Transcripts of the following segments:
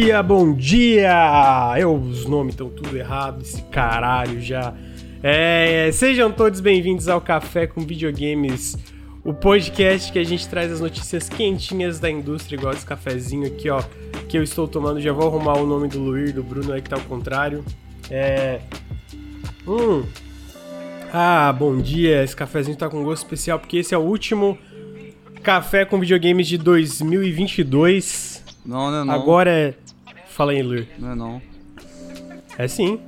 dia, bom dia! Eu, os nomes estão tudo errado, esse caralho já. É, sejam todos bem-vindos ao Café com Videogames, o podcast que a gente traz as notícias quentinhas da indústria, igual esse cafezinho aqui, ó, que eu estou tomando. Já vou arrumar o nome do Luir, do Bruno aí que tá ao contrário. É. Hum. Ah, bom dia! Esse cafezinho tá com gosto especial porque esse é o último Café com Videogames de 2022. Não, não é não. Agora é. Fala aí, Luir. Não é não. É sim.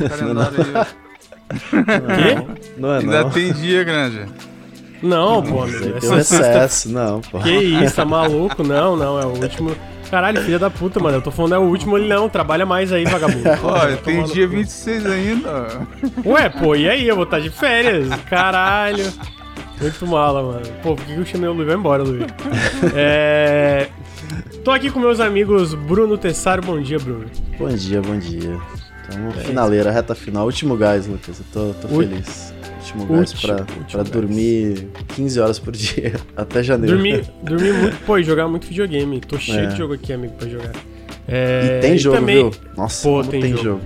Olha o calendário aí. Quê? Não é Ainda não. tem dia, grande. Não, pô, amigo. É tem um excesso, não, pô. Que isso, tá maluco? Não, não, é o último. Caralho, filha da puta, mano. Eu tô falando é o último, ele não. Trabalha mais aí, vagabundo. Olha, tem dia cu. 26 ainda. Ué, pô, e aí? Eu vou estar de férias? Caralho. Muito mala, mano. Pô, por que que eu chamei o Luiz? Vai embora, Luiz. É. Tô aqui com meus amigos Bruno Tessaro. Bom dia, Bruno. Bom dia, bom dia. Então, finaleira, reta final. Último gás, Lucas. Eu tô, tô feliz. Último gás Último- pra, último pra gás. dormir 15 horas por dia. Até janeiro. Dormi, dormi muito, pô, e jogar muito videogame. Tô cheio É. de jogo aqui, amigo, pra jogar. É, E tem jogo, também- viu? Nossa, Pô, tem tem, jogo. jogo.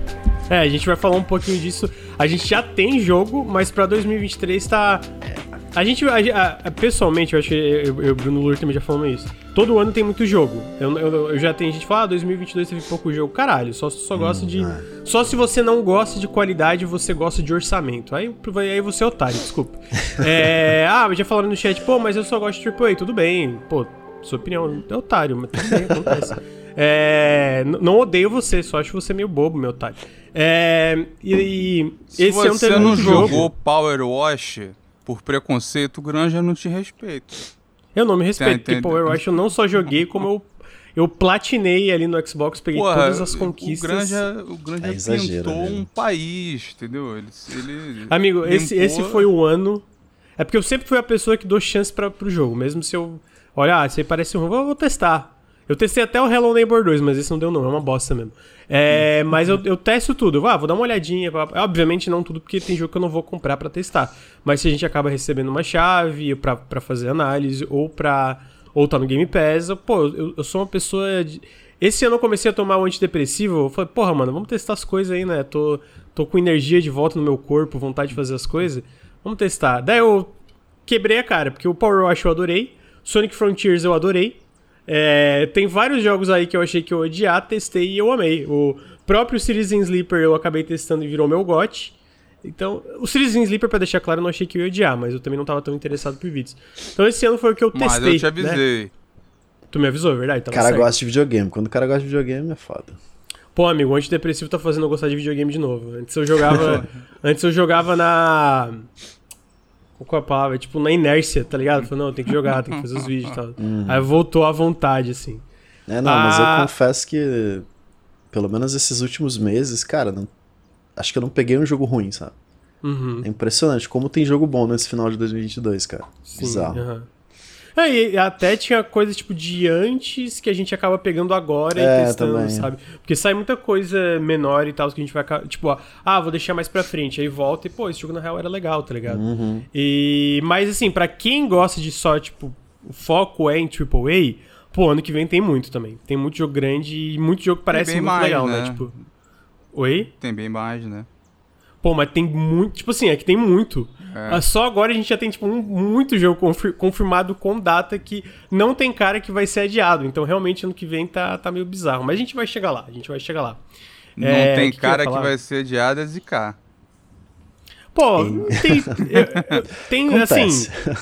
É, a gente vai falar um pouquinho disso. A gente já tem jogo, mas pra 2023 tá. A gente, a- a- pessoalmente, eu acho que eu, e Bruno Lur também já falamos isso. Todo ano tem muito jogo. Eu, eu, eu já tenho gente que fala, ah, 2022 teve pouco jogo. Caralho, só, só gosta de. é. Só se você não gosta de qualidade, você gosta de orçamento. Aí, aí você é otário, desculpa. É, ah, já falaram no chat, pô, mas eu só gosto de AAA. Tudo bem, pô, sua opinião é otário, mas tudo bem, acontece. É, não odeio você, só acho você meio bobo, meu otário. É, e, e Se esse ano você teve não um jogo. jogou Power Wash por preconceito, o Granja não te respeita. Eu não me respeito, Tá, porque entendo. Power Wash eu não só joguei, como eu, eu platinei ali no Xbox, peguei Porra, todas as o conquistas. Granja, o Granja É exagero, pintou né? um país, entendeu? Ele, ele Amigo, esse, limpou- esse foi o ano. É porque eu sempre fui a pessoa que dou chance pra, pro jogo, mesmo se eu. Olha, ah, isso aí parece ruim, eu vou testar. Eu testei até o Hello Neighbor 2, mas esse não deu, não, é uma bosta mesmo. É, mas eu, eu testo tudo, ah, vou dar uma olhadinha. Obviamente não tudo, porque tem jogo que eu não vou comprar pra testar. Mas se a gente acaba recebendo uma chave pra, pra fazer análise, ou pra. Ou tá no Game Pass, pô, eu, eu sou uma pessoa. De... Esse ano eu comecei a tomar um antidepressivo, eu falei, porra, mano, vamos testar as coisas aí, né? Tô, tô com energia de volta no meu corpo, vontade de fazer as coisas. Vamos testar. Daí eu quebrei a cara, porque o Power Wash eu adorei, Sonic Frontiers eu adorei. É, tem vários jogos aí que eu achei que eu ia odiar, testei e eu amei. O próprio Citizen Sleeper eu acabei testando e virou meu gote. Então, o Citizen Sleeper, pra deixar claro, eu não achei que eu ia odiar, mas eu também não tava tão interessado por vídeos. Então esse ano foi o que eu Mas testei. eu te né? avisei. Tu me avisou, é verdade? O cara certo. gosta de videogame. Quando o cara gosta de videogame, é foda. Pô, amigo, o antidepressivo tá fazendo eu gostar de videogame de novo. Antes eu jogava. antes eu jogava na. Qual é a palavra? Tipo, na inércia, tá ligado? Falei, não, tem que jogar, tem que fazer os vídeos e tal. Aí voltou à vontade, assim. É, não, mas Ah. eu confesso que, pelo menos esses últimos meses, cara, não- acho que eu não peguei um jogo ruim, sabe? Uhum. É impressionante como tem jogo bom nesse final de 2022, cara. Sim, Bizarro. aham. É, e até tinha coisa tipo de antes que a gente acaba pegando agora É, e testando, também. sabe? Porque sai muita coisa menor e tal que a gente vai. Tipo, ó, ah, vou deixar mais pra frente. Aí volta e, pô, esse jogo na real era legal, tá ligado? Uhum. E. Mas assim, pra quem gosta de só, tipo, o foco é em AAA, pô, ano que vem tem muito também. Tem muito jogo grande e muito jogo que parece bem muito mais, legal, né? né? Tipo. Oi? Tem bem mais, né? Pô, mas tem muito. Tipo assim, é que tem muito. É. Ah, Só agora a gente já tem, tipo, um- muito jogo confir- confirmado com data que não tem cara que vai ser adiado. Então, realmente, ano que vem tá, tá meio bizarro. Mas a gente vai chegar lá, a gente vai chegar lá. Não É, tem que que cara que, falar? vai ser adiado é zicar. Pô, tem. tem, assim.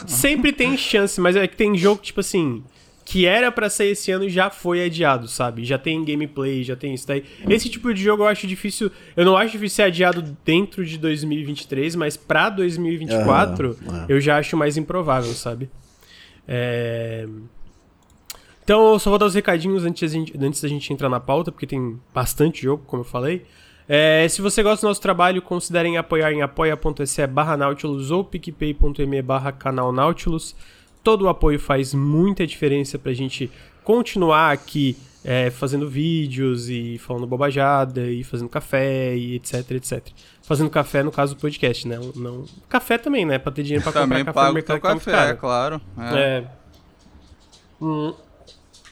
Sempre tem chance, mas é que tem jogo, tipo assim. Que era pra sair esse ano já foi adiado, sabe? Já tem gameplay, já tem isso daí. Esse tipo de jogo eu acho difícil. Eu não acho difícil ser adiado dentro de 2023, mas pra 2024 Aham, eu já acho mais improvável, sabe? É... Então eu só vou dar os recadinhos antes, da gente- antes da gente entrar na pauta, porque tem bastante jogo, como eu falei. É, se você gosta do nosso trabalho, considerem apoiar em apoia.se barra Nautilus ou picpay.me barra canal Nautilus. Todo o apoio faz muita diferença pra gente continuar aqui é, fazendo vídeos e falando bobajada e fazendo café e etc, etc. Fazendo café, no caso do podcast, né? Não, café também, né? Pra ter dinheiro pra comprar café no mercado é café, caro. claro. É. É. Hum.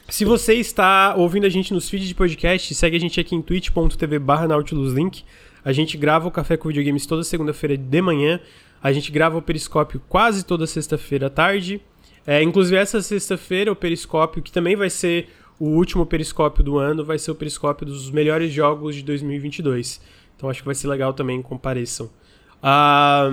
Se você está ouvindo a gente nos feeds de podcast, segue a gente aqui em twitch.tv barra nautiluslink. A gente grava o Café com Videogames toda segunda-feira de manhã. A gente grava o Periscópio quase toda sexta-feira à tarde. É, inclusive essa sexta-feira o Periscópio, que também vai ser o último Periscópio do ano, vai ser o Periscópio dos melhores jogos de 2022. Então acho que vai ser legal também, compareçam. Ah,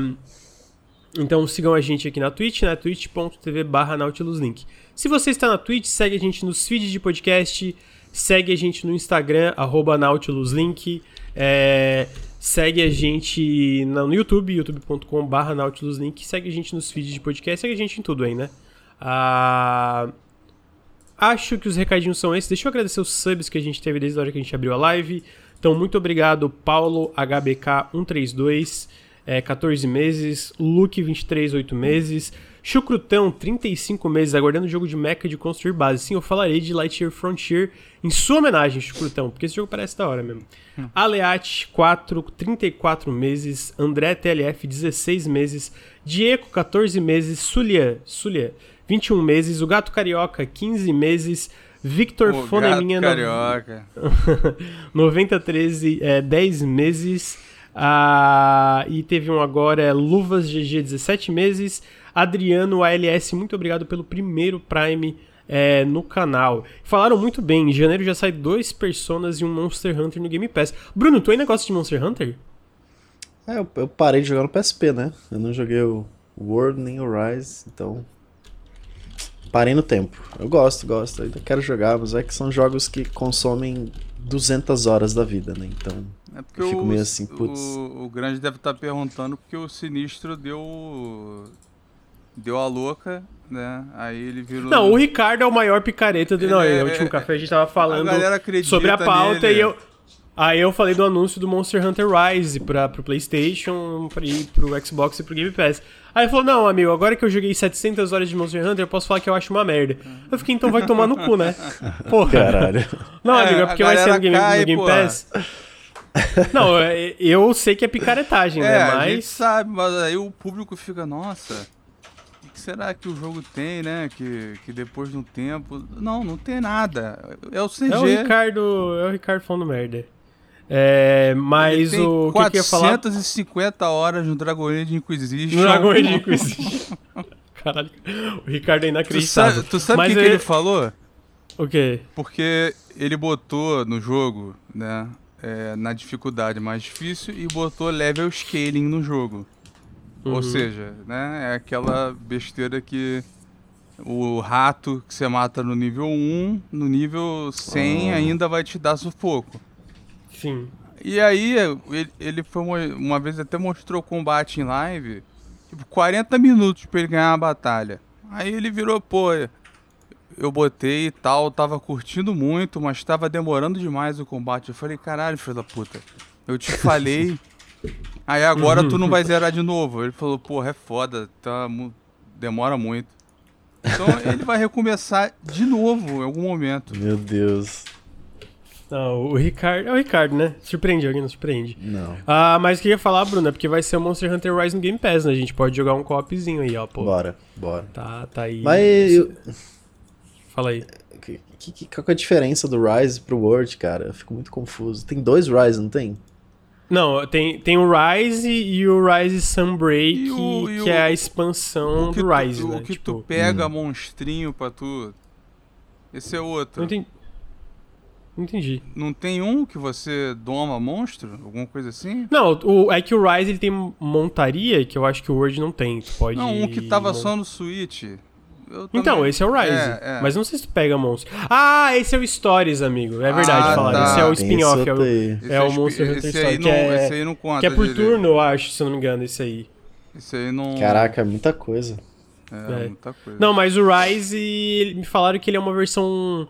então sigam a gente aqui na Twitch, na twitch.tv barra nautiluslink. Se você está na Twitch, segue a gente nos feeds de podcast, segue a gente no Instagram, arroba nautiluslink, é, segue a gente no YouTube, youtube.com barra nautiluslink, segue a gente nos feeds de podcast, segue a gente em tudo aí, né? Ah, acho que os recadinhos são esses. Deixa eu agradecer os subs que a gente teve desde a hora que a gente abriu a live. Então, muito obrigado, Paulo HBK132, é, 14 meses, Luke 23, 8 meses, Chucrutão, 35 meses, aguardando o jogo de mecha de construir base. Sim, eu falarei de Lightyear Frontier em sua homenagem, Chucrutão, porque esse jogo parece da hora mesmo. Hum. Aleat, 4, 34 meses, André TLF, 16 meses, Diego, 14 meses, Sulia, Sulia, 21 meses, o Gato Carioca, 15 meses, Victor O Foneminha, gato carioca. 9013, é, 10 meses. Ah, e teve um agora, é, Luvas GG, 17 meses. Adriano ALS, muito obrigado pelo primeiro Prime é, no canal. Falaram muito bem, em janeiro já sai dois Personas e um Monster Hunter no Game Pass. Bruno, tu ainda gosta de Monster Hunter? É, eu, eu parei de jogar no PSP, né? Eu não joguei o World nem o Rise, então. Parei no tempo. Eu gosto, gosto. Ainda quero jogar, mas é que são jogos que consomem 200 horas da vida, né? Então. É porque Eu fico o, meio assim, putz. o, o Grande deve estar perguntando porque o Sinistro deu. Deu a louca, né? Aí ele virou. Não, o Ricardo é o maior picareta do. Ele Não, é- no último café a gente tava a falando acredita sobre a pauta nele. e eu. Aí eu falei do anúncio do Monster Hunter Rise pra, pro PlayStation, pra, e pro Xbox e pro Game Pass. Aí ele falou: Não, amigo, agora que eu joguei 700 horas de Monster Hunter, eu posso falar que eu acho uma merda. Eu fiquei, então vai tomar no cu, né? Porra. Caralho. Não, É, amigo, é a porque vai ser no Game, no cai, Game porra. Pass. Não, é- eu sei que é picaretagem, É, né? a gente Mas. sabe, mas aí o público fica, nossa, o que será que o jogo tem, né? Que, que depois de um tempo. Não, não tem nada. É o CG. É o Ricardo. É o Ricardo falando merda. É, mas o que, que eu ia falar? 450 horas no Dragon Age Inquisition. Dragon Age Inquisition. Caralho, o Ricardo é inacreditável. tu sabe o que, que é- ele falou? O quê? Porque ele botou no jogo, né? é, na dificuldade mais difícil e botou level scaling no jogo. Uhum. Ou seja, né? É aquela besteira que o rato que você mata no nível 1, no nível 100 Ah. ainda vai te dar sufoco. Sim. E aí, ele, ele foi uma, uma vez até mostrou o combate em live, tipo, 40 minutos pra ele ganhar a batalha. Aí ele virou, pô, eu botei e tal, tava curtindo muito, mas tava demorando demais o combate. Eu falei, caralho, filho da puta, eu te falei. Aí agora tu não vai zerar de novo. Ele falou, porra, é foda, tá, demora muito. Então ele vai recomeçar de novo em algum momento. Meu Deus. Não, o Ricardo. É o Ricardo, né? Surpreende alguém, não surpreende. Não. Ah, mas o que eu ia falar, Bruno, é porque vai ser o Monster Hunter Rise no Game Pass, né? A gente pode jogar um co-opzinho aí, ó, pô. Bora, bora. Tá, tá aí. Mas eu- Fala aí. que, que, qual que é a diferença do Rise pro World, cara? Eu fico muito confuso. Tem dois Rise, não tem? Não, tem, tem o Rise e o Rise Sunbreak, E o- e que o- é a expansão O que, do tu, Rise, o né? que tipo, tu pega monstrinho pra tu. Esse é outro. Não entendi. Não entendi. Não tem um que você doma monstro? Alguma coisa assim? Não, o, é que o Rise ele tem montaria que eu acho que o Word não tem. Tu pode. Não, um que tava só no Switch. Eu Então, também- esse é o Rise. É, é. Mas não sei se tu pega monstro. Ah, esse é o Stories, amigo. É verdade, Ah, falaram. tá. Esse é o spin-off. É, o, é o espi- Monster Hunter esse Story, aí que não, é- Esse aí não conta. que é por direito. turno, eu acho, se eu não me engano, esse aí. Esse aí não. Caraca, é muita coisa. É, É. muita coisa. Não, mas o Rise, me falaram que ele é uma versão.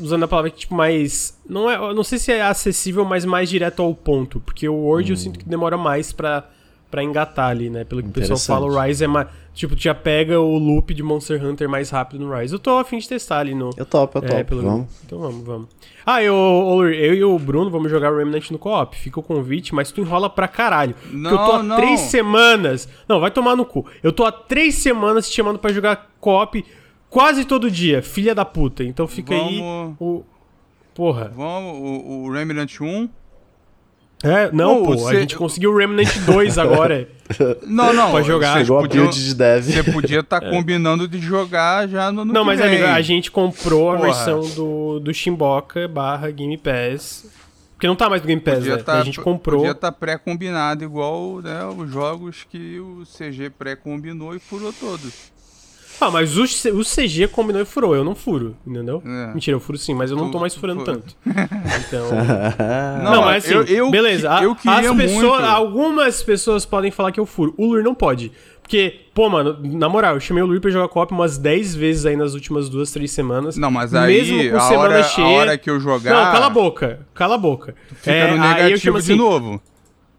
Usando a palavra tipo mais. Não, é, não sei se é acessível, mas mais direto ao ponto. Porque o Word eu sinto que demora mais pra, pra engatar ali, né? Pelo que o pessoal fala, o Rise é mais. Tipo, tu já pega o loop de Monster Hunter mais rápido no Rise. Eu tô afim de testar ali no. Eu topo, eu topo. É, pelo- Vamos. Então vamos, vamos. Ah, eu, eu e o Bruno vamos jogar Remnant no co-op. Fica o convite, mas tu enrola pra caralho. Porque eu tô há Não, não. três semanas. Não, vai tomar no cu. Eu tô há três semanas te chamando pra jogar co-op quase todo dia, filha da puta. Então fica aí Vamos- o. Porra. Vamos, o, o Remnant 1. É, não, Pô, pô, a você- gente conseguiu o Remnant 2 agora. Não, não. Pode jogar. Vocês Pegou a build de dev. Você podia estar combinando de jogar já no ano não, mas vem. amigo, a gente comprou a Porra. versão do, do Shimboka barra Game Pass. Porque não tá mais no Game Pass, Podia né? tá- a gente comprou. Podia estar pré-combinado, igual né, os jogos que o CG pré-combinou e furou todos. Ah, mas o, C- o CG combinou e furou. Eu não furo, entendeu? É. Mentira, eu furo sim, mas eu não Tu- tô mais furando fura. tanto. Então. Não, Não, mas assim, eu- eu beleza. que- eu queria as pessoas, muito. algumas pessoas podem falar que eu furo. O Lur não pode. Porque, pô, mano, na moral, eu chamei o Lur pra jogar co-op umas 10 vezes aí nas últimas duas, três semanas. Não, mas aí mesmo com a, semana hora, cheia. a hora que eu jogar. Não, cala a boca. Cala a boca. Fica É, no aí eu negativo chamo de assim, novo.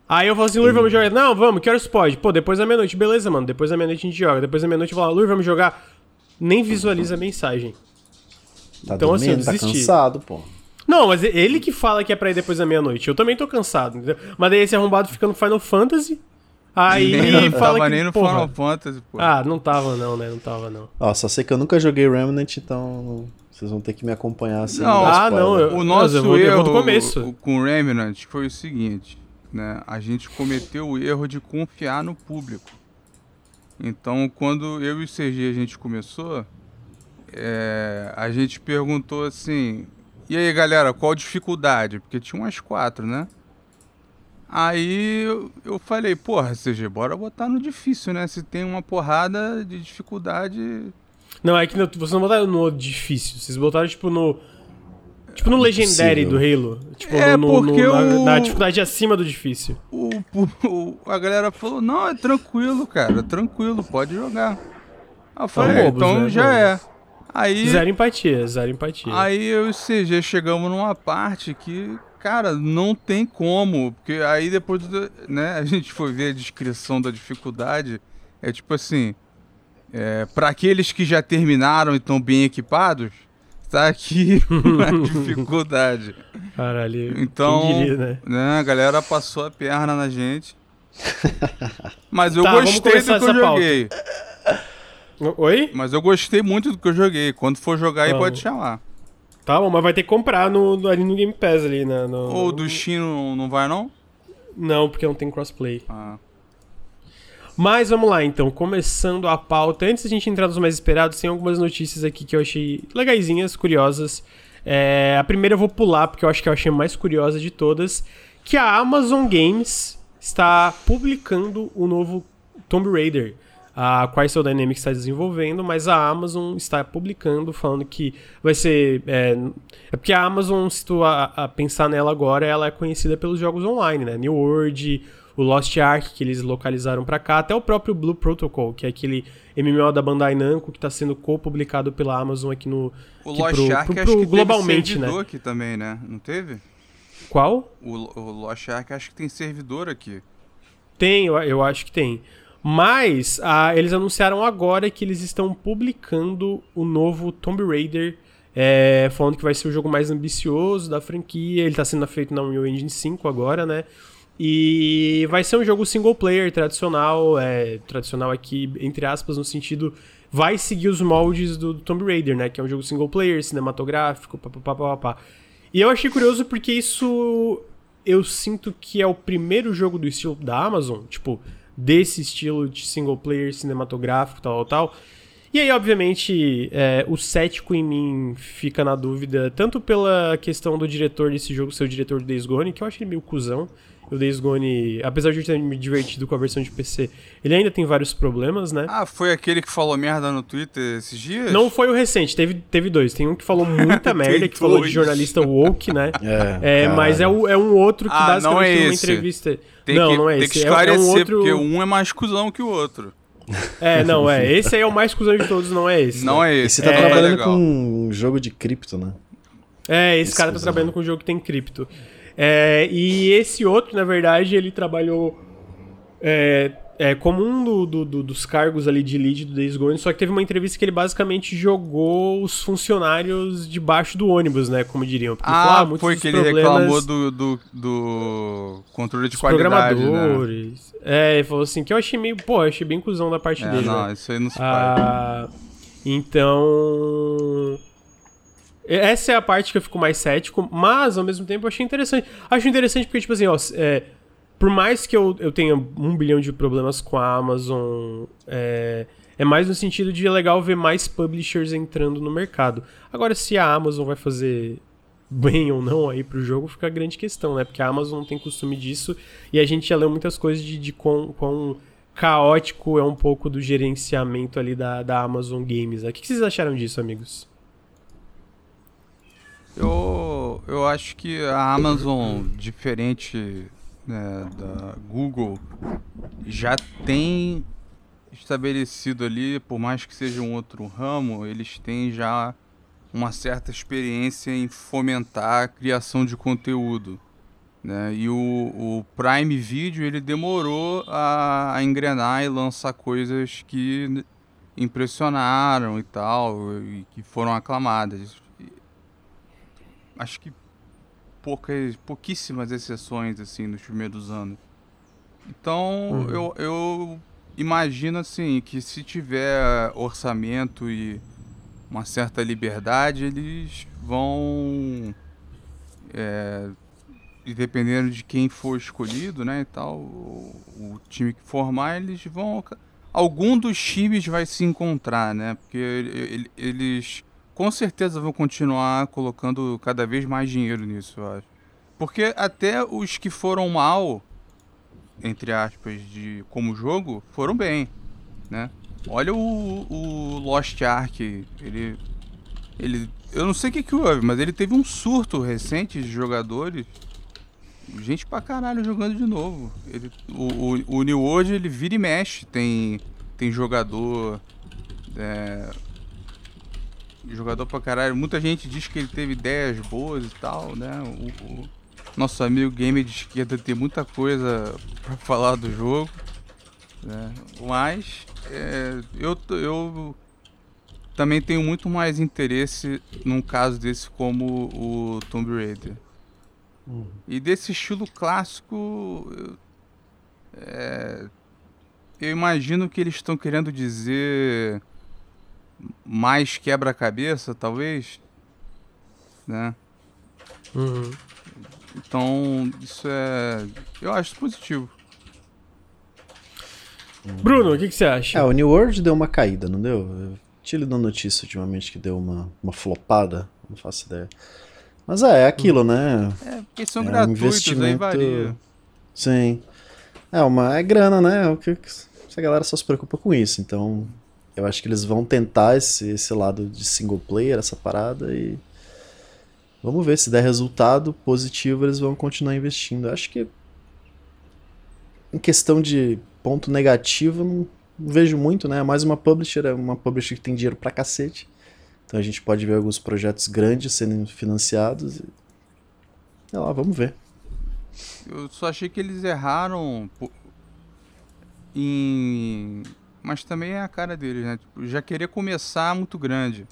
Aí eu falo assim, Lur, vamos jogar. Não, vamos, que horas pode? Pô, depois da meia-noite. Beleza, mano. Depois da meia-noite a gente joga. Depois da meia-noite eu falo, Lur, vamos jogar. Nem visualiza a mensagem. Tá Então, assim, eu dormindo, tá desisti. cansado, pô. Não, mas ele que fala que é pra ir depois da meia-noite. Eu também tô cansado, entendeu? Mas daí esse arrombado fica no Final Fantasy. Aí nem, fala tava que, nem no porra, Final Fantasy, pô. Ah, não tava não, né? Não tava não. Ó, só sei que eu nunca joguei Remnant, então vocês vão ter que me acompanhar sem Não, ah, não, eu- O nosso eu vou- eu erro vou do começo. o- com o Remnant foi o seguinte, né? A gente cometeu o erro de confiar no público. Então, quando eu e o CG a gente começou, é, a gente perguntou assim: e aí, galera, qual dificuldade? Porque tinha umas quatro, né? Aí eu, falei: porra, CG, bora botar no difícil, né? Se tem uma porrada de dificuldade. Não, é que no- vocês não botaram no difícil, vocês botaram tipo no tipo no Legendary do Halo, tipo É, no, no- porque na, o- na dificuldade acima do difícil. o, o- a galera falou, não, é tranquilo, cara, tranquilo, pode jogar. Aí eu falei, bobos, então né, já bobos. é. Aí, Zero empatia, zero empatia. aí eu e o CG chegamos numa parte que, cara, não tem como. Porque aí depois, do- né, a gente foi ver a descrição da dificuldade. É tipo assim, é, para aqueles que já terminaram e estão bem equipados, tá aqui a dificuldade. Caralho, Então, diria, né? né, a galera passou a perna na gente. Mas eu Tá, gostei do que eu essa pauta. joguei. Oi? Mas eu gostei muito do que eu joguei. Quando for jogar aí, Vamos. pode chamar. Tá bom, mas vai ter que comprar no, no- ali no Game Pass ali, né? No, Ou do Steam não, não vai, não? Não, porque não tem crossplay. Ah. Mas vamos lá, então, começando a pauta. Antes da gente entrar nos mais esperados, tem algumas notícias aqui que eu achei legaisinhas, curiosas. É, a primeira eu vou pular, porque eu acho que eu achei a mais curiosa de todas, que a Amazon Games está publicando o novo Tomb Raider. A Crystal Dynamics está desenvolvendo, mas a Amazon está publicando, falando que vai ser... É, é porque a Amazon, se tu a, a pensar nela agora, ela é conhecida pelos jogos online, né? New World, o Lost Ark, que eles localizaram pra cá, até o próprio Blue Protocol, que é aquele MMO da Bandai Namco que tá sendo co-publicado pela Amazon aqui no... O aqui Lost pro- Ark pro- acho pro que globalmente, né? aqui também, né? Não teve? Qual? O, o Lost Ark acho que tem servidor aqui. Tem, eu, eu acho que tem. Mas ah, eles anunciaram agora que eles estão publicando o novo Tomb Raider, é, falando que vai ser o jogo mais ambicioso da franquia. Ele tá sendo feito na Unreal Engine 5 agora, né? E vai ser um jogo single player tradicional, é, tradicional aqui, entre aspas, no sentido. Vai seguir os moldes do, do Tomb Raider, né? Que é um jogo single player, cinematográfico, papapá. E eu achei curioso porque isso eu sinto que é o primeiro jogo do estilo da Amazon, tipo, desse estilo de single player cinematográfico, tal, tal. E aí, obviamente, é, o cético em mim fica na dúvida, tanto pela questão do diretor desse jogo ser o diretor do Days Gone, que eu acho ele meio cuzão. O Days Gone, apesar de eu ter me divertido com a versão de PC, ele ainda tem vários problemas, né? Ah, foi aquele que falou merda no Twitter esses dias? Não foi o recente, teve, teve dois. Tem um que falou muita merda, que falou de jornalista woke, né? É, É, mas é, o- é um outro que Ah, basicamente não é numa esse. entrevista. Tem não, que, não é tem esse. que É- esclarecer, é, um outro... porque um é mais cuzão que o outro. É, não, é. Esse aí é o mais cuzão de todos, não é esse. Não né? é E esse. você tá é, trabalhando legal. com um jogo de cripto, né? É, esse Esse cara tá cuzão. trabalhando com um jogo que tem cripto. É, e esse outro, na verdade, ele trabalhou é, é, como um do- do- do- dos cargos ali de lead do Days Gone, só que teve uma entrevista que ele basicamente jogou os funcionários debaixo do ônibus, né? Como diriam. Porque Ah, muitos foi que ele reclamou do, do, do controle de qualidade, né? programadores. É, ele falou assim, que eu achei meio, pô, eu achei bem cuzão da parte É, dele, não, né? isso aí não se. Ah, Então. Essa é a parte que eu fico mais cético, mas ao mesmo tempo eu achei interessante. Acho interessante porque, tipo assim, ó, é, por mais que eu, eu tenha um bilhão de problemas com a Amazon, é, é mais no sentido de é legal ver mais publishers entrando no mercado. Agora, se a Amazon vai fazer bem ou não aí pro jogo, fica a grande questão, né? Porque a Amazon não tem costume disso e a gente já leu muitas coisas de, de quão, quão caótico é um pouco do gerenciamento ali da, da Amazon Games. O que vocês acharam disso, amigos? Eu, eu acho que a Amazon, diferente né, da Google, já tem estabelecido ali, por mais que seja um outro ramo, eles têm já uma certa experiência em fomentar a criação de conteúdo. Né? E o, o Prime Video ele demorou a, a engrenar e lançar coisas que impressionaram e tal, e que foram aclamadas. Acho que poucas, pouquíssimas exceções assim nos primeiros anos. Então uhum. eu, eu imagino assim que se tiver orçamento e uma certa liberdade, eles vão é, e dependendo de quem for escolhido, né, e tal, o, o, time que formar, eles vão algum dos times vai se encontrar, né? Porque ele, eles com certeza vão continuar colocando cada vez mais dinheiro nisso, eu acho. Porque até os que foram mal, entre aspas, de como jogo, foram bem, né? Olha o, o Lost Ark, ele ele eu não sei o que que houve, mas ele teve um surto recente de jogadores gente pra caralho jogando de novo. Ele, o, o, o New World ele vira e mexe. Tem, tem jogador. É, jogador pra caralho. Muita gente diz que ele teve ideias boas e tal, né? O, o nosso amigo gamer de esquerda tem muita coisa pra falar do jogo. Né? Mas é, eu, eu também tenho muito mais interesse num caso desse como o Tomb Raider. Uhum. E desse estilo clássico, é, eu imagino que eles estão querendo dizer mais quebra-cabeça, talvez, né? Uhum. Então, isso é. Eu acho positivo. Bruno, o que, que, você acha? É, o New World deu uma caída, não deu? Eu tinha lido notícia ultimamente que deu uma, uma flopada, não faço ideia. Mas é, é aquilo, né? É, porque são é gratuitos, um investimento... aí varia. Sim. É, uma, é grana, né? O que, a galera só se preocupa com isso. Então, eu acho que eles vão tentar esse, esse lado de single player, essa parada, e. Vamos ver se der resultado positivo, eles vão continuar investindo. Eu acho que. Em questão de ponto negativo, não, não vejo muito, né? É mais uma publisher, é uma publisher que tem dinheiro pra cacete. Então a gente pode ver alguns projetos grandes sendo financiados. E... Sei lá, vamos ver. Eu só achei que eles erraram em. Mas também é a cara deles, né? Tipo, já querer começar muito grande.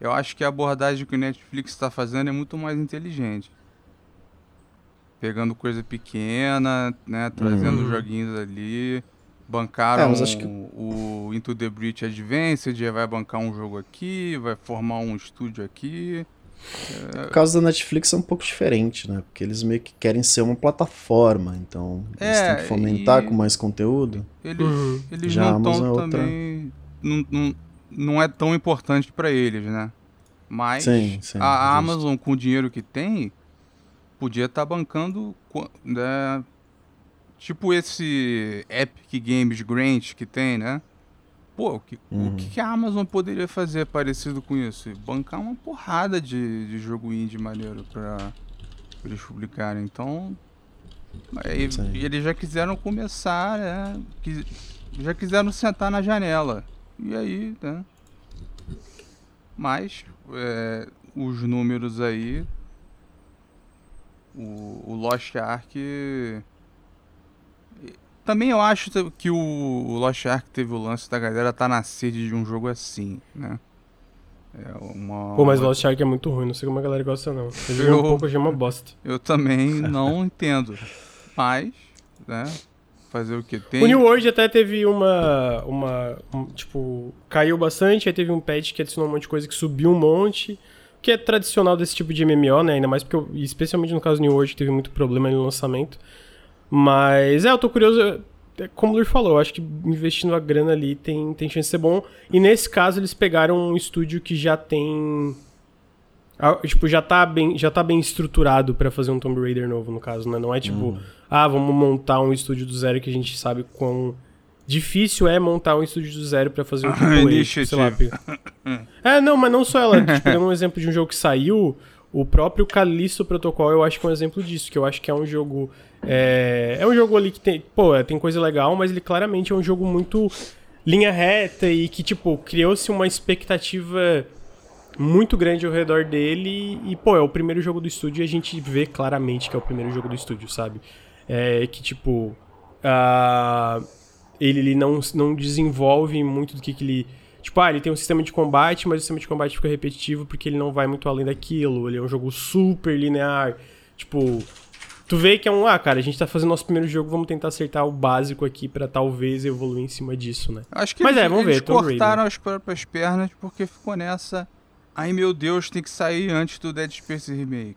Eu acho que a abordagem que o Netflix está fazendo é muito mais inteligente. Pegando coisa pequena, né? Trazendo uhum. joguinhos ali. Bancaram é, que... o Into the Breach Advanced, vai bancar um jogo aqui, vai formar um estúdio aqui. É... O caso da Netflix é um pouco diferente, né? Porque eles meio que querem ser uma plataforma, então eles é, têm que fomentar com mais conteúdo. Eles, uhum. eles Já não estão é outra... também. Não, não, não é tão importante para eles, né? Mas sim, sim, a justo. Amazon, com o dinheiro que tem, podia estar tá bancando né, Tipo esse Epic Games Grant que tem, né? Pô, o que, uhum. o que a Amazon poderia fazer parecido com isso? Bancar uma porrada de, de jogo indie maneiro pra, pra eles publicarem. Então. Aí, eles já quiseram começar, né? Já quiseram sentar na janela. E aí, né? Mas é, os números aí. O, o Lost Ark também eu acho que o Lost Ark teve o lance da galera tá na sede de um jogo assim, né? É uma, Pô, mas Lost Ark é muito ruim, não sei como a galera gosta não. Eu joguei um pouco, achei uma bosta. Eu também não entendo. Mas, né? fazer o que tem. O New World até teve uma. uma um, tipo, caiu bastante, aí teve um patch que adicionou um monte de coisa que subiu um monte. Que é tradicional desse tipo de MMO, né? Ainda mais porque, eu, especialmente no caso do New World, teve muito problema no lançamento. Mas é, eu tô curioso. É, como o Lur falou, eu acho que investindo a grana ali tem, tem chance de ser bom. E nesse caso, eles pegaram um estúdio que já tem Tipo, já tá bem, já tá bem estruturado para fazer um Tomb Raider novo, no caso, né? Não é tipo, uhum. ah, vamos montar um estúdio do zero que a gente sabe quão difícil é montar um estúdio do zero para fazer um AAA, sei lá. é, não, mas não só ela. tipo, dando um exemplo de um jogo que saiu, o próprio Callisto Protocol eu acho que é um exemplo disso, que eu acho que é um jogo... É, é um jogo ali que tem, pô, é, tem coisa legal, mas ele claramente é um jogo muito linha reta e que, tipo, criou-se uma expectativa muito grande ao redor dele e, pô, é o primeiro jogo do estúdio e a gente vê claramente que é o primeiro jogo do estúdio, sabe? É que, tipo, uh, ele, ele não, não desenvolve muito do que, que ele... Tipo, ah, ele tem um sistema de combate, mas o sistema de combate fica repetitivo porque ele não vai muito além daquilo. Ele é um jogo super linear. Tipo, tu vê que é um, ah, cara, a gente tá fazendo nosso primeiro jogo, vamos tentar acertar o básico aqui para talvez evoluir em cima disso, né? Acho que Mas eles, é, vamos eles ver, cortaram as próprias pernas porque ficou nessa Ai meu Deus, tem que sair antes do Dead Space Remake.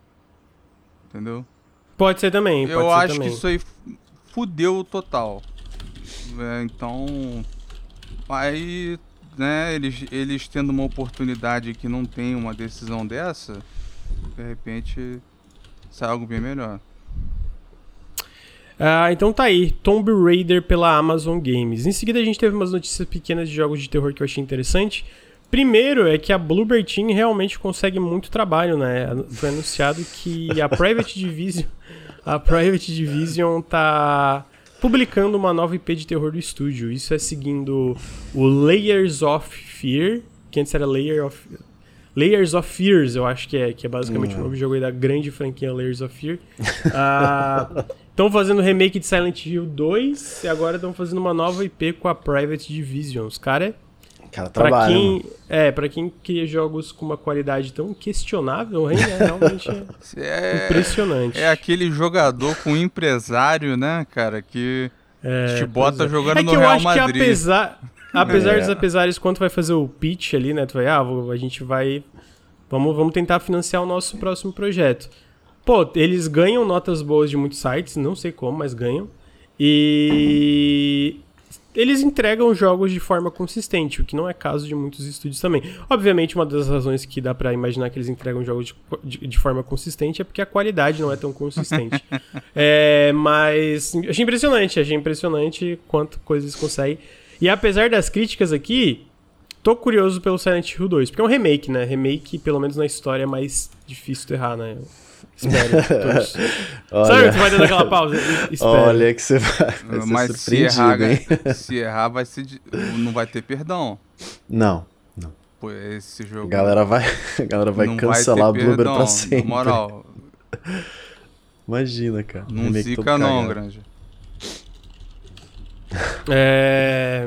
Entendeu? Pode ser também. Pode Eu ser acho também. que isso aí fudeu total. É, então. Aí, né, eles, eles tendo uma oportunidade que não tem uma decisão dessa, de repente sai algo bem melhor. Ah, então tá aí, Tomb Raider pela Amazon Games. Em seguida a gente teve umas notícias pequenas de jogos de terror que eu achei interessante. Primeiro é que a Bluebird Team realmente consegue muito trabalho, né? Foi anunciado que a Private Division, a Private Division tá publicando uma nova IP de terror do estúdio. Isso é seguindo o Layers of Fear, que antes era Layer of Layers of Fears, eu acho que é, que é basicamente uhum. um novo jogo da grande franquia Layers of Fear. Estão uh, fazendo remake de Silent Hill 2 e agora estão fazendo uma nova IP com a Private Division. Os caras Cara, pra quem, é, pra quem cria jogos com uma qualidade tão questionável, hein, é realmente é, impressionante. É aquele jogador com empresário, né, cara, que é, te bota é. jogando é no Real Madrid. É que eu acho que apesar, apesar é. dos apesares, quando tu vai fazer o pitch ali, né, tu vai, ah, a gente vai, vamos, vamos tentar financiar o nosso próximo projeto. Pô, eles ganham notas boas de muitos sites, não sei como, mas ganham. E eles entregam jogos de forma consistente, o que não é caso de muitos estúdios também. Obviamente, uma das razões que dá para imaginar que eles entregam jogos de, de, de, forma consistente é porque a qualidade não é tão consistente. é, mas achei impressionante, achei impressionante quanto coisas conseguem. E apesar das críticas aqui, tô curioso pelo Silent Hill 2, porque é um remake, né? Remake, pelo menos na história, é mais difícil de errar, né? Espero. olha, Sabe, você vai dando aquela pausa? Espero. Olha que você vai, vai Mas se errar, hein? se errar, vai ser de... não vai ter perdão. Não, não. Pô, esse jogo... A galera vai, a galera vai cancelar vai o Bloober pra sempre. Na moral. Imagina, cara. Não zica não, Grande. É...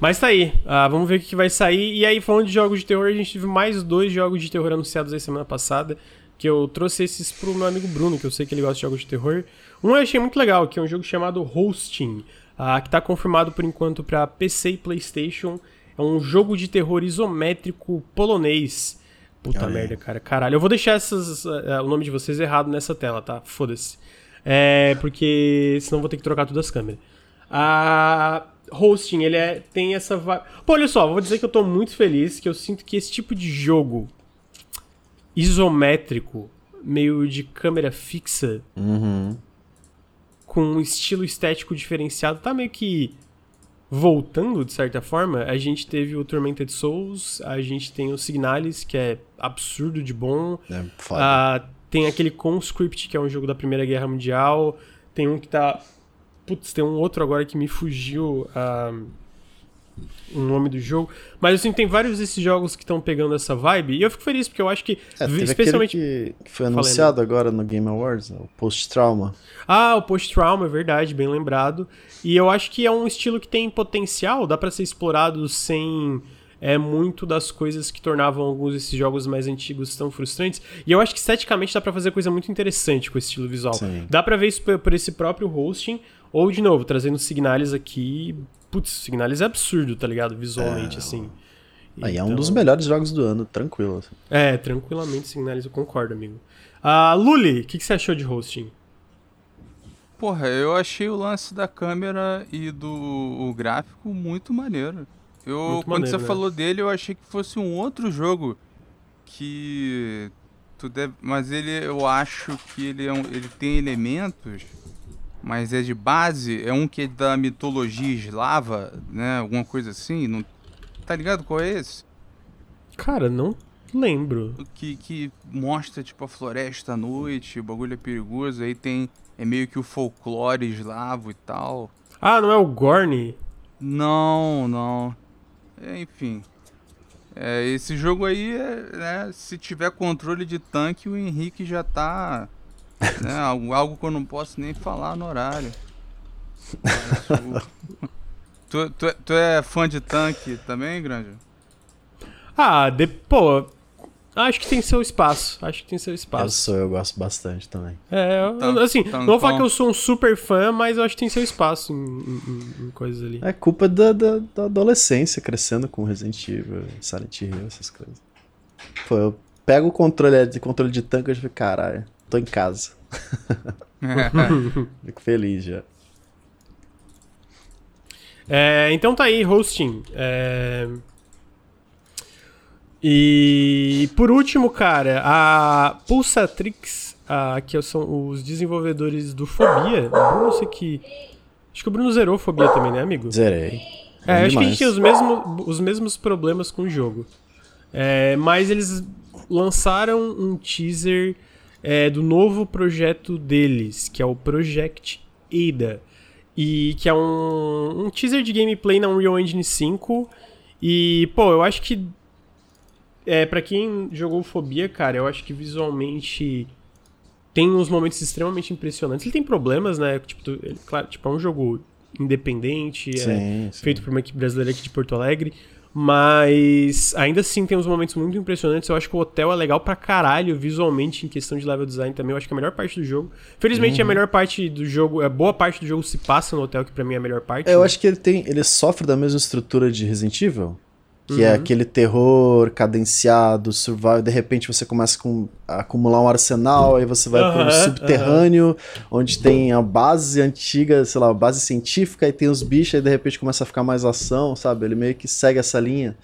Mas tá aí. Ah, vamos ver o que vai sair. E aí, falando de jogos de terror, a gente teve mais dois jogos de terror anunciados aí semana passada que eu trouxe esses pro meu amigo Bruno, que eu sei que ele gosta de jogos de terror. Um eu achei muito legal, que é um jogo chamado Hosting, uh, que está confirmado por enquanto para PC e PlayStation. É um jogo de terror isométrico polonês. Puta merda, cara. Caralho. Eu vou deixar essas, uh, o nome de vocês errado nessa tela, tá? Foda-se. É, porque senão vou ter que trocar todas as câmeras. A Hosting, ele é, tem essa. Pô, olha só, vou dizer que eu tô muito feliz, que eu sinto que esse tipo de jogo isométrico, meio de câmera fixa, uhum. com um estilo estético diferenciado, tá meio que voltando, de certa forma. A gente teve o Tormented Souls, a gente tem o Signalis, que é absurdo de bom. É, foda. Uh, tem aquele Conscript, que é um jogo da Primeira Guerra Mundial. Tem um que tá. Putz, tem um outro agora que me fugiu. Uh, o nome do jogo. Mas assim, tem vários desses jogos que estão pegando essa vibe. E eu fico feliz, porque eu acho que. É, especialmente. Que, que, foi anunciado Falei, agora no Game Awards, o Post-Trauma. Ah, o Post-Trauma, é verdade, bem lembrado. E eu acho que é um estilo que tem potencial, dá para ser explorado sem. é muito das coisas que tornavam alguns desses jogos mais antigos tão frustrantes. E eu acho que esteticamente dá pra fazer coisa muito interessante com esse estilo visual. Sim. Dá pra ver isso por, por esse próprio hosting, ou de novo, trazendo Signalis aqui. Putz, Signalis é absurdo, tá ligado? Visualmente, assim. Aí é um Então- dos melhores jogos do ano, tranquilo. assim. É, tranquilamente Signalis, eu concordo, amigo. Ah, Luli, o que, que você achou de hosting? Porra, eu achei o lance da câmera e do o gráfico muito maneiro. Eu, Muito quando maneiro, você né? falou dele, eu achei que fosse um outro jogo que tu deve, mas ele eu acho que ele é um, ele tem elementos, mas é de base, é um que é da mitologia eslava, né, alguma coisa assim, não tá ligado qual é esse? Cara, não lembro. que, que mostra tipo a floresta à noite, o bagulho é perigoso, aí tem é meio que o folclore eslavo e tal. Ah, não é o Gorn? Não, não. É, enfim. É, esse jogo aí, é, né, se tiver controle de tanque, o Henrique já tá. Né, algo, algo que eu não posso nem falar no horário. Tu, tu, é- tu é fã de tanque também, Grande? Ah, de, pô, acho que tem seu espaço. Acho que tem seu Eu espaço. sou, eu gosto bastante também. É, eu- Tan- assim, não vou falar tancão. que eu sou um super fã, mas eu acho que tem seu espaço em, em- em- em coisas ali. É culpa da, da, da adolescência, crescendo com Resident Evil, Silent Hill, essas coisas. Pô, eu pego o controle de, controle de tanque e eu fico, caralho, tô em casa. Fico feliz já. É, então tá aí, hosting. É... E por último, cara, a Pulsatrix, a, que são os desenvolvedores do Fobia. O Bruno, sei que. Acho que o Bruno zerou Fobia também, né, amigo? Zerei. É, Bom acho que a gente tinha os mesmos, os mesmos problemas com o jogo. É, mas eles lançaram um teaser é, do novo projeto deles, que é o Project Ada. E que é um, um teaser de gameplay na Unreal Engine 5. E, pô, eu acho que. É, pra quem jogou Fobia, cara, eu acho que visualmente tem uns momentos extremamente impressionantes. Ele tem problemas, né? Tipo, tu- ele, claro, tipo, é um jogo independente, é, Sim, sim. feito por uma equipe brasileira aqui de Porto Alegre. Mas ainda assim tem uns momentos muito impressionantes. Eu acho que o hotel é legal pra caralho visualmente em questão de level design também. Eu acho que é a melhor parte do jogo. Felizmente a Uhum. melhor parte do jogo, é boa parte do jogo se passa no hotel, que pra mim é a melhor parte. É, eu né? acho que ele tem. Ele sofre da mesma estrutura de Resident Evil. Que Uhum. é aquele terror cadenciado, survival, de repente você começa com, a acumular um arsenal, aí você vai para Aham, um subterrâneo, onde tem a base antiga, sei lá, a base científica, aí tem os bichos, aí de repente começa a ficar mais ação, sabe? Ele meio que segue essa linha.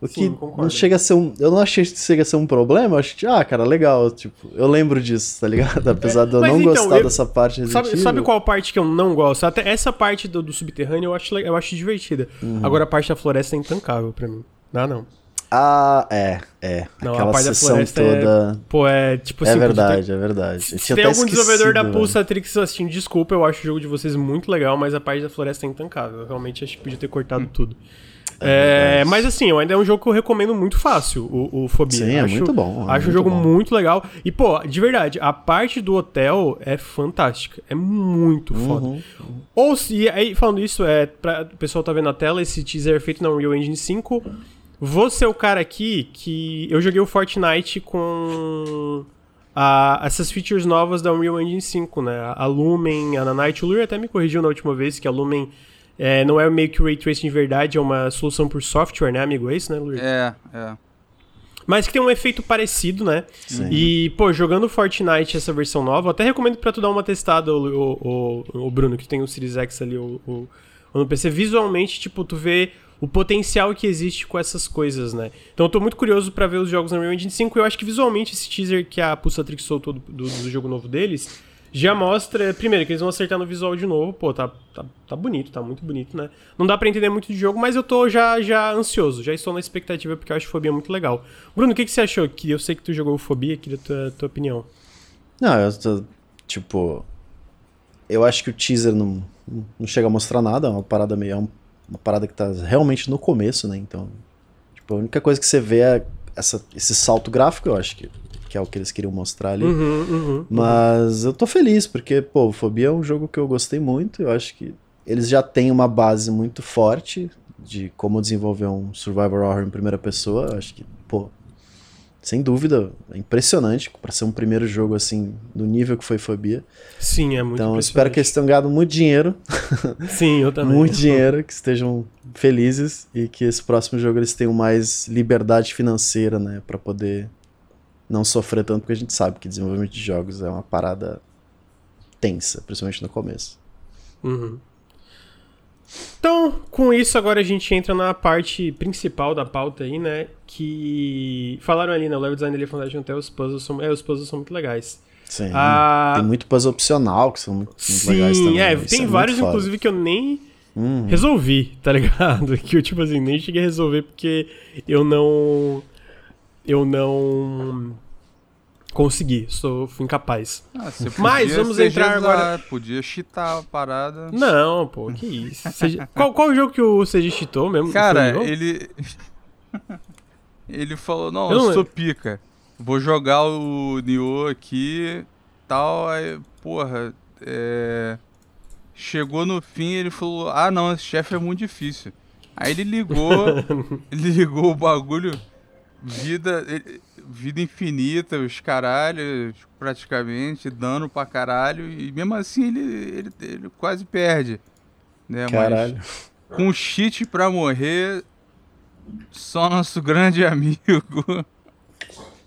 O que não chega a ser um. Eu não achei que chega a ser um problema, eu achei, ah, cara, legal. Tipo, eu lembro disso, tá ligado? Apesar de eu não então, gostar eu- dessa parte Sabe, sabe qual parte que eu não gosto? Até essa parte do, do subterrâneo eu acho, eu acho divertida. Uhum. Agora a parte da floresta é intancável pra mim. Não, não. Ah, é, é. Não, a Aquela parte da floresta é- toda. Pô, é tipo É, assim. verdade, é verdade. Se se tem algum desenvolvedor da esquecido, Pulsatrix assistindo, desculpa, eu acho o jogo de vocês muito legal, mas a parte da floresta é intancável. Eu realmente acho que podia ter cortado tudo. É, verdade. mas assim, ainda é um jogo que eu recomendo muito fácil, o, o Fobia. Sim, é acho, muito bom, é acho um muito jogo bom. muito legal. E, pô, de verdade, a parte do hotel é fantástica. É muito foda. Uhum. Ou se, aí falando isso, é, pra, o pessoal tá vendo na tela, esse teaser é feito na Unreal Engine 5. Vou ser o cara aqui que. Eu joguei o Fortnite com a- essas features novas da Unreal Engine 5, né? A Lumen, a Nanite. O Luri até me corrigiu na última vez que a Lumen é, não é meio que o Ray Tracing de verdade, é uma solução por software, né, amigo? É isso, né, Luri? É, é. Mas que tem um efeito parecido, né? Sim. E, pô, jogando Fortnite essa versão nova, eu até recomendo pra tu dar uma testada, o, o, o- Bruno, que tem o Series X ali, o, o- o no PC. Visualmente, tipo, tu vê o potencial que existe com essas coisas, né? Então eu tô muito curioso pra ver os jogos na Unreal Engine 5. Eu acho que visualmente esse teaser que a Pulsatrix soltou do, do, do jogo novo deles já mostra, primeiro, que eles vão acertar no visual de novo. Pô, tá, tá, tá bonito, tá muito bonito, né? Não dá pra entender muito de jogo, mas eu tô já, já ansioso, já estou na expectativa porque eu acho Fobia muito legal. Bruno, o que, que você achou? Que eu sei que tu jogou Fobia, queria tua, tua opinião. Não, eu tô, tipo, eu acho que o teaser não, não chega a mostrar nada, é uma parada meio, é um- uma parada que tá realmente no começo, né, então, tipo, a única coisa que você vê é essa, esse salto gráfico, eu acho que, que é o que eles queriam mostrar ali, Uhum, uhum. mas eu tô feliz, porque, pô, Fobia é um jogo que eu gostei muito, eu acho que eles já têm uma base muito forte, de como desenvolver um survival horror em primeira pessoa, acho que, pô, sem dúvida, é impressionante para ser um primeiro jogo assim, do nível que foi Fobia. Sim, é muito Então, espero que eles tenham ganhado muito dinheiro. Sim, eu também. muito dinheiro, que estejam felizes e que esse próximo jogo eles tenham mais liberdade financeira, né, para poder não sofrer tanto, porque a gente sabe que desenvolvimento de jogos é uma parada tensa, principalmente no começo. Uhum. Então, com isso, agora a gente entra na parte principal da pauta aí, né? Que falaram ali, né? O level design dele é fantástico, até os puzzles são, é, os puzzles são muito legais. Sim. Ah, tem muito puzzle opcional que são muito, sim, legais também. É, tem é vários, inclusive, que eu nem uhum. resolvi, tá ligado? Que eu, tipo assim, nem cheguei a resolver porque eu não. Eu não consegui, sou fui incapaz. Ah, Mas vamos entrar agora. Podia cheatar a parada. Não, pô, que isso. qual, qual o jogo que o CG cheatou mesmo? Cara, ele. ele falou: Não, eu, eu sou pica. Vou jogar o Nioh aqui tal. Aí, porra, é... chegou no fim ele falou: Ah, não, esse chefe é muito difícil. Aí ele ligou, ele ligou o bagulho, vida. Ele vida infinita, os caralhos, praticamente, dano pra caralho, e mesmo assim ele, ele, ele quase perde. Né? Caralho. Mas com cheat pra morrer, só nosso grande amigo.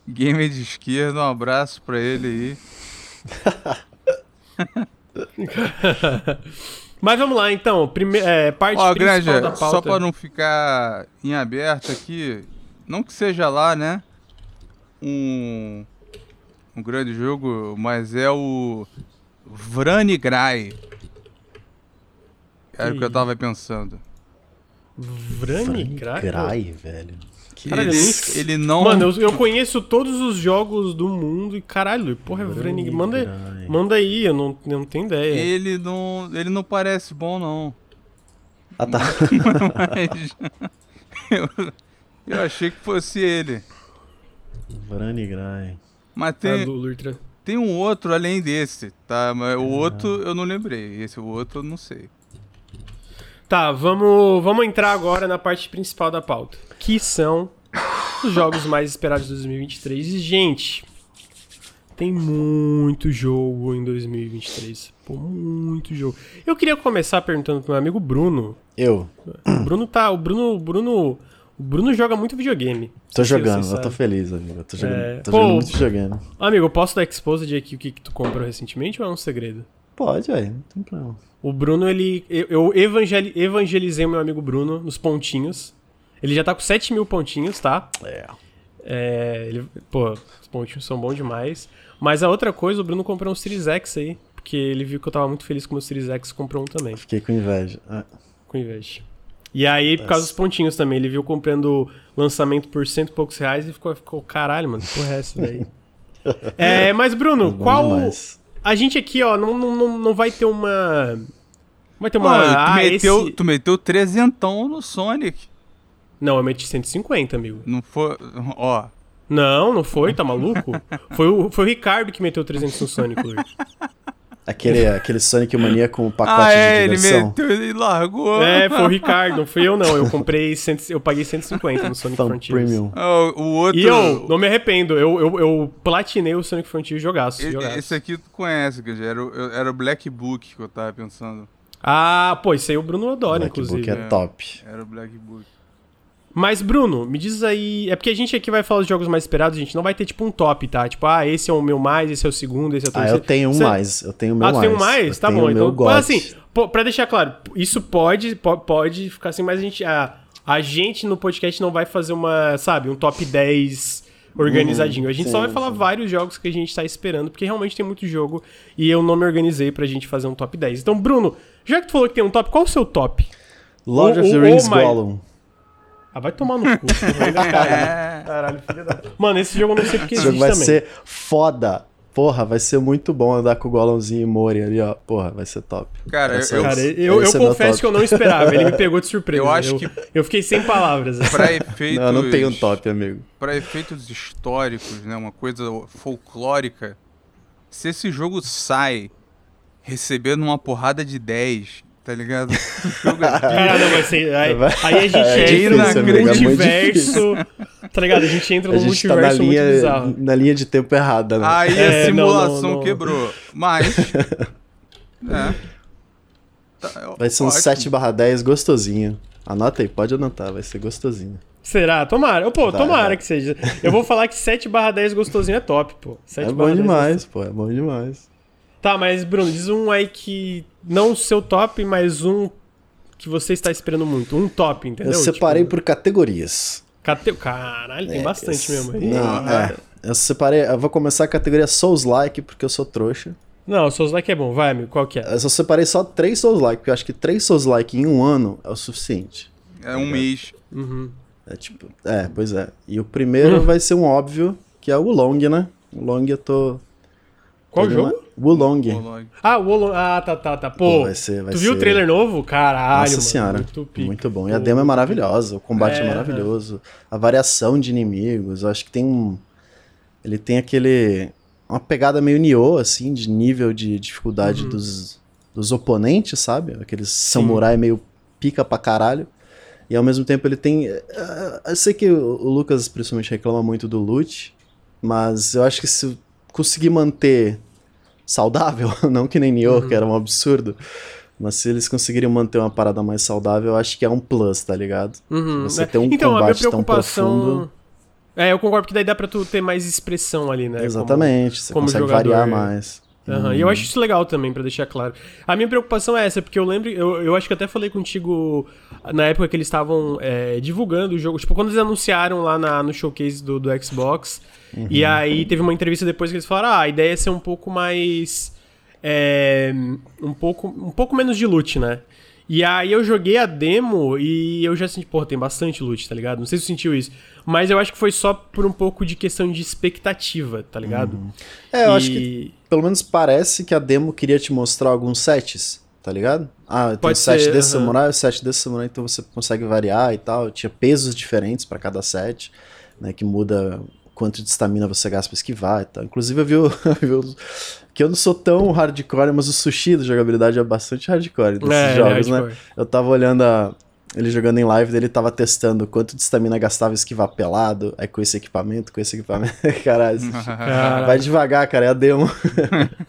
Gamer de esquerda, um abraço pra ele aí. Mas vamos lá, então. Prime é, parte Ó, principal Granja, da pauta. Só pra não ficar em aberto aqui, não que seja lá, né? um, um grande jogo, mas é o Grai. Era o que eu tava pensando. Grai, velho. Que ele, ele não. Mano, eu, eu, conheço todos os jogos do mundo e caralho, porra, Vrani, manda, manda aí, eu não, eu não tenho ideia. Ele não, ele não parece bom, não. Ah, tá. Mas, eu, eu achei que fosse ele. Grai. Mas tem, tem um outro além desse, tá? Mas o outro eu não lembrei. Esse o outro eu não sei. Tá, vamos, vamos entrar agora na parte principal da pauta. Que são os jogos mais esperados de 2023. E, gente, tem muito jogo em 2023. Pô, muito jogo. Eu queria começar perguntando pro meu amigo Bruno. Eu. O Bruno tá. O Bruno. Bruno o Bruno joga muito videogame. Tô jogando, eu tô feliz, amigo. Eu tô jogando, é... tô Pô, jogando muito videogame. Amigo, eu posso dar exposed aqui o que, que tu comprou recentemente ou é um segredo? Pode, velho, não tem problema. O Bruno, ele. Eu evangel, evangelizei o meu amigo Bruno nos pontinhos. Ele já tá com 7 mil pontinhos, tá? É. é ele, pô, os pontinhos são bons demais. Mas a outra coisa, o Bruno comprou um Series X aí. Porque ele viu que eu tava muito feliz com o meu Series X comprou um também. Fiquei com inveja. Ah. Com inveja. E aí, por causa dos pontinhos também, ele viu comprando lançamento por cento e poucos reais e ficou, ficou caralho, mano, porra é essa daí? é, mas, Bruno, é qual. Demais. A gente aqui, ó, não, não, não vai ter uma. Vai ter uma. tu, ah, meteu, esse... tu meteu trezentão no Sonic. Não, eu meti 150, amigo. Não foi. Ó. Não, não foi, tá maluco? foi, o, foi o Ricardo que meteu 300 no Sonic hoje. Aquele, aquele Sonic Mania com o pacote ah, é, de diversão. ele meteu e largou. É, foi o Ricardo, não fui eu não. Eu comprei, cento, eu paguei 150 no Sonic Frontiers. Premium. Oh, o outro... E eu não me arrependo, eu, eu, eu platinei o Sonic Frontiers jogaço, jogaço. Esse aqui tu conhece, que era, era o Black Book que eu tava pensando. Ah, pô, isso aí o Bruno adora, Black inclusive. Book é top. Era o Black Book. Mas, Bruno, me diz aí. É porque a gente aqui vai falar dos jogos mais esperados, a gente não vai ter tipo um top, tá? Tipo, ah, esse é o meu mais, esse é o segundo, esse é o terceiro. Ah, eu tenho um Você... mais. Eu tenho o meu ah, mais. Ah, tem um mais? Eu tá bom. Então, mas assim, pra deixar claro, isso pode, pode ficar assim, mas a gente. A, a gente no podcast não vai fazer uma, sabe, um top 10 organizadinho. a gente sim, só vai falar sim. vários jogos que a gente tá esperando, porque realmente tem muito jogo e eu não me organizei pra gente fazer um top 10. Então, Bruno, já que tu falou que tem um top, qual o seu top? Lord of the Rings Gollum. Ah, vai tomar no cu. Caralho, filha da... Mano, esse jogo eu não sei porque esse existe jogo vai também. ser foda. Porra, vai ser muito bom andar com o Gollumzinho e Mori ali, ó. Porra, vai ser top. Cara, ser, eu, cara, eu, eu confesso que eu não esperava. Ele me pegou de surpresa. Eu acho eu, que. Eu fiquei sem palavras. Assim. Pra efeitos. Não, não tem um top, amigo. Pra efeitos históricos, né? Uma coisa folclórica. Se esse jogo sai recebendo uma porrada de 10 tá ligado? É não, mas assim, aí, aí a gente é entra no é multiverso. Tá ligado? A gente entra A no gente tá na multiverso muito linha, bizarro. na linha de tempo errada, né? Aí É, a simulação não, não. quebrou. Mas. é. Tá, Vai ser um ótimo. 7 barra 10 gostosinho. Anota aí, pode anotar, vai ser gostosinho. Será? Tomara. Pô, Vai, tomara vai. que seja. Eu vou falar que 7 barra 10 gostosinho é top, pô. 7 é bom demais, pô, é bom demais. Tá, mas Bruno, diz um aí que. Não o seu top, mas um que você está esperando muito. Um top, entendeu? Eu separei Tipo, por categorias. cate- Caralho, tem É, bastante esse- mesmo. aí. Não, é. Eu separei, eu vou começar a categoria Souls-like, porque eu sou trouxa. Não, o Souls Like é bom. Vai, amigo, qual que é? Eu só separei só três Souls-like, porque eu acho que três Souls-like em um ano é o suficiente. É um mês. Uhum. É tipo, é, pois é. E o primeiro vai ser um óbvio, que é o Wulong, né? O Long eu tô. Qual jogo? Wulong. Pô, Ah, o Wolong. Ah, tá, tá, tá. Pô, Pô, vai ser- vai tu viu ser- o trailer novo? Caralho, Nossa mano, senhora. Muito, pica. Muito bom. E a demo é maravilhosa, o combate é, É, maravilhoso. A variação de inimigos, eu acho que tem um. Ele tem aquele. Uma pegada meio Nioh, assim, de nível de dificuldade Uhum. dos, dos oponentes, sabe? Aqueles samurai meio pica pra caralho. E ao mesmo tempo ele tem. eh, Eu sei que o Lucas principalmente reclama muito do loot, mas eu acho que se conseguir manter saudável, não que nem Nioh, Uhum. que era um absurdo, mas se eles conseguirem manter uma parada mais saudável, eu acho que é um plus, tá ligado? Uhum, Você né? ter um então, combate tão profundo. É, eu concordo que daí dá pra tu ter mais expressão ali, né? Exatamente, você como consegue jogador, variar é. Aham, E eu acho isso legal também, pra deixar claro. A minha preocupação é essa, porque eu lembro, eu, eu acho que até falei contigo na época que eles estavam é, divulgando o jogo, tipo, quando eles anunciaram lá na- no showcase do, do Xbox, e aí teve uma entrevista depois que eles falaram, ah, a ideia é ser um pouco mais. é, um, pouco, um pouco menos de loot, né? E aí eu joguei a demo e eu já senti, porra, tem bastante loot, tá ligado? Não sei se você sentiu isso. Mas eu acho que foi só por um pouco de questão de expectativa, tá ligado? É, eu E- acho que pelo menos parece que a demo queria te mostrar alguns sets, tá ligado? Ah, tem o set ser, desse aham. samurai, o set desse samurai, então você consegue variar e tal. Tinha pesos diferentes pra cada set, né? Que muda quanto de estamina você gasta pra esquivar e tal. Inclusive eu vi, o, vi o- que eu não sou tão hardcore, mas o sushi da jogabilidade é bastante hardcore desses É, jogos, é né? Eu tava olhando a- ele jogando em live, ele tava testando quanto de estamina gastava esquivar pelado, aí com esse equipamento, com esse equipamento. Caralho, Caralho. vai devagar, cara, é a demo.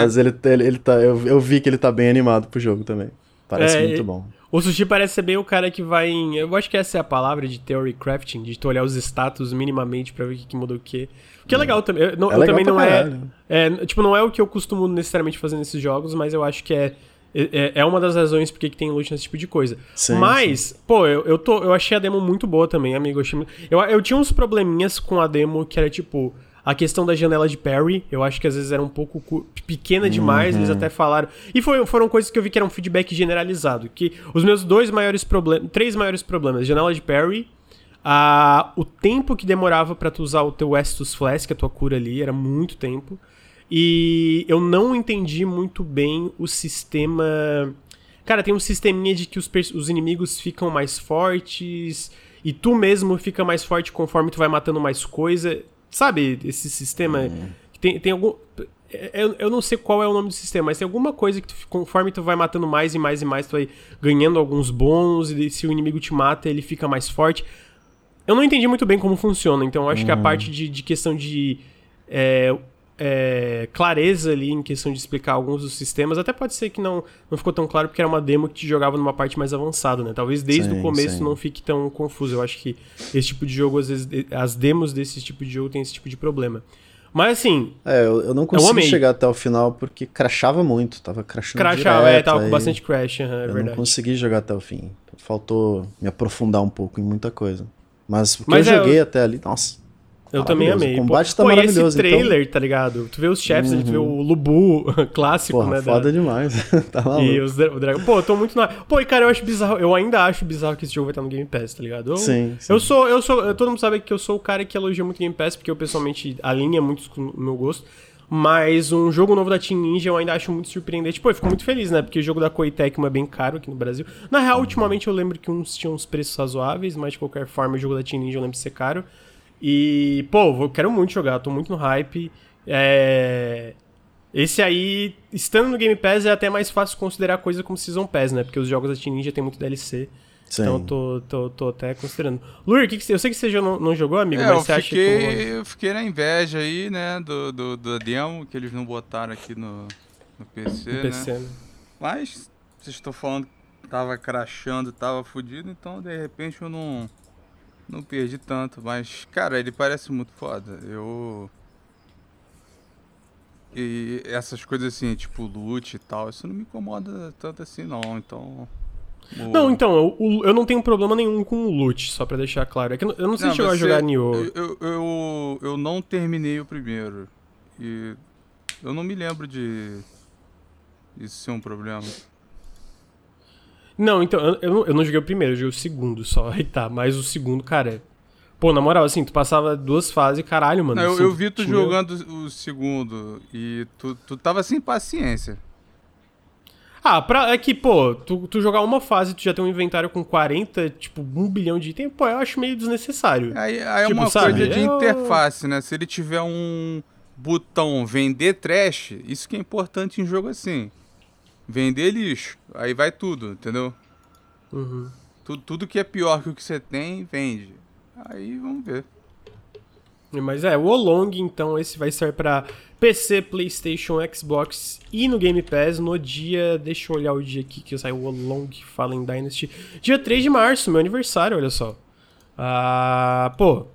Mas ele, ele, ele tá. Eu, eu vi que ele tá bem animado pro jogo também. Parece É, muito bom. O sushi parece ser bem o cara que vai em. Eu acho que essa é a palavra de theory crafting, de tu olhar os status minimamente pra ver o que, que muda o quê. Que é legal também. Eu, não- É legal também não é, é. Tipo, não é o que eu costumo necessariamente fazer nesses jogos, mas eu acho que é. É, é uma das razões porque que tem loot nesse tipo de coisa. Sim, mas, pô, eu, eu, tô, eu achei a demo muito boa também, amigo. Eu, achei eu, eu tinha uns probleminhas com a demo que era tipo. A questão da janela de parry, eu acho que às vezes era um pouco pequena demais, eles até falaram. E foi- foram coisas que eu vi que era um feedback generalizado. Que os meus dois maiores problemas. Três maiores problemas: janela de parry, a, o tempo que demorava pra tu usar o teu Estus Flask, a tua cura ali, era muito tempo. E eu não entendi muito bem o sistema. Cara, tem um sisteminha de que os, os inimigos ficam mais fortes e tu mesmo fica mais forte conforme tu vai matando mais coisa. Sabe esse sistema? que Tem, tem algum. Eu, eu não sei qual é o nome do sistema, mas tem alguma coisa que tu, conforme tu vai matando mais e mais e mais, tu vai ganhando alguns bônus, e se o inimigo te mata, ele fica mais forte. Eu não entendi muito bem como funciona, então eu acho que a parte de, de questão de é, é, clareza ali em questão de explicar alguns dos sistemas, até pode ser que não, não ficou tão claro porque era uma demo que te jogava numa parte mais avançada, né? Talvez desde Sim, o começo sim. não fique tão confuso. Eu acho que esse tipo de jogo, às vezes, as demos desse tipo de jogo tem esse tipo de problema. Mas assim, É, eu, eu não consegui chegar até o final porque crashava muito, tava crashando crashava, é, direto, tava com bastante crash, aham, é Eu não verdade. consegui jogar até o fim. Faltou me aprofundar um pouco em muita coisa. Mas o que Mas eu é, joguei eu- até ali, nossa. Eu também amei. O combate tá Pô, maravilhoso, esse trailer, tá ligado? Tu vê os chefes, ali, tu vê o Lubu clássico, Porra, né? da- foda demais. tá maluco. E os o dragão. Pô, eu tô muito na. Pô, e cara, eu acho bizarro. Eu ainda acho bizarro que esse jogo vai estar no Game Pass, tá ligado? Eu, Sim, sim. Eu sou, eu sou. Todo mundo sabe que eu sou o cara que elogia muito Game Pass, porque eu pessoalmente alinha muito com o meu gosto. Mas um jogo novo da Team Ninja eu ainda acho muito surpreendente. Pô, eu fico muito feliz, né? Porque o jogo da Koei Tecmo é bem caro aqui no Brasil. Na real, ultimamente eu lembro que uns tinham uns preços razoáveis, mas de qualquer forma o jogo da Team Ninja eu lembro de ser caro. E, pô, eu quero muito jogar, tô muito no hype. É. Esse aí, estando no Game Pass, é até mais fácil considerar coisa como Season Pass, né? Porque os jogos da Team Ninja tem muito DLC. Sim. Então eu tô, tô, tô até considerando. Luir, que que você- eu sei que você já não, não jogou, amigo, É, mas eu você acha fiquei, que. eu fiquei na inveja aí, né, do, do, do demo que eles não botaram aqui no, no PC, o né? PC, né? Mas vocês estão falando que tava crashando, tava fudido, então de repente eu não não perdi tanto, mas cara, ele parece muito foda. Eu e essas coisas assim, tipo loot e tal, isso não me incomoda tanto assim não, então o- Não, então, eu, eu não tenho problema nenhum com o loot, só pra deixar claro. É que eu não- sei Não, se chegou a você- jogar Nioh. Eu, eu, eu, não terminei o primeiro. E eu não me lembro de isso ser um problema. Não, então, eu, eu não, eu não joguei o primeiro, eu joguei o segundo só. Aí tá, mas o segundo, cara. é- Pô, na moral, assim, tu passava duas fases e caralho, mano. Não, eu, assim, eu vi tu tinha- jogando o segundo e tu, tu tava sem paciência. Ah, pra, é que, pô, tu, tu jogar uma fase e tu já tem um inventário com 40, tipo, um bilhão de itens, pô, eu acho meio desnecessário. Aí, aí Tipo, é uma sabe, coisa de eu- interface, né? Se ele tiver um botão vender trash, isso que é importante em jogo assim. Vender lixo, aí vai tudo, entendeu? Uhum. Tu- tudo que é pior que o que você tem, vende. Aí vamos ver. Mas é, o Olong, então, esse vai sair pra PC, PlayStation, Xbox e no Game Pass no dia. Deixa eu olhar o dia aqui que saiu o Olong Fallen Dynasty. Dia 3 de março, meu aniversário, olha só. Ah, pô,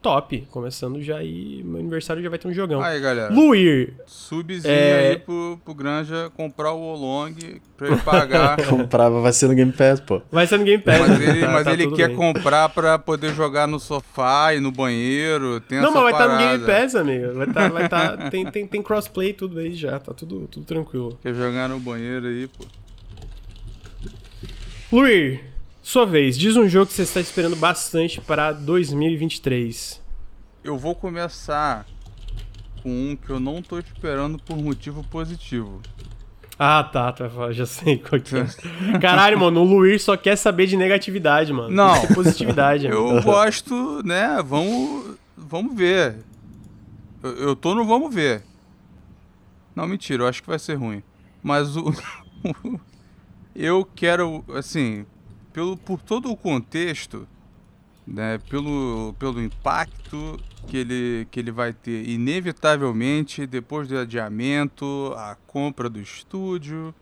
top. Começando já aí, meu aniversário já vai ter um jogão. Aí, galera. Luir, Subzinho É. aí pro, pro Granja comprar o Olong pra ele pagar. Comprava, vai ser no Game Pass, pô. vai ser no Game Pass. mas né? ele, Tá- mas tá ele quer bem. comprar pra poder jogar no sofá e no banheiro. Tem Não, essa mas vai estar no parada. Game Pass, amigo. Vai tá, vai tá, tem, tem, tem crossplay tudo aí já, tá tudo, tudo tranquilo. Quer jogar no banheiro aí, pô. Luir, sua vez, diz um jogo que você está esperando bastante para 2023. Eu vou começar com um que eu não tô esperando por motivo positivo. Ah, tá, vai falar, já sei qual que é. Caralho, mano, o Luir só quer saber de negatividade, mano. Não. Ter positividade. Eu gosto, né? Vamos, vamos ver. Eu, eu tô no vamos ver. Não, mentira, eu acho que vai ser ruim. Mas o. eu quero, assim, pelo, por todo o contexto, né? Pelo, pelo impacto que ele, que ele vai ter, inevitavelmente, depois do adiamento, a compra do estúdio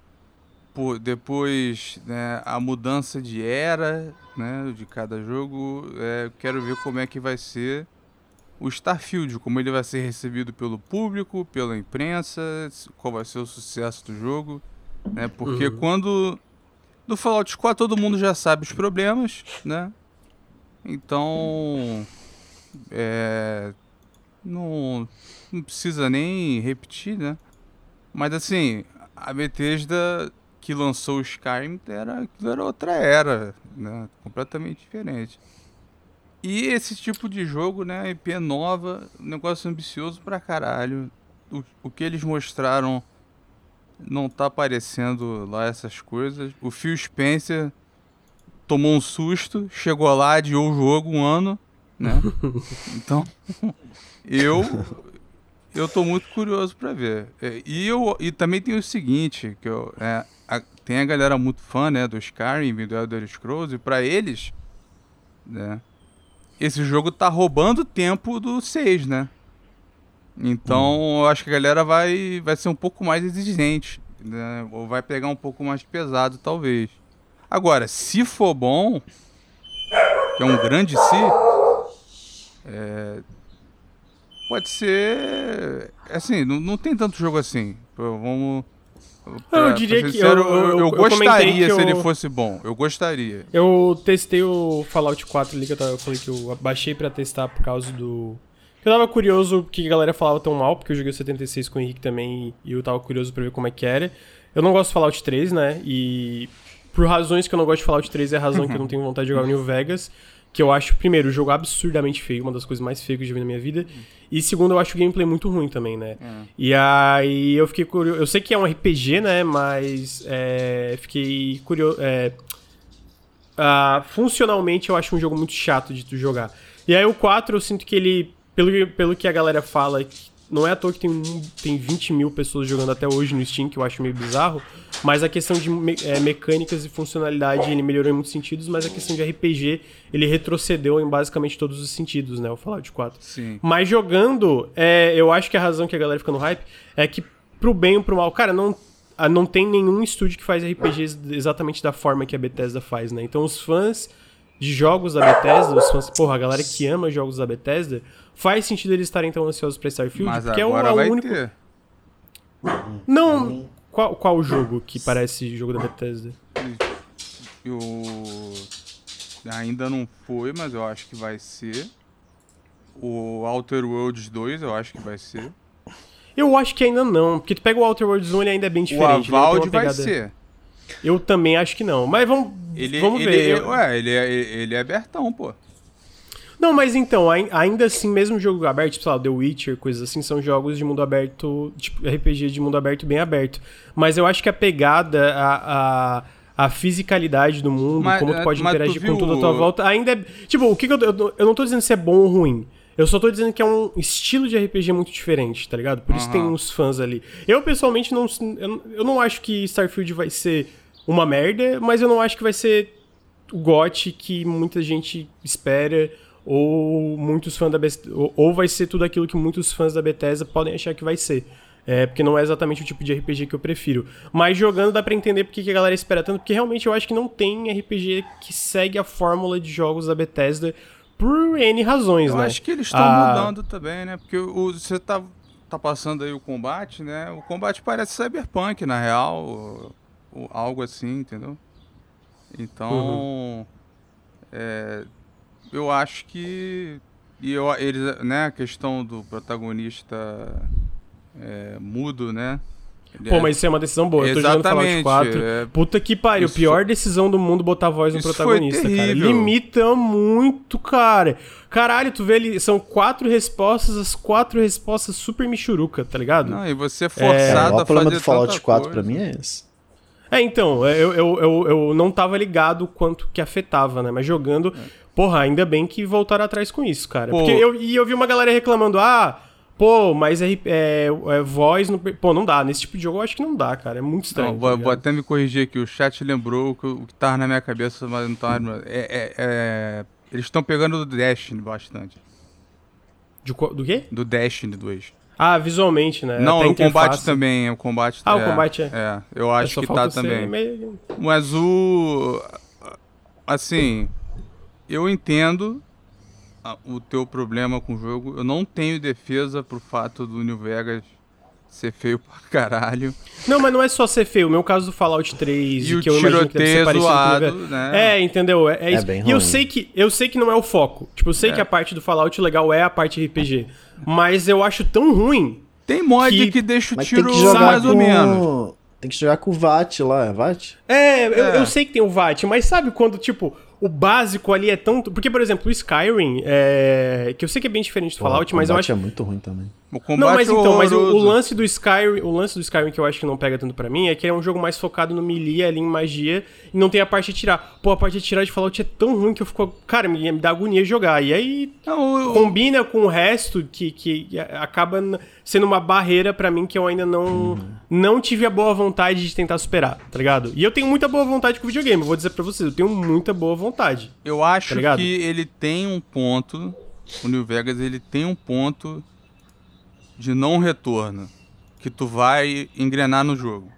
por depois né, a mudança de era né, de cada jogo. É, quero ver como é que vai ser o Starfield, como ele vai ser recebido pelo público, pela imprensa, qual vai ser o sucesso do jogo. Né, porque Uhum. quando. No Fallout 4 todo mundo já sabe os problemas, né? Então. É, não, não precisa nem repetir, né? Mas assim, a Bethesda que lançou o Skyrim era, era outra era, né? Completamente diferente. E esse tipo de jogo, né? IP nova, negócio ambicioso pra caralho. O, o que eles mostraram não tá aparecendo lá essas coisas. O Phil Spencer tomou um susto, chegou lá, adiou o jogo um ano, né? Então, eu eu tô muito curioso pra ver. É, E eu e também tem o seguinte, que eu, é, a- tem a galera muito fã, né, do Skyrim, e do Elder Scrolls e pra eles, né, esse jogo tá roubando tempo do 6, né? Então, eu acho que a galera vai vai ser um pouco mais exigente, né? Ou vai pegar um pouco mais pesado, talvez. Agora, se for bom, que é um grande se, é, pode ser. Assim, não, não tem tanto jogo assim. Vamos. pra- diria pra ser que sincero, eu- eu- eu gostaria se ele eu- fosse bom. Eu gostaria. Eu testei o Fallout 4 ali, que eu, tava, eu falei que eu baixei pra testar por causa do. Eu tava curioso porque a galera falava tão mal, porque eu joguei o 76 com o Henrique também e eu tava curioso pra ver como é que era. Eu não gosto de Fallout 3, né? E por razões que eu não gosto de Fallout 3 é a razão que eu não tenho vontade de jogar o New Vegas. Que eu acho, primeiro, o jogo absurdamente feio, uma das coisas mais feias que eu já vi na minha vida. E segundo, eu acho o gameplay muito ruim também, né? E aí eu fiquei curioso. Eu sei que é um RPG, né? Mas é, fiquei curioso. É, ah, funcionalmente eu acho um jogo muito chato de tu jogar. E aí o 4 eu sinto que ele, pelo, pelo que a galera fala, que não é à toa que tem, tem 20 mil pessoas jogando até hoje no Steam, que eu acho meio bizarro. Mas a questão de me- é, mecânicas e funcionalidade ele melhorou em muitos sentidos, mas a questão de RPG ele retrocedeu em basicamente todos os sentidos, né? O Fallout 4. Sim. Mas jogando, é, eu acho que a razão que a galera fica no hype é que, pro bem ou pro mal, cara, não, ah, não tem nenhum estúdio que faz RPGs exatamente da forma que a Bethesda faz, né? Então os fãs de jogos da Bethesda, os fãs, porra, a galera que ama jogos da Bethesda, faz sentido eles estarem tão ansiosos pra Starfield, Mas porque é o, agora é o vai único. ter. Não. Qual, qual jogo que parece jogo da Bethesda? Eu... Ainda não foi, mas eu acho que vai ser. O Outer Worlds 2 eu acho que vai ser. Eu acho que ainda não, porque tu pega o Outer Worlds 1, ele ainda é bem O diferente. ele tem uma Avald vai pegada- ser. Eu também acho que não. Mas vamos, Ele, vamos ele, ver. Eu- Ué, ele é, ele é abertão, pô. Não, mas então, ai- ainda assim, mesmo jogo aberto, tipo, sei lá, The Witcher, coisas assim, são jogos de mundo aberto, tipo, RPG de mundo aberto bem aberto. Mas eu acho que a pegada, a, a, a fisicalidade do mundo, Mas, como tu eh, pode mas tu interagir com tudo à tua volta, ainda é. Tipo, o que, que eu, eu. Eu não tô dizendo se é bom ou ruim. Eu só tô dizendo que é um estilo de RPG muito diferente, tá ligado? Por isso tem uns fãs ali. Eu, pessoalmente, não, eu, eu não acho que Starfield vai ser uma merda, mas eu não acho que vai ser o GOT que muita gente espera, ou muitos fãs da Bethesda, ou, vai ser tudo aquilo que muitos fãs da Bethesda podem achar que vai ser. É, porque não é exatamente o tipo de RPG que eu prefiro. Mas jogando dá pra entender porque que a galera espera tanto, porque realmente eu acho que não tem RPG que segue a fórmula de jogos da Bethesda por N razões, Eu né? acho que eles estão Ah, mudando também, né? Porque o, você tá, tá passando aí o combate, né? O combate parece cyberpunk, na real. ou- ou algo assim, entendeu? Então. Uhum. é, eu acho que. E eu, eles, né, a questão do protagonista é, mudo, né? Pô, é- mas isso é uma decisão boa. Eu tô jogando Fallout Exatamente, 4. é. Puta que pariu. Isso- Pior decisão do mundo botar voz no Isso foi protagonista, cara. terrível. Limita muito, cara. Caralho, tu vê ali, são quatro respostas, as quatro respostas super michuruca, tá ligado? Não, e você é Cara, o forçado maior a problema fazer do Fallout tanta 4 pra coisa. mim é esse. É, então, é, eu, eu, eu, eu não tava ligado o quanto que afetava, né? Mas jogando, porra, ainda bem que voltaram atrás com isso, cara. Pô. Porque eu, e eu vi uma galera reclamando, ah, pô, mas é, é, é voz no. Pô, não dá. Nesse tipo de jogo eu acho que não dá, cara. É muito estranho. Não, tá vou, vou até me corrigir aqui. O chat lembrou que o que tava na minha cabeça, mas não tava. É, é- é- eles estão pegando do Destiny bastante. De do quê? Do Destiny 2. Ah, visualmente, né? não, Até o combate também. O combate Ah, o combate é. É, eu É, acho só que tá também. meio- Mas o. Assim. Eu entendo o teu problema com o jogo. Eu não tenho defesa pro fato do New Vegas ser feio pra caralho. Não, mas não é só ser feio. O meu caso do Fallout 3, E o que eu imagino que deve ser parecido com o zoado, New Vegas. né? É, entendeu? É, é isso. bem e eu sei, que, eu sei que não é o foco. Tipo, eu sei É. que a parte do Fallout legal é a parte RPG. Mas eu acho tão ruim. Tem mod Que- que, deixa o Mas tiro que jogar mais com... ou menos. Tem que jogar com o VAT lá, é VAT? É, eu, É. eu sei que tem o VAT, mas sabe quando, tipo, o básico ali é tão. Porque, por exemplo, o Skyrim, é... que eu sei que é bem diferente do Fallout, Pô, mas eu acho é muito ruim também. O combate Não, mas então, mas o, o lance do Skyrim, o lance do Skyrim que eu acho que não pega tanto pra mim é que é um jogo mais focado no melee ali em magia e não tem a parte de tirar. Pô, a parte de tirar de Fallout é tão ruim que eu fico, cara, me, me dá agonia jogar. E aí Não, o- combina com o resto que, que acaba sendo uma barreira pra mim que eu ainda não Uhum. não tive a boa vontade de tentar superar, tá ligado? E eu tenho muita boa vontade com o videogame, eu vou dizer pra vocês, eu tenho muita boa vontade. Eu acho Tá que ele tem um ponto, o New Vegas, ele tem um ponto de não retorno, que tu vai engrenar no jogo.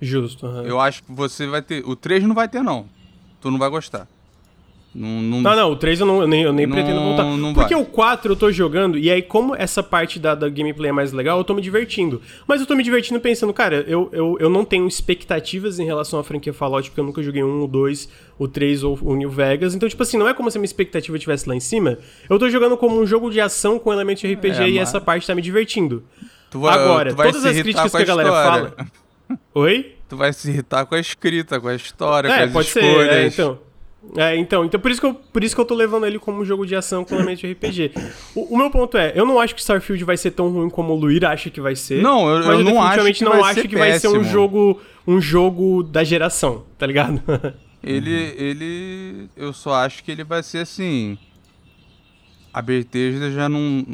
Justo. aham. Eu acho que você vai ter, o 3 não vai ter não, tu não vai gostar. Não, não, Não, não, o 3 eu, não, eu nem, eu nem pretendo voltar. Porque vai. o 4 eu tô jogando, e aí, como essa parte da, da gameplay é mais legal, eu tô me divertindo. Mas eu tô me divertindo pensando, cara, eu, eu, eu não tenho expectativas em relação à franquia Fallout, porque eu nunca joguei um, o 2, o 3 ou o New Vegas. Então, tipo assim, não é como se a minha expectativa estivesse lá em cima. Eu tô jogando como um jogo de ação com elementos de RPG É, e mas- essa parte tá me divertindo. tu Agora, tu todas as críticas com que a galera história. fala. Oi? Tu vai se irritar com a escrita, com a história, com É, as pode escolhas. ser. É, então. É, então, então por isso, que eu, por isso que eu tô levando ele como um jogo de ação com elementos de RPG. O, o meu ponto é, eu não acho que Starfield vai ser tão ruim como o Luir acha que vai ser. Não, eu- mas eu não acho definitivamente que não acho que vai ser um péssimo. jogo, um jogo da geração, tá ligado? Ele, ele, eu só acho que ele vai ser assim. A Bethesda já não,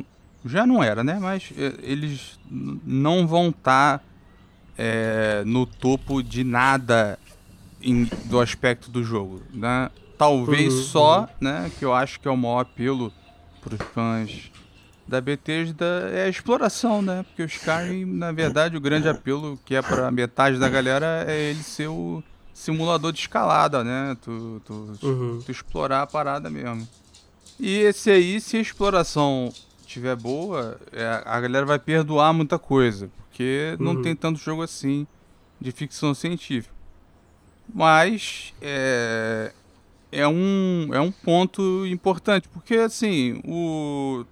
Já não era, né? Mas é, eles não vão estar no topo de nada em- do aspecto do jogo, né? Talvez Uhum, só, né? Que eu acho que é o maior apelo para os fãs da Bethesda é a exploração, né? Porque o Skyrim, na verdade, o grande apelo que é para metade da galera é ele ser o simulador de escalada, né? Tu, tu, Uhum. tu explorar a parada mesmo. E esse aí, se a exploração tiver boa, é, a galera vai perdoar muita coisa, porque não Uhum. tem tanto jogo assim de ficção científica. Mas é, é, um, é um ponto importante, porque assim, o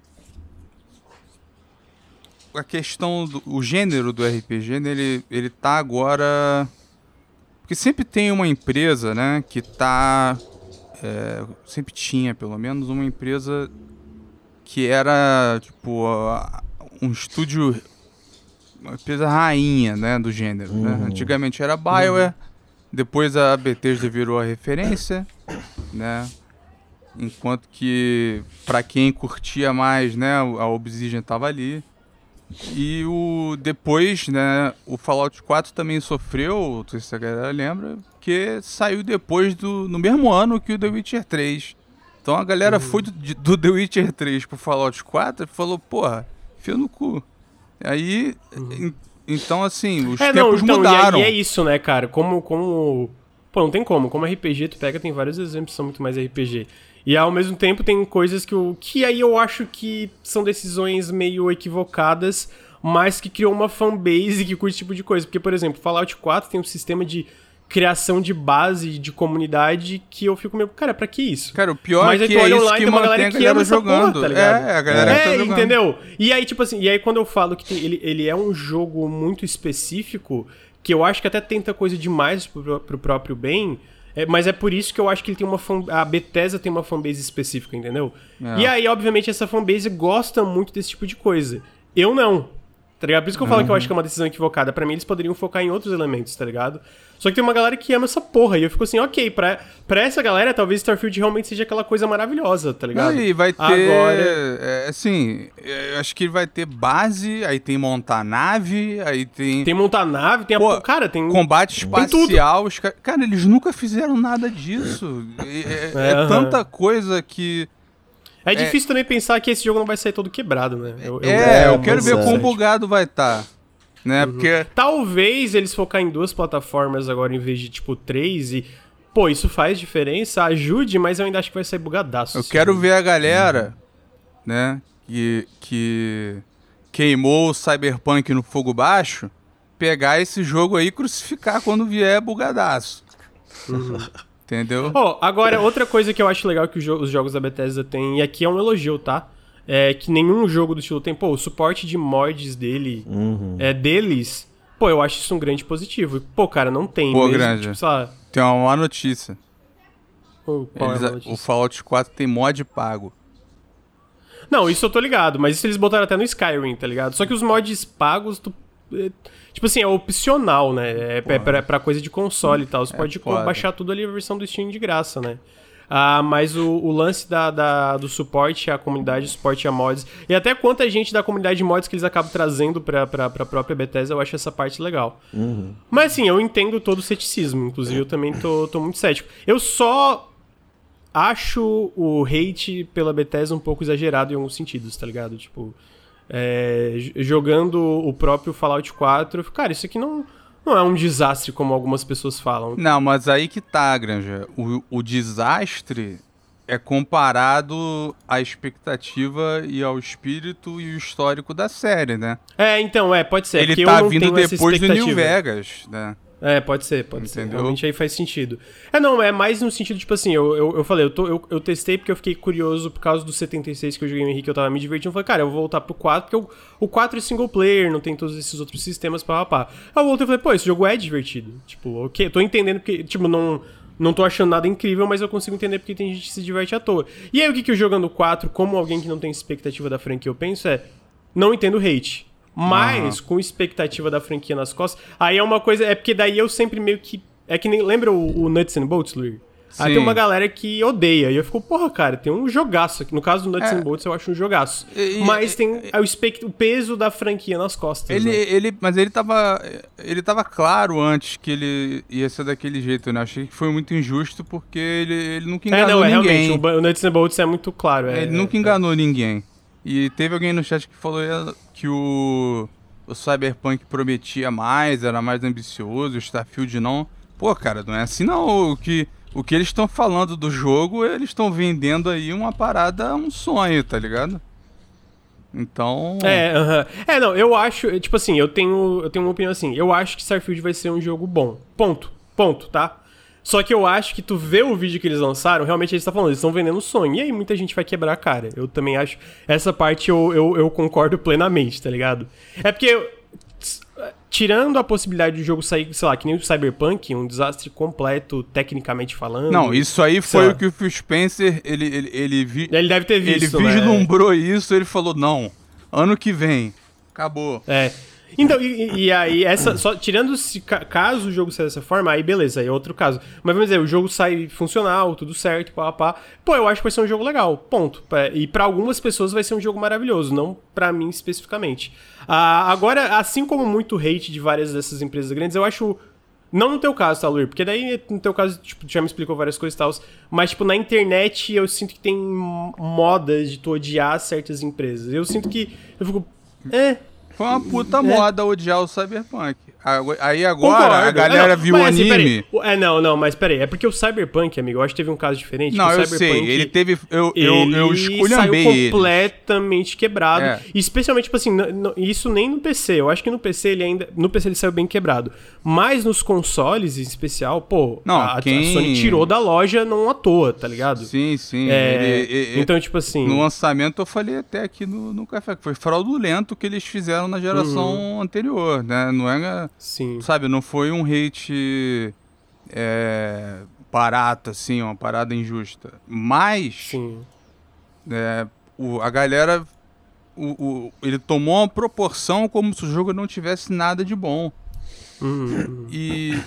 a questão do o gênero do RPG, né, ele, ele tá agora porque sempre tem uma empresa, né, que tá é, sempre tinha, pelo menos, uma empresa que era, tipo, um estúdio, uma empresa rainha, né, do gênero, né? Uhum. Antigamente era a BioWare, depois a Bethesda virou a referência, né? Enquanto que, pra quem curtia mais, né, a Obsidian tava ali. E o depois, né, o Fallout 4 também sofreu, não sei se a galera lembra, porque saiu depois do no mesmo ano que o The Witcher 3. Então a galera foi do, do The Witcher 3 pro Fallout 4 e falou, porra, fia no cu. Aí, en- então assim, os É, não, tempos então, e, mudaram. é- e é isso, né, cara? Como, como. Pô, não tem como. Como RPG, tu pega, tem vários exemplos que são muito mais RPG. E ao mesmo tempo tem coisas que eu. Que aí eu acho que são decisões meio equivocadas, mas que criou uma fanbase que curte esse tipo de coisa. Porque, por exemplo, Fallout 4 tem um sistema de criação de base, de comunidade, que eu fico meio. Cara, pra que isso? Cara, o pior Mas é que é isso online, que tem uma galera que ama essa porra, jogando. tá ligado? é, a galera que tá É, jogando. entendeu? E aí, tipo assim, e aí quando eu falo que tem- ele, ele é um jogo muito específico, que eu acho que até tenta coisa demais pro, pro próprio bem, é, mas é por isso que eu acho que ele tem uma fan, a Bethesda tem uma fanbase específica, entendeu? É. E aí, obviamente, essa fanbase gosta muito desse tipo de coisa. Eu não. Tá ligado? Por isso que eu falo que eu acho que é uma decisão equivocada. Pra mim, eles poderiam focar em outros elementos, tá ligado? Só que tem uma galera que ama essa porra. E eu fico assim, ok, pra, pra essa galera, talvez Starfield realmente seja aquela coisa maravilhosa, tá ligado? Aí vai ter. Agora. é, assim, é, eu acho que vai ter base, aí tem montar nave, aí tem, Tem montar nave, tem a. Pô, cara, tem. combate Tem tudo. espacial. Os ca- cara, eles nunca fizeram nada disso. É, é- é tanta coisa que. É difícil também pensar que esse jogo não vai sair todo quebrado, né? Eu, eu- é, eu é, quero pois ver é. quão bugado vai estar. né? Porque. Talvez eles focar em duas plataformas agora em vez de, tipo, três e. Pô, isso faz diferença, ajude, mas eu ainda acho que vai sair bugadaço. Eu quero jogo. ver a galera, né, que, que queimou o Cyberpunk no fogo baixo, pegar esse jogo aí e crucificar quando vier bugadaço. Entendeu? Ó, agora, outra coisa que eu acho legal que os, jo- os jogos da Bethesda têm, e aqui é um elogio, tá? É que nenhum jogo do estilo tem, pô, o suporte de mods dele, Uhum. é deles, pô, eu acho isso um grande positivo. E, Pô, cara, não tem Pô, mesmo, grande. tipo, sei lá, Tem uma má notícia. é Eles- notícia? o Fallout 4 tem mod pago. Não, isso eu tô ligado, mas isso eles botaram até no Skyrim, tá ligado? Só que os mods pagos, tu, é, tipo assim, é opcional, né? É, é pra, pra coisa de console e tal. Você É pode foda. baixar tudo ali a versão do Steam de graça, né? Ah, mas o, o lance da, da- do suporte à comunidade, suporte a mods, e até quanta gente da comunidade de mods que eles acabam trazendo pra, pra, pra própria Bethesda, eu acho essa parte legal. Mas assim, eu entendo todo o ceticismo, inclusive eu também tô, tô muito cético. Eu só acho o hate pela Bethesda um pouco exagerado em alguns sentidos, tá ligado? Tipo, é, jogando o próprio Fallout 4, eu fico, cara, isso aqui não, não é um desastre como algumas pessoas falam. Não, mas aí que tá, Granja. O, o desastre é comparado à expectativa e ao espírito e o histórico da série, né? É, então, é, pode ser. Ele tá não vindo depois do New. Vegas, né? É, pode ser, pode ser. Entendeu? Realmente aí faz sentido. É, não, é mais no sentido, tipo assim, eu, eu, eu falei, eu, tô, eu, eu testei porque eu fiquei curioso por causa do 76 que eu joguei no Henrique, eu tava me divertindo. Eu falei, cara, eu vou voltar pro 4, porque o, o 4 é single player, não tem todos esses outros sistemas, pá, pá, pá. Aí eu voltei e falei, pô, esse jogo é divertido. Tipo, ok, eu tô entendendo porque, tipo, não, não tô achando nada incrível, mas eu consigo entender porque tem gente que se diverte à toa. E aí o que, que eu jogando 4, como alguém que não tem expectativa da franquia, eu penso é, não entendo hate. Mas, com expectativa da franquia nas costas, aí é uma coisa. É porque daí eu sempre meio que. É que nem. Lembra o, o Nuts and Bolts, Luir? Aí tem uma galera que odeia. E eu fico, porra, cara, tem um jogaço aqui. No caso do Nuts É. and Bolts, eu acho um jogaço. E- e- Mas tem o, espect- o peso da franquia nas costas. Ele, né? ele, mas ele tava, ele tava claro antes que ele ia ser daquele jeito, né? Achei que foi muito injusto porque ele, ele nunca É, enganou não, é ninguém. realmente. O, o Nuts and Bolts é muito claro. É, ele nunca é, enganou ninguém. E teve alguém no chat que falou que o, o Cyberpunk prometia mais, era mais ambicioso, o Starfield não. Pô, cara, não é assim não. O que, o que eles estão falando do jogo, eles estão vendendo aí uma parada, um sonho, tá ligado? Então. É, aham. é, não, eu acho, tipo assim, eu tenho, eu tenho uma opinião assim, eu acho que Starfield vai ser um jogo bom. Ponto. Ponto, tá? Só que eu acho que tu vê o vídeo que eles lançaram, realmente eles estão falando, eles estão vendendo sonho. E aí muita gente vai quebrar a cara. Eu também acho. Essa parte eu, eu, eu concordo plenamente, tá ligado? É porque. Tirando a possibilidade do jogo sair, sei lá, que nem o Cyberpunk, um desastre completo, tecnicamente falando. Não, isso aí foi lá. o que o Phil Spencer, ele, ele, ele, vi- Ele deve ter ele visto, né? vislumbrou isso, ele falou, não, ano que vem, acabou. É. Então, e, e aí, essa, só tirando se ca- caso o jogo saia dessa forma, aí beleza, aí é outro caso. Mas vamos dizer, o jogo sai funcional, tudo certo, pá, pá. Pô, eu acho que vai ser um jogo legal, ponto. E pra algumas pessoas vai ser um jogo maravilhoso, não pra mim especificamente. Ah, agora, assim como muito hate de várias dessas empresas grandes, eu acho. Não no teu caso, tá, Luir? Porque daí, no teu caso, tipo, já me explicou várias coisas e tal. Mas, tipo, na internet eu sinto que tem modas de tu odiar certas empresas. Eu sinto que. Eu fico. É, Foi uma puta É. moda odiar o Cyberpunk. Aí agora Concordo. a galera não, viu o assim, anime. peraí. É, não, não, mas peraí. É porque o Cyberpunk, amigo, eu acho que teve um caso diferente. não, eu sei, ele teve. Eu, eu, ele eu esculhambei saiu completamente quebrado. É. Especialmente, tipo assim, isso nem no PC. Eu acho que no PC ele ainda. No PC ele saiu bem quebrado. Mas nos consoles, em especial, pô, Não, a, a quem- Sony tirou da loja não à toa, tá ligado? Sim, sim. É, ele- ele- então, tipo assim. No lançamento eu falei até aqui no, no café, que foi fraudulento que eles fizeram na geração Uhum. anterior, né? Não é. Sim. Sabe, não foi um hate é, barato, assim, uma parada injusta. Mas Sim. é, o- a galera. O, o- ele tomou uma proporção como se o jogo não tivesse nada de bom. Uhum. E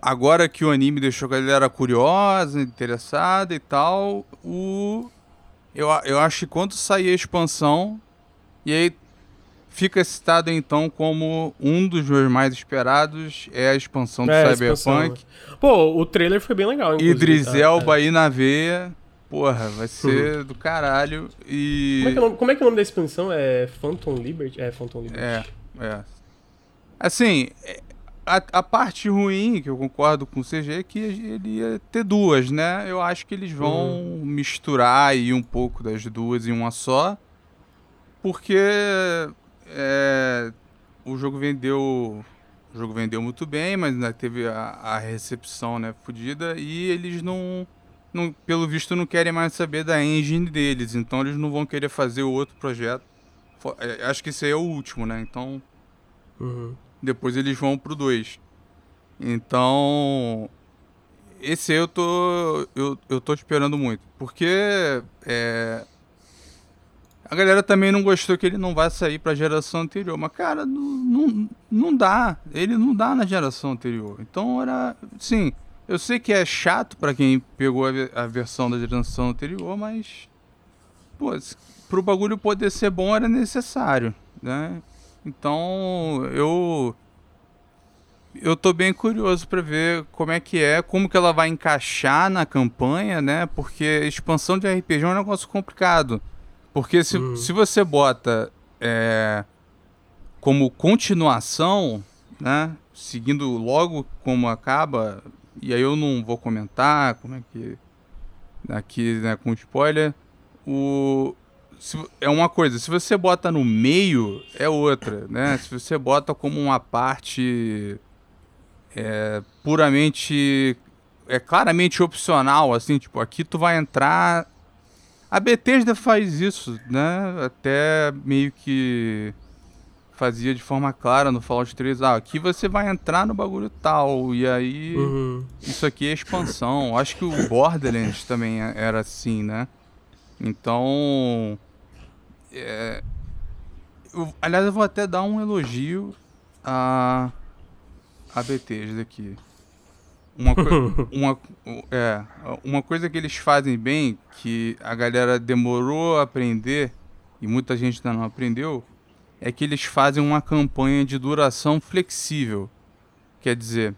agora que o anime deixou a galera curiosa, interessada e tal, o eu, eu acho que quando sair a expansão, e aí fica citado então como um dos meus mais esperados é a expansão do É, a expansão, Cyberpunk. né? Pô, o trailer foi bem legal. Idris tá? Elba aí na veia. Porra, vai ser do caralho. E. Como é, que é o nome, como é que é o nome da expansão? É Phantom Liberty? É, Phantom Liberty. É, é. Assim, é, a, a parte ruim, que eu concordo com o CG, é que ele ia ter duas, né? Eu acho que eles vão misturar aí um pouco das duas em uma só. Porque é, o jogo vendeu. O jogo vendeu muito bem, mas ainda teve a, a recepção, né, fodida, e eles não, não. Pelo visto, não querem mais saber da engine deles. Então eles não vão querer fazer o outro projeto. É, Acho que esse aí é o último, né? Então Uhum. depois eles vão pro 2. Então. Esse aí eu tô. Eu, eu tô esperando muito. Porque. É, a galera também não gostou que ele não vai sair pra geração anterior. Mas, cara, não, não, não dá. Ele não dá na geração anterior. Então era. Sim, eu sei que é chato pra quem pegou a, a versão da geração anterior, mas. Pô, pro bagulho poder ser bom era necessário, né? Então, eu eu tô bem curioso pra ver como é que é, como que ela vai encaixar na campanha, né? Porque expansão de RPG é um negócio complicado. Porque se, se você bota é, como continuação, né? Seguindo logo como acaba, e aí eu não vou comentar como é que aqui, né, com spoiler, o se é uma coisa, se você bota no meio, é outra, né? Se você bota como uma parte é, puramente, é claramente opcional, assim, tipo, aqui tu vai entrar... A Bethesda faz isso, né? Até meio que fazia de forma clara no Fallout 3, ah, aqui você vai entrar no bagulho tal, e aí Uhum. isso aqui é expansão. Acho que o Borderlands também é- era assim, né? Então. é, eu- aliás, eu vou até dar um elogio a. a Bethesda aqui. Uma, co- uma, é, uma coisa que eles fazem bem, que a galera demorou a aprender, e muita gente ainda não aprendeu, é que eles fazem uma campanha de duração flexível. Quer dizer,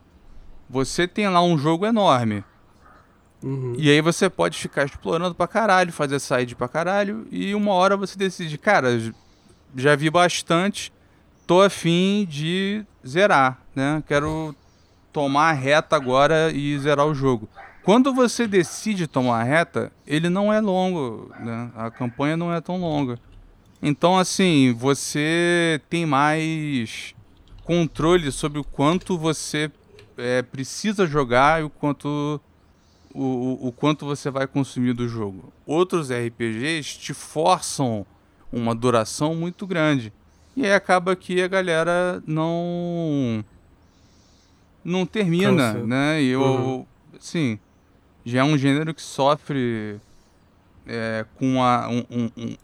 você tem lá um jogo enorme, Uhum. e aí você pode ficar explorando pra caralho, fazer side pra caralho, e uma hora você decide, cara, já vi bastante, tô afim de zerar, né? Quero tomar a reta agora e zerar o jogo. Quando você decide tomar a reta, ele não é longo, né? A campanha não é tão longa. Então, assim, você tem mais controle sobre o quanto você é, precisa jogar e o quanto o, o, o quanto você vai consumir do jogo. Outros RPGs te forçam uma duração muito grande. E aí acaba que a galera não não termina, né? E eu, Uhum. sim, já é um gênero que sofre é, com a, um, um- um-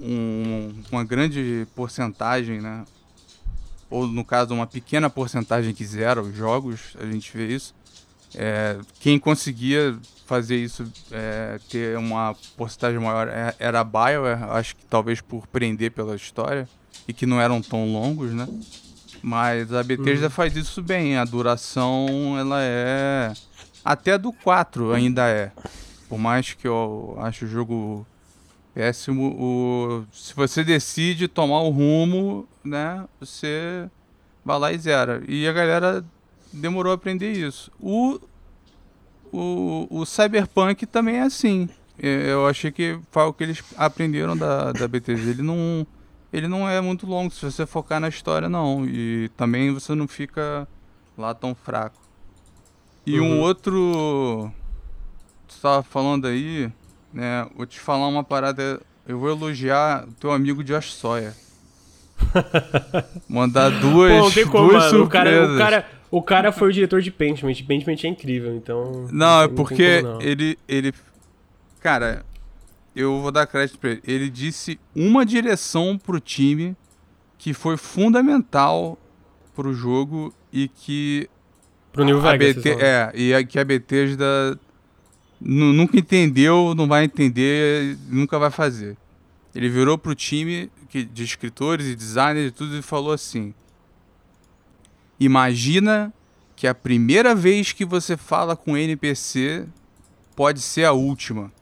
um- uma grande porcentagem, né? Ou no caso, uma pequena porcentagem que zera os jogos, a gente vê isso. É, quem conseguia fazer isso, é, ter uma porcentagem maior, é- era a BioWare, acho que talvez por prender pela história, e que não eram tão longos, né? Mas a Bethesda faz isso bem, a duração ela é. Até do 4 ainda é. Por mais que eu acho o jogo péssimo, o... se você decide tomar o rumo, né, você vai lá e zera. E a galera demorou a aprender isso. O, o, o Cyberpunk também é assim. Eu achei que foi o que eles aprenderam da, da Bethesda. Ele não, ele não é muito longo se você focar na história, não. E também você não fica lá tão fraco. E um Uhum. outro. Tu tava falando aí, né? Vou te falar uma parada. Eu vou elogiar o teu amigo Josh Sawyer. Mandar duas, Pô, como, duas. O cara, o, cara, o cara foi o diretor de Pentiment. Pentiment é incrível, então. Não, é porque não. ele, ele. Cara, eu vou dar crédito pra ele. Ele disse uma direção pro time que foi fundamental pro jogo e que Pro New a Vegas. BT, é, e a, que a Bethesda nu- nunca entendeu, não vai entender, nunca vai fazer. Ele virou pro time que, de escritores e designers e tudo e falou assim: Imagina que a primeira vez que você fala com NPC pode ser a última.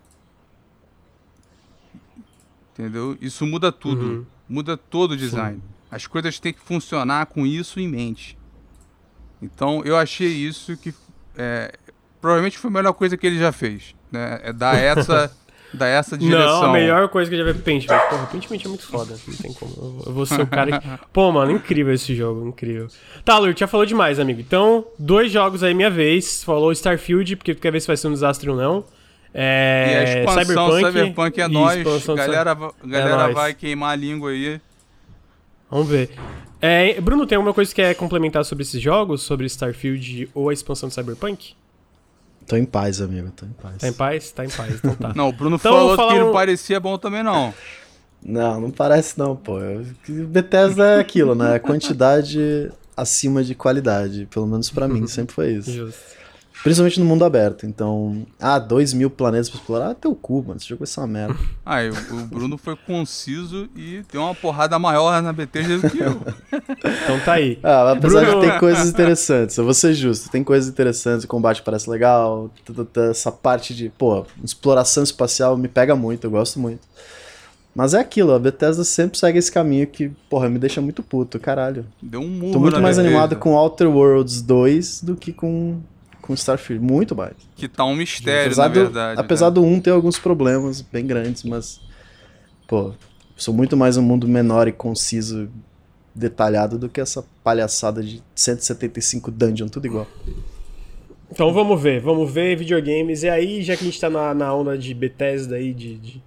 Entendeu? Isso muda tudo. Uhum. Muda todo o design. As coisas têm que funcionar com isso em mente. Então eu achei isso que é, provavelmente foi a melhor coisa que ele já fez. Né? É dar essa, dar essa direção. Não, a melhor coisa que eu já vi pro Pentiment. Porra, Pentiment é muito foda. Não tem como. Eu vou- Eu vou ser o cara que... Pô, mano, incrível esse jogo. Incrível. Tá, Lur, já falou demais, amigo. Então, dois jogos aí, minha vez. Falou Starfield, porque tu quer ver se vai ser um desastre ou não. E É... a expansão Cyberpunk, é e nós. expansão do Galera, va- galera nóis. vai queimar a língua aí. Vamos ver. É, Bruno, tem alguma coisa que quer complementar sobre esses jogos? Sobre Starfield ou a expansão do Cyberpunk? Tô em paz, amigo, tô em paz. Tá em paz? Tá em paz, então tá. Não, o Bruno Então, falou falar que não parecia bom também, não. Não, não parece não, pô. Bethesda é aquilo, né? Quantidade acima de qualidade. Pelo menos pra mim, sempre foi isso. Justo. Principalmente no mundo aberto. Então, ah, dois mil planetas pra explorar? Ah, teu cu, mano. Esse jogo vai ser uma merda. Ah, o, o Bruno foi conciso e deu uma porrada maior na Bethesda do que eu. Então tá aí. Ah, apesar Bruno- de ter coisas interessantes, eu vou ser justo, tem coisas interessantes, o combate parece legal, essa parte de, pô, exploração espacial me pega muito, eu gosto muito. Mas é aquilo, a Bethesda sempre segue esse caminho que, porra, me deixa muito puto, caralho. Deu um murro Tô muito na mais Bethesda, animado com Outer Worlds 2 do que com, com Starfield, muito mais. Que tá um mistério, apesar na do, verdade. apesar né? do 1 ter alguns problemas bem grandes, mas, pô, sou muito mais um mundo menor e conciso, detalhado do que essa palhaçada de 175 dungeon, tudo igual. Então vamos ver, vamos ver videogames. E aí, já que a gente tá na, na onda de Bethesda aí, de, de-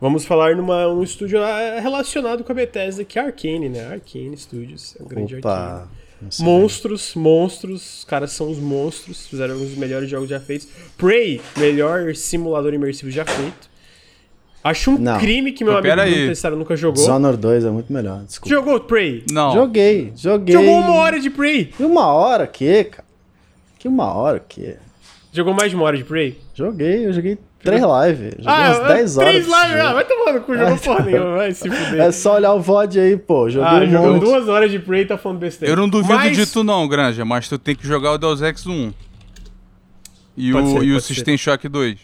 vamos falar numa, num estúdio ah, relacionado com a Bethesda, que é a Arkane, né? Arkane Studios, é o grande Arkane. Opa! Monstros, monstros, os caras são os monstros, fizeram alguns dos melhores jogos já feitos. Prey, melhor simulador imersivo já feito. Acho um Não. crime que meu Mas amigo aí. Tessaro nunca jogou. Dishonored 2 é muito melhor, desculpa. Jogou Prey? Não. Joguei, joguei. Jogou uma hora de Prey. E uma hora que, cara? Que uma hora que. Jogou mais de uma hora de Prey? Joguei, eu joguei três lives. Joguei Ah, umas 10 horas. Três lives, ah, vai tomar no cu, jogou porra nenhuma, vai se fuder. É só olhar o VOD aí, pô. Joguei ah, um jogou monte. duas horas de Prey e tá falando besteira. Eu não duvido Mas- de tu não, Granja, mas tu tem que jogar o Deus Ex 1. E Pode o, ser, e o ser. System Shock 2.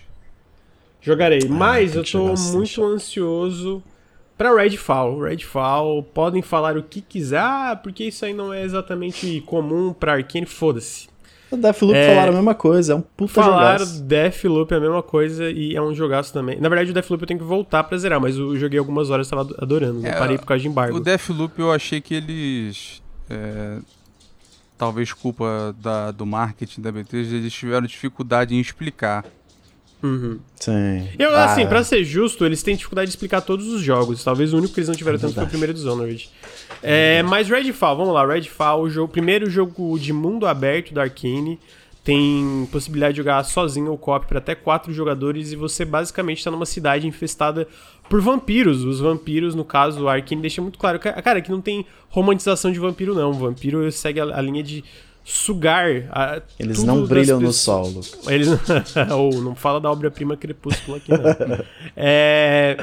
Jogarei, mas tem eu tô assim, muito ansioso pra Redfall. Redfall, podem falar o que quiser, ah, porque isso aí não é exatamente comum pra Arkane, foda-se. O Deathloop É, falaram a mesma coisa, é um puta Falaram jogaço. Deathloop é a mesma coisa e é um jogaço também. Na verdade, o Deathloop eu tenho que voltar pra zerar, mas eu joguei algumas horas e tava adorando. É, eu parei por causa de embargo. O Deathloop eu achei que eles. é, talvez culpa da, do marketing da Bethesda, eles tiveram dificuldade em explicar. Uhum. Sim. Eu, Ah, assim, pra ser justo, eles têm dificuldade de explicar todos os jogos. Talvez o único que eles não tiveram tanto foi o primeiro Dishonored. É, mas Redfall, vamos lá, Redfall, o jogo, primeiro jogo de mundo aberto da Arkane. Tem possibilidade de jogar sozinho ou co-op para até quatro jogadores e você basicamente está numa cidade infestada por vampiros. Os vampiros, no caso, a Arkane deixa muito claro. Ca- Cara, que não tem romantização de vampiro, não. O vampiro segue a, a linha de sugar. a- Eles não brilham no sol, Lucas. Eles ou não fala da obra-prima Crepúsculo aqui, não. é,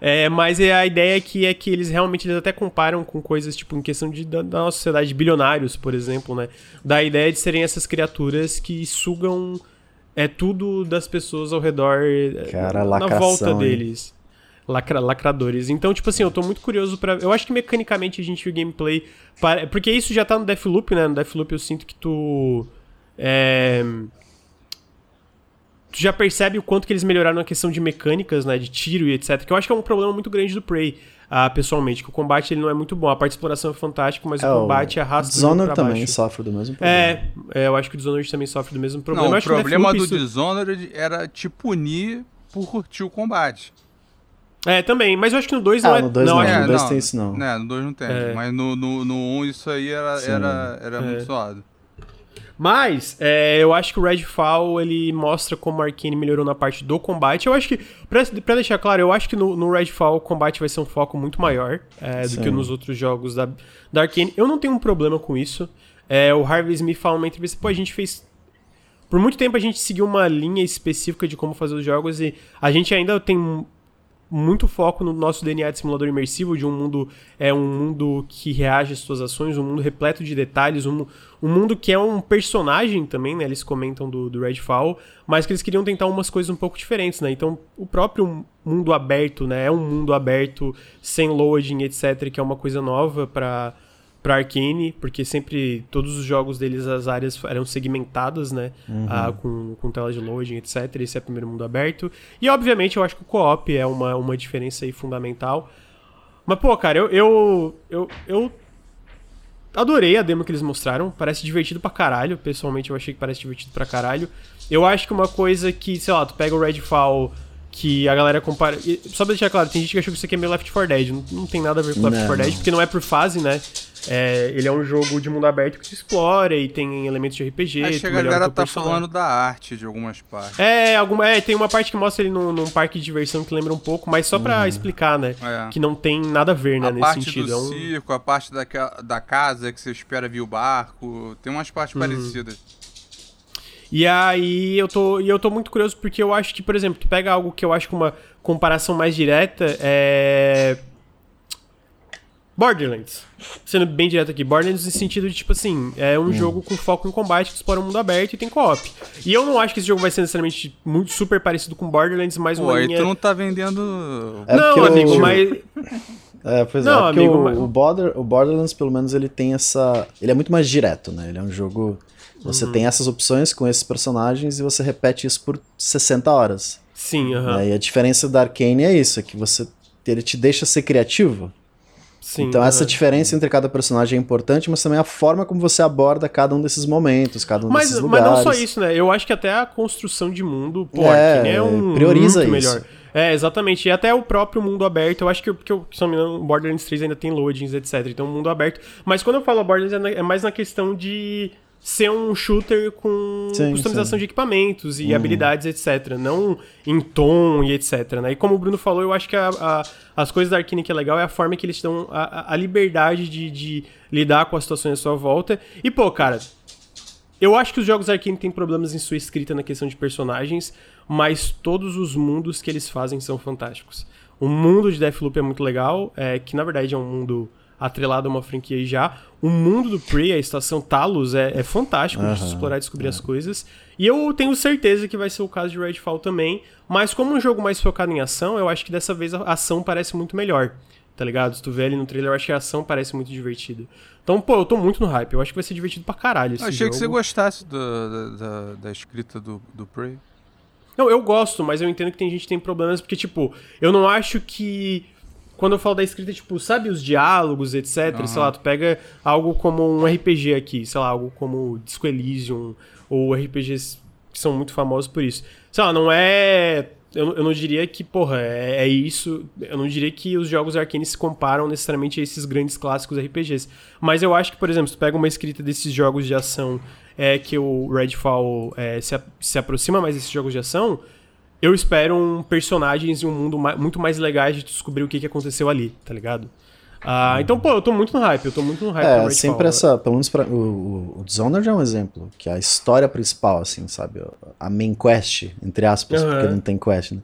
é, mas é a ideia que é que eles realmente eles até comparam com coisas tipo em questão de, da, da nossa sociedade de bilionários, por exemplo, né? Da ideia de serem essas criaturas que sugam é tudo das pessoas ao redor é, Cara, na lacração, volta hein? Lacra, lacradores. Então, tipo assim, eu tô muito curioso pra. Eu acho que mecanicamente a gente viu gameplay. para- Porque isso já tá no Deathloop, né? No Deathloop eu sinto que tu. É tu já percebe o quanto que eles melhoraram na questão de mecânicas, né, de tiro e etc. Que eu acho que é um problema muito grande do Prey, ah, pessoalmente, que o combate ele não é muito bom. A parte de exploração é fantástica, mas É, o combate arrasta o jogo Dishonored pra também baixo. sofre do mesmo problema. É, é, eu acho que o Dishonored também sofre do mesmo problema. não, o problema do isso- Dishonored era te punir por curtir o combate. É, também, mas eu acho que no 2 não Ah, é... no dois não, não, acho- no dois tem isso não. Né, no 2 não tem. É. Mas no 1 no, no um isso aí era, Sim. era, era É. muito suado. Mas, é, eu acho que o Redfall, ele mostra como a Arkane melhorou na parte do combate. Eu acho que, pra, pra deixar claro, eu acho que no, no Redfall o combate vai ser um foco muito maior é, do que nos outros jogos da, da Arkane. Eu não tenho um problema com isso. É, o Harvey Smith fala numa entrevista, pô, a gente fez... Por muito tempo a gente seguiu uma linha específica de como fazer os jogos e a gente ainda tem muito foco no nosso DNA de simulador imersivo, de um mundo é um mundo que reage às suas ações, um mundo repleto de detalhes, um, um mundo que é um personagem também, né? Eles comentam do, do Redfall, mas que eles queriam tentar umas coisas um pouco diferentes, né? Então, o próprio mundo aberto, né? É um mundo aberto, sem loading, etc., que é uma coisa nova para para Arkane, porque sempre todos os jogos deles as áreas eram segmentadas, né, ah, com, com tela de loading, etc. Esse é o primeiro mundo aberto. E obviamente eu acho que o co-op é uma, uma diferença aí fundamental. Mas pô, cara, eu eu, eu eu adorei a demo que eles mostraram, parece divertido pra caralho, pessoalmente eu achei que parece divertido pra caralho. Eu acho que uma coisa que, sei lá, tu pega o Redfall que a galera compara. e Só pra deixar claro, tem gente que achou que isso aqui é meio Left 4 Dead. Não, não tem nada a ver com Left Não, 4 Dead, porque não é por fase, né? É, ele é um jogo de mundo aberto que se explora e tem elementos de RPG. Acho que a galera tá personagem. falando da arte de algumas partes. É, alguma, é, tem uma parte que mostra ele num, num parque de diversão que lembra um pouco, mas só pra explicar, né? É. Que não tem nada a ver, né, a nesse parte sentido. do É um- circo, a parte daquela, da casa que você espera vir o barco. Tem umas Uhum. partes parecidas. E aí eu tô, e eu tô muito curioso porque eu acho que, por exemplo, tu pega algo que eu acho que uma comparação mais direta é. Borderlands. Sendo bem direto aqui, Borderlands no sentido de, tipo assim, é Hum. um jogo com foco em combate que explora um mundo aberto e tem co-op. E eu não acho que esse jogo vai ser necessariamente muito super parecido com Borderlands, mas Pô, uma linha... tu não tá vendendo. É não, amigo, o- mas... É, pois Não, é, porque amigo, o, mas- o, Border, o Borderlands, pelo menos, ele tem essa. Ele é muito mais direto, né? Ele é um jogo. Você Uhum. tem essas opções com esses personagens e você repete isso por 60 horas. Sim, aham. né? E a diferença da Arcane é isso, é que você. Ele te deixa ser criativo. Sim, então essa diferença entre cada personagem é importante, mas também a forma como você aborda cada um desses momentos, cada um Mas, desses mas lugares. não só isso, né? Eu acho que até a construção de mundo, pô, É, Arkane é um prioriza muito isso. melhor. É, exatamente. E até o próprio mundo aberto, eu acho que, que eu, se não me engano, o Borderlands 3 ainda tem loadings, etc. Então, mundo aberto. Mas quando eu falo Borderlands, é, é mais na questão de ser um shooter com Sim, customização sim. Uhum. de equipamentos e habilidades, etc. Não em tom e etc. Né? E como o Bruno falou, eu acho que a- a- as coisas da Arkane que é legal é a forma que eles dão a, a- a liberdade de, de lidar com as situações à sua volta. E, pô, cara, Eu acho que os jogos Arkane têm problemas em sua escrita na questão de personagens, mas todos os mundos que eles fazem são fantásticos. O mundo de Deathloop é muito legal, é, que na verdade é um mundo atrelado a uma franquia já. O mundo do Prey, a estação Talos, é, é fantástico uhum, de explorar e descobrir é. as coisas. E eu tenho certeza que vai ser o caso de Redfall também. Mas como um jogo mais focado em ação, eu acho que dessa vez a ação parece muito melhor. Tá ligado? Se tu vê ali no trailer, eu acho que a ação parece muito divertida. Então, pô, eu tô muito no hype. Eu acho que vai ser divertido pra caralho esse eu achei jogo. que você gostasse do, da, da escrita do, do Prey. Não, eu gosto, mas eu entendo que tem gente que tem problemas, porque, tipo, eu não acho que quando eu falo da escrita, tipo, sabe os diálogos, etc. Uhum. Sei lá, tu pega algo como um RPG aqui, sei lá, algo como Disco Elysium, ou RPGs que são muito famosos por isso. Sei lá, não é. Eu, eu não diria que, porra, é, é, isso. Eu não diria que os jogos Arkane se comparam necessariamente a esses grandes clássicos RPGs. Mas eu acho que, por exemplo, se tu pega uma escrita desses jogos de ação é que o Redfall é, se, se aproxima mais desses jogos de ação eu espero um personagens e um mundo ma muito mais legais de descobrir o que, que aconteceu ali, tá ligado? Uh, então, pô, eu tô muito no hype, eu tô muito no hype. É, sempre essa, pelo menos pra, o, o Dishonored é um exemplo, que é a história principal, assim, sabe? A main quest, entre aspas, uhum. porque não tem quest, né?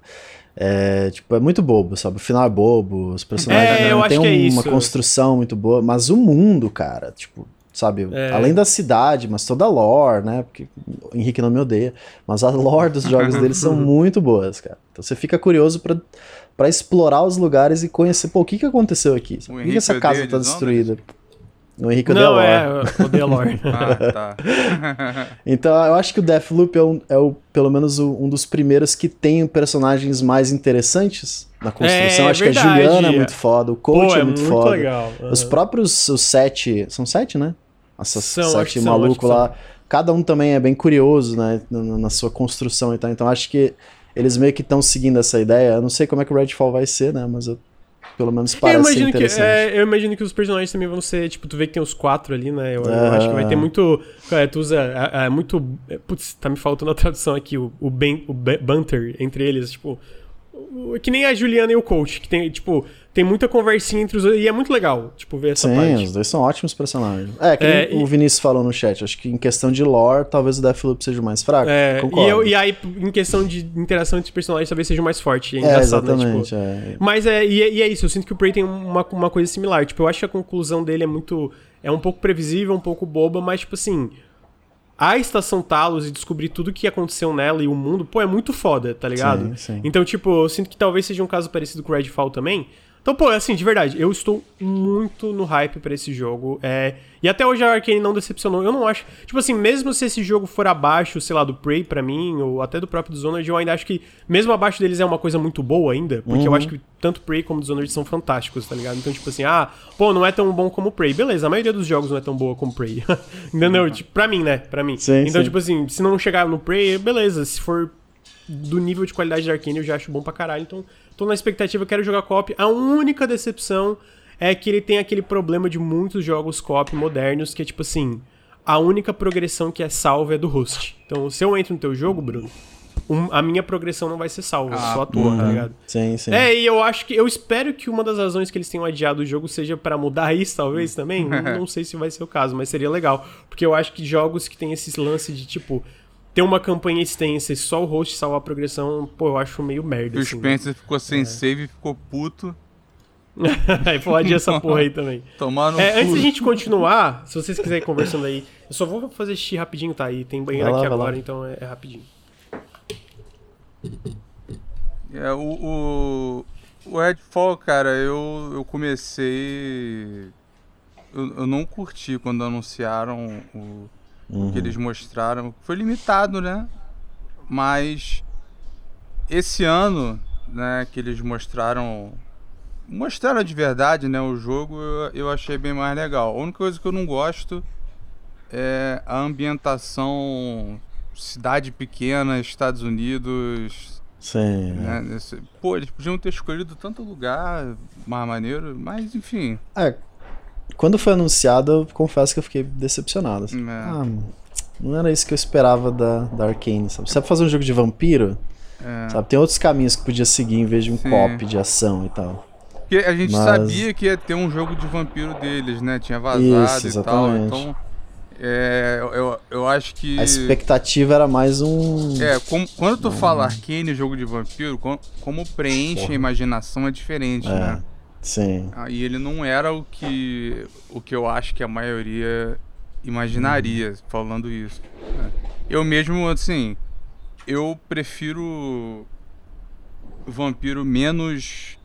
É, tipo, é muito bobo, sabe? O final é bobo, os personagens é, não tem é uma construção muito boa, mas o mundo, cara, tipo, sabe? É. Além da cidade, mas toda a lore, né? Porque o Henrique não me odeia, mas a lore dos jogos deles são muito boas, cara. Então você fica curioso para para explorar os lugares e conhecer, pô, o que que aconteceu aqui? Por que, que essa casa tá destruída? O Henrique odeia não, a lore. É, odeia a lore. ah, tá. então eu acho que o Deathloop é, um, é o, pelo menos o, um dos primeiros que tem personagens mais interessantes na construção. É, acho verdade. que a Juliana é muito foda, o Coach Pô, é, é, muito, muito foda. Legal. Uhum. Os próprios os sete. São sete, né? Essas são, sete malucos lá. Cada um também é bem curioso, né? Na, sua construção e tal. Então acho que eles meio que estão seguindo essa ideia. Eu não sei como é que o Redfall vai ser, né? Mas eu, pelo menos parece eu imagino Que, é, eu imagino que os personagens também vão ser, tipo, tu vê que tem os quatro ali, né? Eu, eu acho que vai ter muito. É, tu usa. É, é, muito. Putz, tá me faltando a tradução aqui. O, o, ben, o banter entre eles, tipo. Que nem a Juliana e o coach, que tem, tipo, tem muita conversinha entre os dois. E é muito legal, tipo, ver essa Sim, parte. Sim, os dois são ótimos personagens. É, que é, o Vinícius falou no chat. Acho que em questão de lore, talvez o Deathloop seja o mais fraco. É, e, eu, e, aí, em questão de interação entre personagens, talvez seja o mais forte. É, é engraçado, é, exatamente, né? Tipo, é. Mas é e, é, e, é isso, eu sinto que o Prey tem uma, uma coisa similar. Tipo, eu acho que a conclusão dele é muito. É um pouco previsível, um pouco boba, mas, tipo assim a estação Talos e descobrir tudo o que aconteceu nela e o mundo, pô, é muito foda, tá ligado? Sim, sim. Então, tipo, eu sinto que talvez seja um caso parecido com o Redfall também, então, pô, assim, de verdade, eu estou muito no hype para esse jogo. É... E até hoje a Arkane não decepcionou. Eu não acho. Tipo assim, mesmo se esse jogo for abaixo, sei lá, do Prey para mim, ou até do próprio Dishonored, eu ainda acho que, mesmo abaixo deles, é uma coisa muito boa ainda. Porque uhum. eu acho que tanto Prey como Dishonored são fantásticos, tá ligado? Então, tipo assim, ah, pô, não é tão bom como Prey. Beleza, a maioria dos jogos não é tão boa como Prey. Entendeu? Uhum. Tipo, pra mim, né? Pra mim. Sim, então, sim. tipo assim, se não chegar no Prey, beleza. Se for do nível de qualidade de Arkane, eu já acho bom pra caralho. Então, tô na expectativa, quero jogar co-op. A única decepção é que ele tem aquele problema de muitos jogos co-op modernos, que é tipo assim, a única progressão que é salva é do host. Então, se eu entro no teu jogo, Bruno, um, a minha progressão não vai ser salva, ah, só a tua, tá ligado? Sim, sim. É, e eu acho que. Eu espero que uma das razões que eles tenham adiado o jogo seja para mudar isso, talvez, também. não, não sei se vai ser o caso, mas seria legal. Porque eu acho que jogos que tem esse lance de, tipo, ter uma campanha extensa e só o host salvar a progressão, pô, eu acho meio merda. O assim, Spencer né? ficou sem é. save e ficou puto. aí pode essa porra aí também. Tomar no é, Antes de a gente continuar, se vocês quiserem conversando aí, eu só vou fazer xixi rapidinho, tá? E tem banheiro aqui agora, então é, é rapidinho. É, o, o, o Redfall, cara, eu, eu comecei. Eu, eu não curti quando anunciaram o uhum. que eles mostraram. Foi limitado, né? Mas esse ano, né, que eles mostraram mostraram de verdade, né, o jogo, eu, eu achei bem mais legal. A única coisa que eu não gosto é a ambientação cidade pequena, Estados Unidos. Sim. Né, nesse, pô, eles podiam ter escolhido tanto lugar mais maneiro, mas enfim. É, quando foi anunciado, eu confesso que eu fiquei decepcionado. Assim. É. Ah, não era isso que eu esperava da, da Arkane, sabe? Você fazer um jogo de vampiro, é. sabe? Tem outros caminhos que podia seguir em vez de um Sim. cop de ação e tal. Porque a gente Mas... sabia que ia ter um jogo de vampiro deles, né? Tinha vazado isso, e tal. Então, É, eu, eu acho que. A expectativa era mais um. É, como, quando tu fala Arcane, jogo de vampiro, como, como preenche Porra. a imaginação é diferente, É, né? Sim. Aí ele não era o que, o que eu acho que a maioria imaginaria falando isso. né? Eu mesmo, assim, eu prefiro vampiro menos.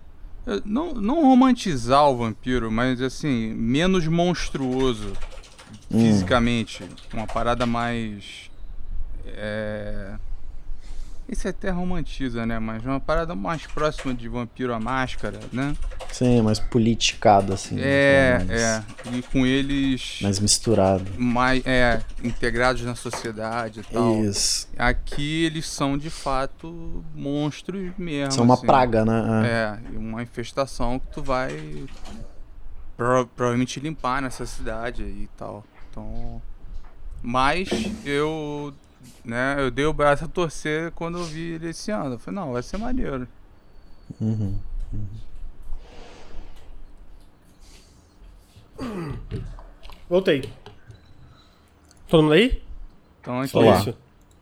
eh, Não, não romantizar o vampiro, mas assim, menos monstruoso Hum. fisicamente. Uma parada mais. É. Isso até romantiza, né? Mas uma parada mais próxima de vampiro à máscara, né? Sim, mais politicado, assim. É, mais, é. E com eles Mais misturado. mais é, integrados na sociedade e tal. Isso. Aqui eles são de fato monstros mesmo. São uma assim. praga, né? É, e uma infestação que tu vai prova- provavelmente limpar nessa cidade aí e tal. Então. Mas eu. Né, eu dei o braço a torcer quando eu vi ele esse ano. Eu falei, não, vai ser maneiro. Uhum. Voltei. Todo mundo aí? Então aqui. Olá. Isso.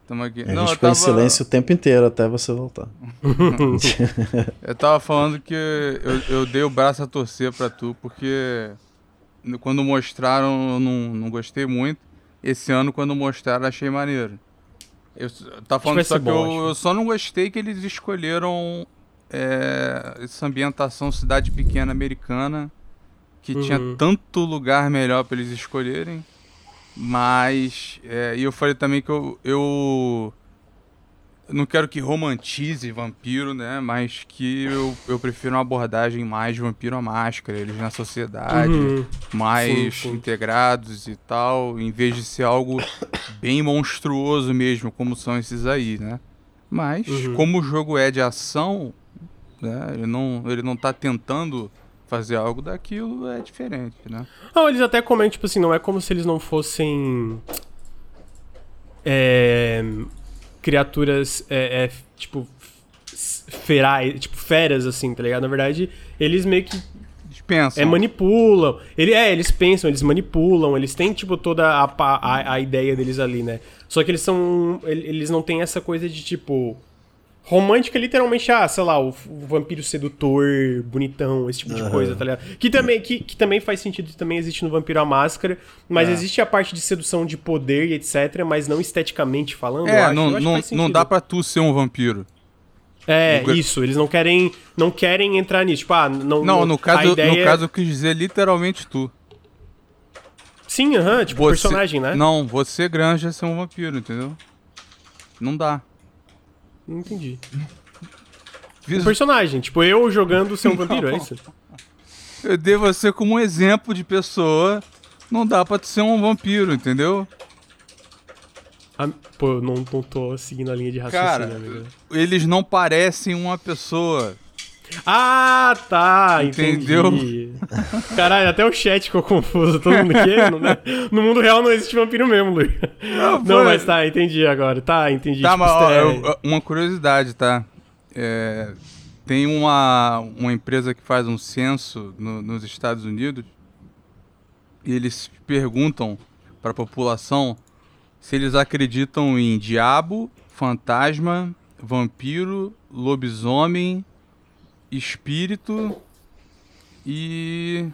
Tamo aqui. A Não, gente eu ficou em tava, silêncio o tempo inteiro até você voltar. eu tava falando que eu, eu dei o braço a torcer pra tu, porque quando mostraram eu não, não gostei muito. Esse ano, quando mostraram, achei maneiro. Eu tava falando só que bom, eu, eu só não gostei que eles escolheram é, essa ambientação cidade pequena americana, que tinha Uhum. tanto lugar melhor pra eles escolherem. Mas, é, e eu falei também que eu, eu não quero que romantize vampiro, né? Mas que eu, eu prefiro uma abordagem mais vampiro à máscara, eles na sociedade, Uhum. mais Sim, sim. integrados e tal, em vez de ser algo bem monstruoso mesmo, como são esses aí, né? Mas, Uhum. como o jogo é de ação, né? Ele não, ele não tá tentando fazer algo daquilo, é diferente, né? Não, eles até comentam, tipo assim, não é como se eles não fossem. É, criaturas, é, é, tipo. Ferais, tipo, feras, assim, tá ligado? Na verdade, eles meio que pensam. é, manipulam. Ele, é, eles pensam, eles manipulam, eles têm, tipo, toda a, a, a ideia deles ali, né? Só que eles são. ele- Eles não têm essa coisa de, tipo. Romântica, literalmente, ah, sei lá, o, o vampiro sedutor, bonitão, esse tipo de coisa, tá ligado? Que também, que, que também faz sentido também existe no Vampiro à Máscara, mas É. existe a parte de sedução de poder e etc, mas não esteticamente falando. eu É, acho. não, Eu acho que não, faz não dá pra tu ser um vampiro. É, isso, eles não querem, não querem entrar nisso. Tipo, ah, não. Não, no caso, a ideia... no caso eu quis dizer literalmente tu. Sim, aham, tipo, Você- personagem, né? Não, você granja ser um vampiro, entendeu? Não dá. Não entendi. Fiz- Um personagem, tipo, eu jogando ser um vampiro, é isso? Eu dei você como um exemplo de pessoa. Não dá pra ser um vampiro, entendeu? Ah, pô, eu não, não tô seguindo a linha de raciocínio, Cara, amigo. eles não parecem uma pessoa. Ah, tá, Entendeu? entendi. Caralho, até o chat ficou confuso. Todo mundo que no, né? no mundo real não existe vampiro mesmo, Luiz. Não, foi- mas tá, entendi agora. Tá, entendi. Tá, Tipo, mas ó, é- eu- uma curiosidade, tá? É, tem uma, uma empresa que faz um censo no- nos Estados Unidos e eles perguntam para a população se eles acreditam em diabo, fantasma, vampiro, lobisomem, espírito e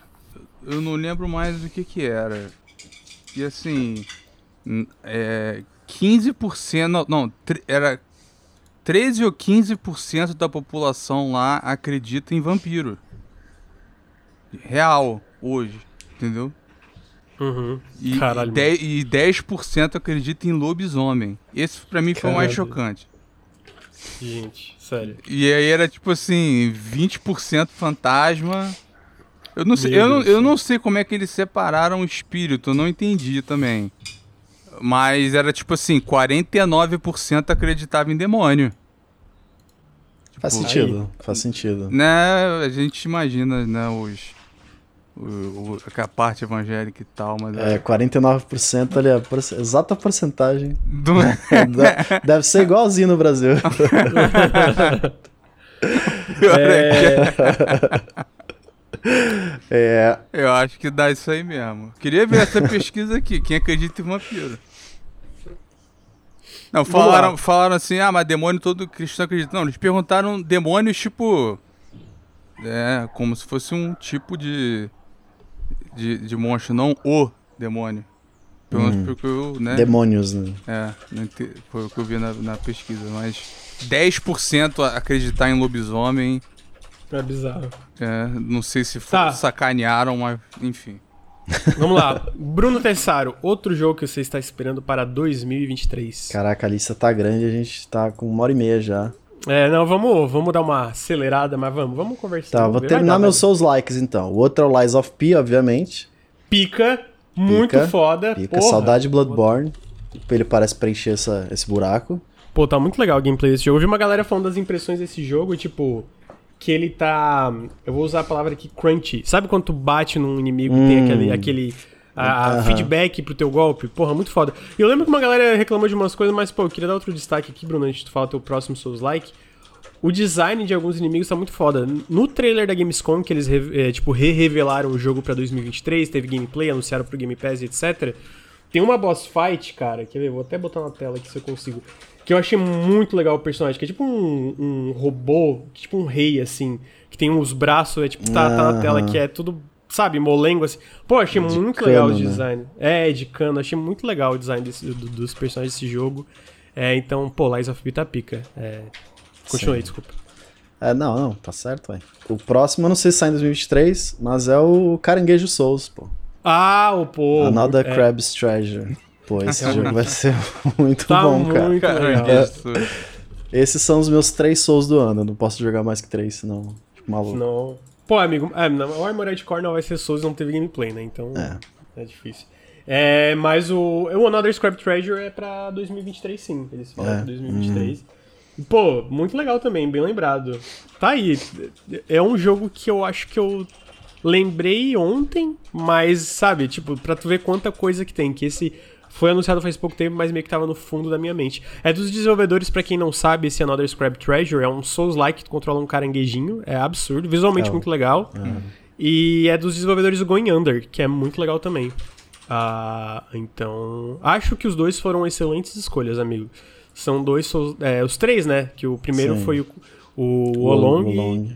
eu não lembro mais o que que era. E assim, é, 15%, não, não, era 13 ou 15% da população lá acredita em vampiro. Real, hoje, entendeu? Uhum. E, Caralho, e, 10, e 10% acredita em lobisomem. Esse pra mim foi o mais chocante. Gente, sério. E aí era tipo assim, 20% fantasma. Eu não, sei, eu, não, eu não sei como é que eles separaram o espírito, eu não entendi também. Mas era tipo assim, 49% acreditava em demônio. Faz Tipo, sentido, faz sentido. Né, a gente imagina, né, os... O, a parte evangélica e tal, mas... É, 49% ali, a exata porcentagem. Do- De- Deve ser igualzinho no Brasil. É É... É, Eu acho que dá isso aí mesmo. Queria ver essa pesquisa aqui. Quem acredita em vampiro? Não, falaram, falaram assim, ah, mas demônio todo cristão acredita. Não, eles perguntaram demônios tipo. É, como se fosse um tipo de. De, de monstro, não o demônio. Pelo menos Hum. porque eu, né? demônios, né? É, foi o que eu vi na, na pesquisa, mas 10% a- acreditar em lobisomem, É bizarro. é, não sei se Tá. sacanearam, mas enfim. Vamos lá. Bruno Tessaro, outro jogo que você está esperando para 2023. Caraca, a lista tá grande, a gente tá com uma hora e meia já. É, não, vamos, vamos dar uma acelerada, mas vamos, vamos conversar. Tá, vou Vai terminar dar, meus vai. Souls likes então. O outro é o Lies of P, obviamente. Pica, muito Pica, foda. Pica, porra. saudade de Bloodborne. Ele parece preencher essa, esse buraco. Pô, tá muito legal o gameplay desse jogo. Eu vi uma galera falando das impressões desse jogo e, tipo, que ele tá. Eu vou usar a palavra aqui, crunchy. Sabe quando tu bate num inimigo e tem Hum. aquele. aquele a, Aham. feedback pro teu golpe? Porra, muito foda. E eu lembro que uma galera reclamou de umas coisas, mas, pô, eu queria dar outro destaque aqui, Bruno, antes de tu falar teu próximo Souls like. O design de alguns inimigos tá muito foda. No trailer da Gamescom, que eles é, tipo, re-revelaram o jogo pra 2023, teve gameplay, anunciaram pro Game Pass e etc. Tem uma boss fight, cara, quer ver? Vou até botar na tela aqui se eu consigo. Que eu achei muito legal o personagem, que é tipo um, um robô, tipo um rei, assim, que tem uns braços, é tipo, tá, tá na tela, que é tudo, sabe, molengo, assim. Pô, achei De muito cano, legal o né? design. É, de cano, achei muito legal o design desse- do- dos personagens desse jogo. É, então, pô, Lies of P tá pica. É, continue, Sim. desculpa. É, não, não, tá certo, ué. O próximo eu não sei se sai em 2023, mas é o Caranguejo Souls, pô. Ah, o pô. Another é, Crab's Treasure. Pô, esse jogo vai ser muito Tá bom, cara. muito Cara, legal. É. Esses são os meus três Souls do ano. Eu não posso jogar mais que três, senão fico maluco. Não. Pô, amigo, é, não, o Armored Core não vai ser Souls não teve gameplay, né? Então É. é, difícil. É, mas o, o Another Scrap Treasure é pra 2023, sim. Eles falam É. pra 2023. Pô, muito legal também, bem lembrado. Tá aí. É um jogo que eu acho que eu lembrei ontem, mas, sabe, tipo, pra tu ver quanta coisa que tem. Que esse foi anunciado faz pouco tempo, mas meio que tava no fundo da minha mente. É dos desenvolvedores, pra quem não sabe, esse Another Scrap Treasure é um Souls-like que controla um caranguejinho. É absurdo, visualmente É. muito legal. E é dos desenvolvedores do Going Under, que é muito legal também. Ah, então, acho que os dois foram excelentes escolhas, amigo. São dois, Souls- é, os três, né? Que o primeiro Sim. foi o, o, o Olong, Olong.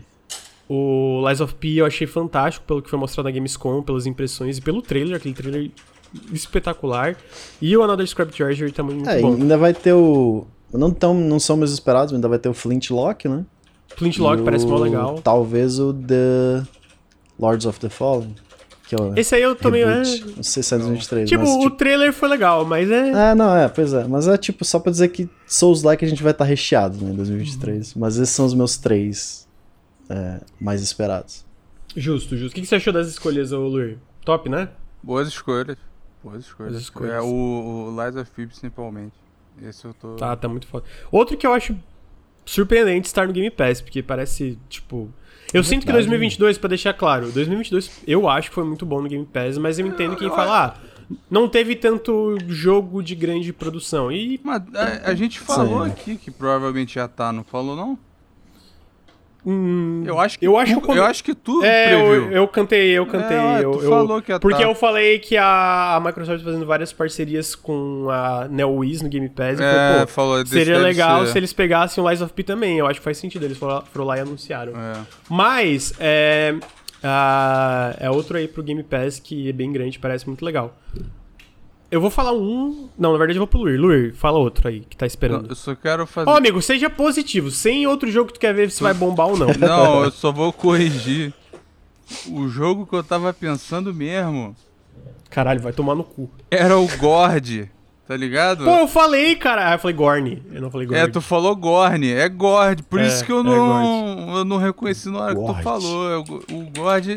o Lies of P eu achei fantástico pelo que foi mostrado na Gamescom, pelas impressões e pelo trailer, aquele trailer espetacular. E o Another Scrap Treasure também muito É, bom. ainda vai ter o. Não, tão, não são meus esperados, mas ainda vai ter o Flintlock, né? Flintlock E parece mó o- legal. Talvez o The Lords of the Fallen. Que é o Esse aí eu também. É. Não sei se é 2023, tipo, mas o tipo... trailer foi legal, mas é. É, não, é, pois é. Mas é tipo, só pra dizer que Souls-like a gente vai estar recheado, né, em 2023. Mas esses são os meus três é, mais esperados. Justo, justo. O que que você achou das escolhas, ô Luir? Top, né? Boas escolhas. Boas escolhas. Boas escolhas. É o, o Lies of principalmente. Esse eu tô. Tá, tá muito foda. Outro que eu acho surpreendente estar no Game Pass, porque parece, tipo. Eu sinto que verdade, 2022, pra deixar claro, 2022 eu acho que foi muito bom no Game Pass, mas eu entendo quem fala, ah, não teve tanto jogo de grande produção. E. Mas a, a gente falou Sim. aqui que provavelmente já tá, não falou não? Hum, Eu acho que Eu acho tu, eu acho que tu É, eu, eu cantei, eu cantei. É, eu, tu eu- falou que ia Porque tá. eu falei que a, a Microsoft tá fazendo várias parcerias com a NeoWiz no Game Pass. É, falei, falou seria legal ser. se eles pegassem o Lies of P também. Eu acho que faz sentido. Eles foram, foram lá e anunciaram. É. Mas, é, ah, é outro aí pro Game Pass que é bem grande, parece muito legal. Eu vou falar um. Não, na verdade eu vou pro Luir. Luir, fala outro aí que tá Não, esperando. eu só quero fazer. Ó, amigo, seja positivo. Sem outro jogo que tu quer ver se vai bombar ou não. Não, eu só vou corrigir. O jogo que eu tava pensando mesmo Caralho, vai tomar no cu. era o Gord, tá ligado? Pô, eu falei, cara. Ah, eu falei Gorn. Eu não falei Gorn. É, tu falou Gorn, é Gord, por É, isso que eu é não, eu não reconheci na hora que Gord. tu falou. É O, Gord,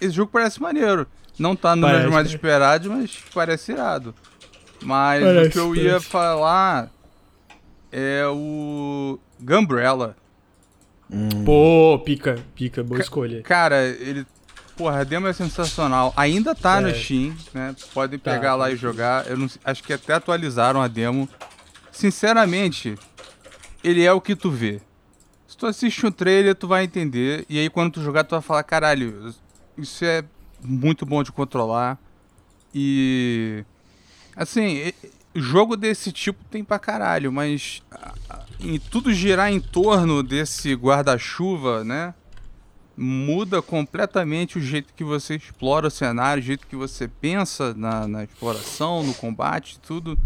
esse jogo parece maneiro. Não tá Parece, meus mais né? esperados, mas parece irado. Mas o Parece, que eu ia parece. falar é o Gumbrella. Pô, pica, pica, boa escolha. Cara, ele. Porra, a demo é sensacional. Ainda tá no É. Steam, né? Podem Tá, pegar lá tá. e jogar. Eu não, acho que até atualizaram a demo. Sinceramente, ele é o que tu vê. Se tu assiste um trailer, tu vai entender. E aí quando tu jogar, tu vai falar, caralho, isso é muito bom de controlar. E. Assim, jogo desse tipo tem pra caralho, mas em tudo girar em torno desse guarda-chuva, né? Muda completamente o jeito que você explora o cenário, o jeito que você pensa na, na exploração, no combate, tudo.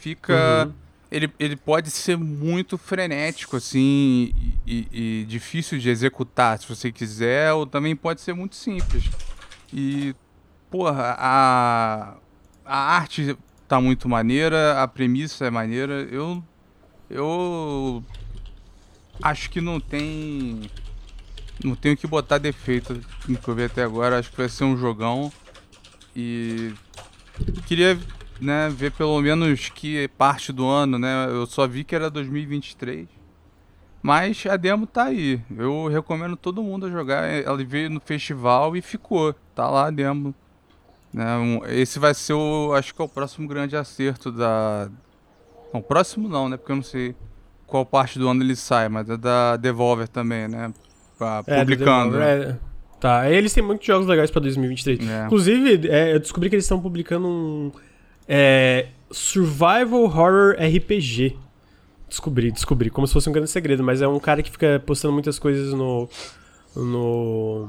Fica. Ele, ele pode ser muito frenético, assim, e, e- e difícil de executar se você quiser, ou também pode ser muito simples. E, porra, a, a arte tá muito maneira, a premissa é maneira. Eu, eu acho que não tem. Não tenho que botar defeito no que eu vi até agora. Acho que vai ser um jogão. E queria né, ver pelo menos que parte do ano, né? Eu só vi que era 2023. Mas a demo tá aí. Eu recomendo todo mundo a jogar. Ela veio no festival e ficou. Tá lá a demo. Né, esse vai ser o. Acho que é o próximo grande acerto da. Não, próximo não, né? Porque eu não sei qual parte do ano ele sai, mas é da Devolver também, né? É, do publicando. É. Tá, eles têm muitos jogos legais pra 2023. É. Inclusive, é, eu descobri que eles estão publicando um é, Survival Horror RPG. Descobri, descobri, como se fosse um grande segredo, mas é um cara que fica postando muitas coisas no. no.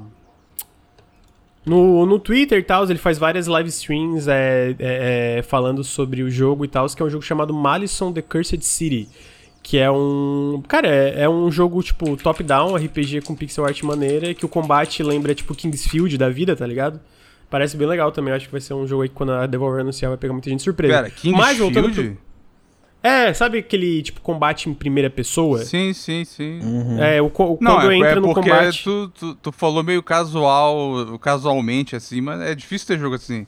No, no Twitter e tal, ele faz várias live streams é, é, é, falando sobre o jogo e tal, que é um jogo chamado Malison The Cursed City. Que é um. Cara, é, é um jogo, tipo, top-down, RPG com pixel art maneira, que o combate lembra, tipo, Kingsfield da vida, tá ligado? Parece bem legal também. Acho que vai ser um jogo aí que quando a Devolver anunciar vai pegar muita gente de surpresa. Pera, Mas voltando Kingsfield? pro- É, sabe aquele, tipo, combate em primeira pessoa? Sim, sim, sim. É, o, co- Não, quando é, entra é no porque combate. tu, tu, tu falou meio casual, casualmente assim, mas é difícil ter jogo assim.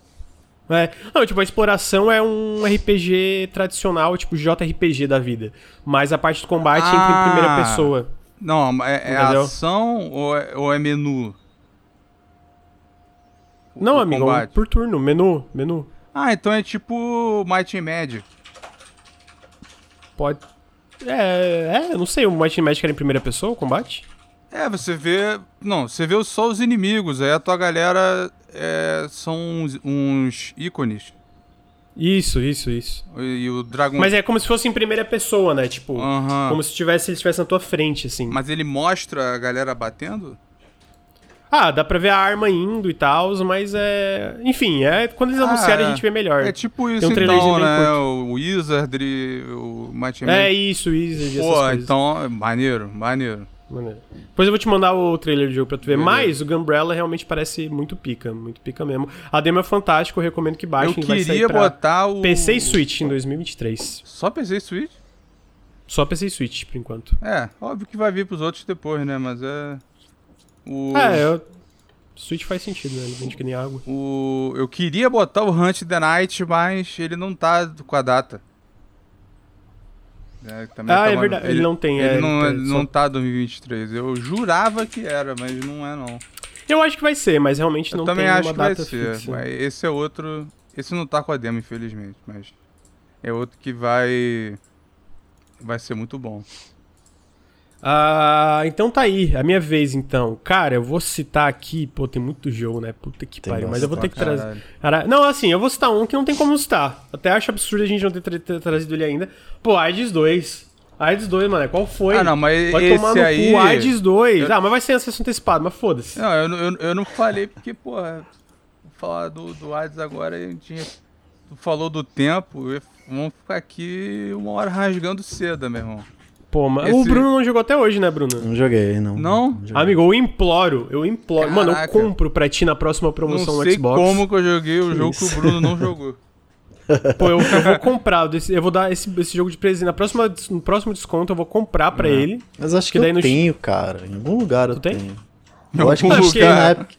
É. Não, tipo, a exploração é um RPG tradicional, tipo JRPG da vida. Mas a parte do combate entra em Ah. primeira pessoa. Não, é, é ação ou é, ou é menu? Não, O amigo, é um combate. por turno, menu, menu. Ah, então é tipo Might and Magic. Pode. É, é, eu não sei, o Might Magic era em primeira pessoa o combate? É, você vê. Não, você vê só os inimigos, aí a tua galera é, são uns, uns ícones. Isso, isso, isso. E, e o dragão. Mas é como se fosse em primeira pessoa, né? Tipo, como se tivesse, ele estivesse na tua frente, assim. Mas ele mostra a galera batendo? Ah, dá pra ver a arma indo e tal, mas é. Enfim, é quando eles Ah, anunciarem é. a gente vê melhor. É tipo isso um trailerzinho então, né? curto. O Wizardry, o Might É isso, essas Pô, coisas. então, maneiro, maneiro. Maneiro. Depois eu vou te mandar o trailer do jogo pra tu ver. Beleza. Mas o Gunbrella realmente parece muito pica, muito pica mesmo. A demo é fantástica, eu recomendo que Eu baixem. sair queria botar o. PC e Switch em 2023. Só PC e Switch? Só PC e Switch, por enquanto. É, óbvio que vai vir pros outros depois, né? Mas é. O. É, eu... Switch faz sentido, né? Ele vende que nem água. O, eu queria botar o Hunt the Night, mas ele não tá com a data. É, também Ah, tá é verdade, ele não tem, Ele é, não, ele ele só- não tá 2023. Eu jurava que era, mas não é não. Eu acho que vai ser, mas realmente Eu não também tem acho que vai ser. fixa. Mas esse é outro. Esse não tá com a demo, infelizmente. Mas é outro que vai. Vai ser muito bom. Ah, então tá aí, a minha vez então. Cara, eu vou citar aqui, pô, tem muito jogo, né? Puta que Tem pariu, mas eu vou ter que trazer. Caralho. Não, assim, eu vou citar um que não tem como citar. Até acho absurdo a gente não ter, tra- ter trazido ele ainda. Pô, AIDS 2. AIDS 2, mano, qual foi? Ah, não, mas Vai esse tomar no aí- cu, AIDS 2. eu- Ah, mas vai ser acesso antecipado, mas foda-se. Não, eu, não- eu, eu não falei porque, porra, vou falar do, do Hades agora, a gente falou do tempo, e vamos ficar aqui uma hora rasgando seda, meu irmão. Pô, mas Esse- o Bruno não jogou até hoje, né, Bruno? Não joguei, não. Não? joguei. Amigo, eu imploro, eu imploro. Mano, eu Caraca. compro pra ti na próxima promoção não no sei Xbox. como que eu joguei o jogo Isso. que o Bruno não jogou. Pô, eu, eu vou comprar, eu vou dar esse, esse jogo de presente. Na próxima, no próximo desconto eu vou comprar pra ele. Mas acho que Que daí eu no- tenho, cara. Em algum lugar eu Tu tem? tenho. Eu acho que a gente tem na Epic.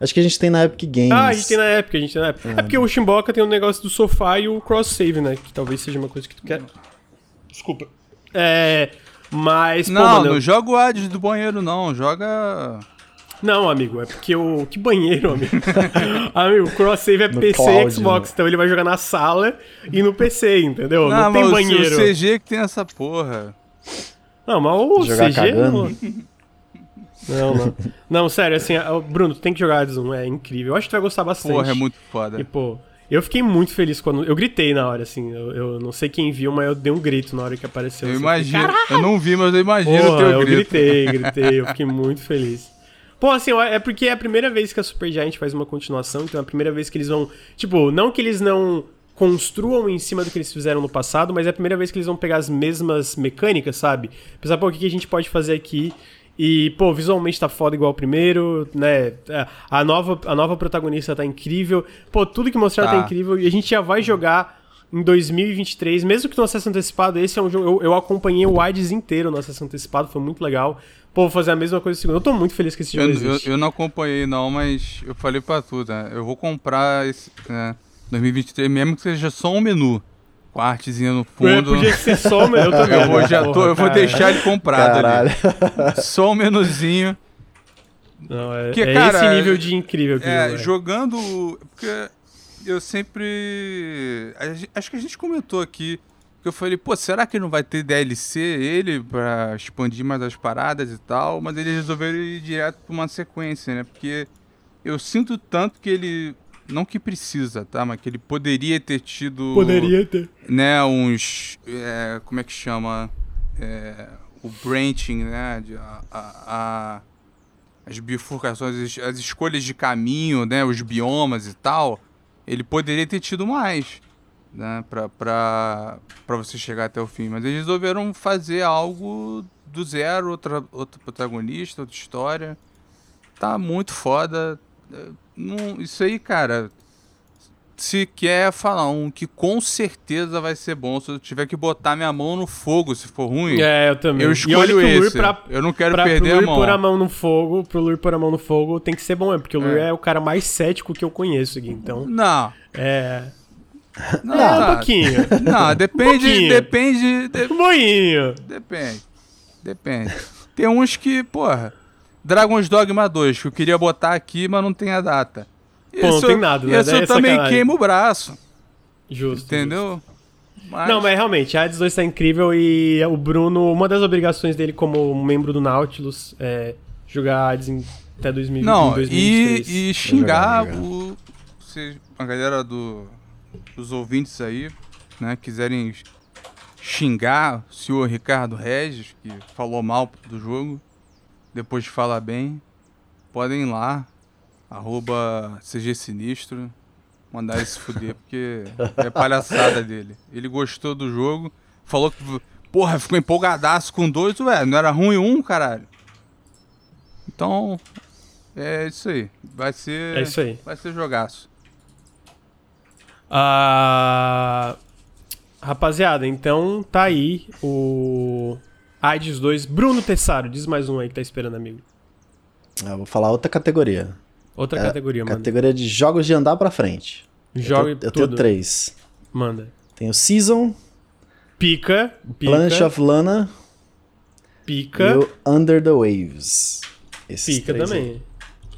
Acho que a gente tem na Epic Games. Ah, a gente tem na época, a gente tem na época. É, porque o Shimboka tem um negócio do sofá e o cross-save, né? Que talvez seja uma coisa que tu quer. Desculpa. É. Mas, pô, Não, mano, eu- não joga o Hades do banheiro, não. Joga. Não, amigo, é porque o. Que banheiro, amigo. amigo, o cross-save é No PC e Xbox, né? então ele vai jogar na sala e no PC, entendeu? Não, tem mas o- banheiro. O CG que tem essa porra. Não, mas o Jogar CG. cagando? não- Não, não. Não, sério, assim, Bruno, tu tem que jogar Hades 1, é incrível. Eu acho que tu vai gostar bastante. Porra, é muito foda. E, pô, eu fiquei muito feliz quando. Eu gritei na hora, assim. Eu, eu não sei quem viu, mas eu dei um grito na hora que apareceu. Eu assim, imagino. Eu não vi, mas eu imagino o Porra, teu eu grito. gritei, gritei, eu fiquei muito feliz. Pô, assim, é porque é a primeira vez que a Supergiant faz uma continuação, então é a primeira vez que eles vão. Tipo, não que eles não construam em cima do que eles fizeram no passado, mas é a primeira vez que eles vão pegar as mesmas mecânicas, sabe? Pensar, pô, o que a gente pode fazer aqui? E, pô, visualmente tá foda igual o primeiro, né? É, A nova, a nova protagonista tá incrível. Pô, tudo que mostraram tá. Tá. incrível. E a gente já vai jogar em 2023, mesmo que no acesso antecipado, esse é um jogo. Eu, eu acompanhei o Wides inteiro no acesso antecipado, foi muito legal. Pô, vou fazer a mesma coisa segundo. Eu tô muito feliz que esse Eu, jogo eu, existe. eu não acompanhei, não, mas eu falei pra tu, né? Eu vou comprar esse. Né, 2023, mesmo que seja só um menu. Com a artezinha no É, fundo. podia ser só, mas eu também. Eu vou, já tô, Porra, eu vou deixar ele comprado Caralho. ali. Só um menuzinho. Não, é, Porque, é cara, esse nível de incrível que É, é. jogando. Porque eu sempre. Acho que a gente comentou aqui. Que eu falei, pô, será que não vai ter DLC ele pra expandir mais as paradas e tal? Mas eles resolveram ir direto pra uma sequência, né? Porque eu sinto tanto que ele. Não que precisa, tá? Mas que ele poderia ter tido. Poderia ter. né, uns. é, como é que chama? É, o branching, né? de- a, a- a- as bifurcações, as, as escolhas de caminho, né? Os biomas e tal. Ele poderia ter tido mais, né? Pra, pra, pra você chegar até o fim. Mas eles resolveram fazer algo do zero, outra, outro protagonista, outra história. Tá muito foda. Não- isso aí, cara se quer falar um que com certeza vai ser bom, se eu tiver que botar minha mão no fogo se for ruim, É, eu também. eu escolho esse. pra, eu não quero pra, perder pro a mão. pôr a mão no fogo, pro pôr a mão no fogo, tem que ser bom, é porque o Lur É. é o cara mais cético que eu conheço aqui, então. Não, É. não, É, tá. um pouquinho. Não, depende, pouquinho. depende, de- Um boinho. depende, depende. Tem uns que, porra, Dragon's Dogma 2, que eu queria botar aqui, mas não tem a data. Pô, não tem nada, né? Isso é também sacanagem. queimo o braço, Justo. entendeu? Mas, Não, mas realmente, a Hades 2 tá incrível e o Bruno, uma das obrigações dele como membro do Nautilus é jogar Hades em, até 2020, Não, 2023. e, e xingar jogar, vou o. Se a galera do, dos ouvintes aí, né, quiserem xingar o senhor Ricardo Regis, que falou mal do jogo, depois de falar bem, podem ir lá, arroba CG Sinistro, mandar ele se fuder, porque é palhaçada dele. Ele gostou do jogo, falou que, porra, ficou empolgadaço com dois, ué, não era ruim um, caralho. Então, é isso aí. Vai ser. É isso aí. Vai ser jogaço. Ah, rapaziada, então tá aí o Hades 2. Bruno Tessaro, diz mais um aí que tá esperando, amigo. Eu vou falar outra categoria. Outra É, categoria, manda. Categoria de jogos de andar pra frente. Joga eu, tenho- eu tenho três. Manda. Tenho Season, Pica, pica, Planet of Lana pica, e o Under the Waves. Esses pica também.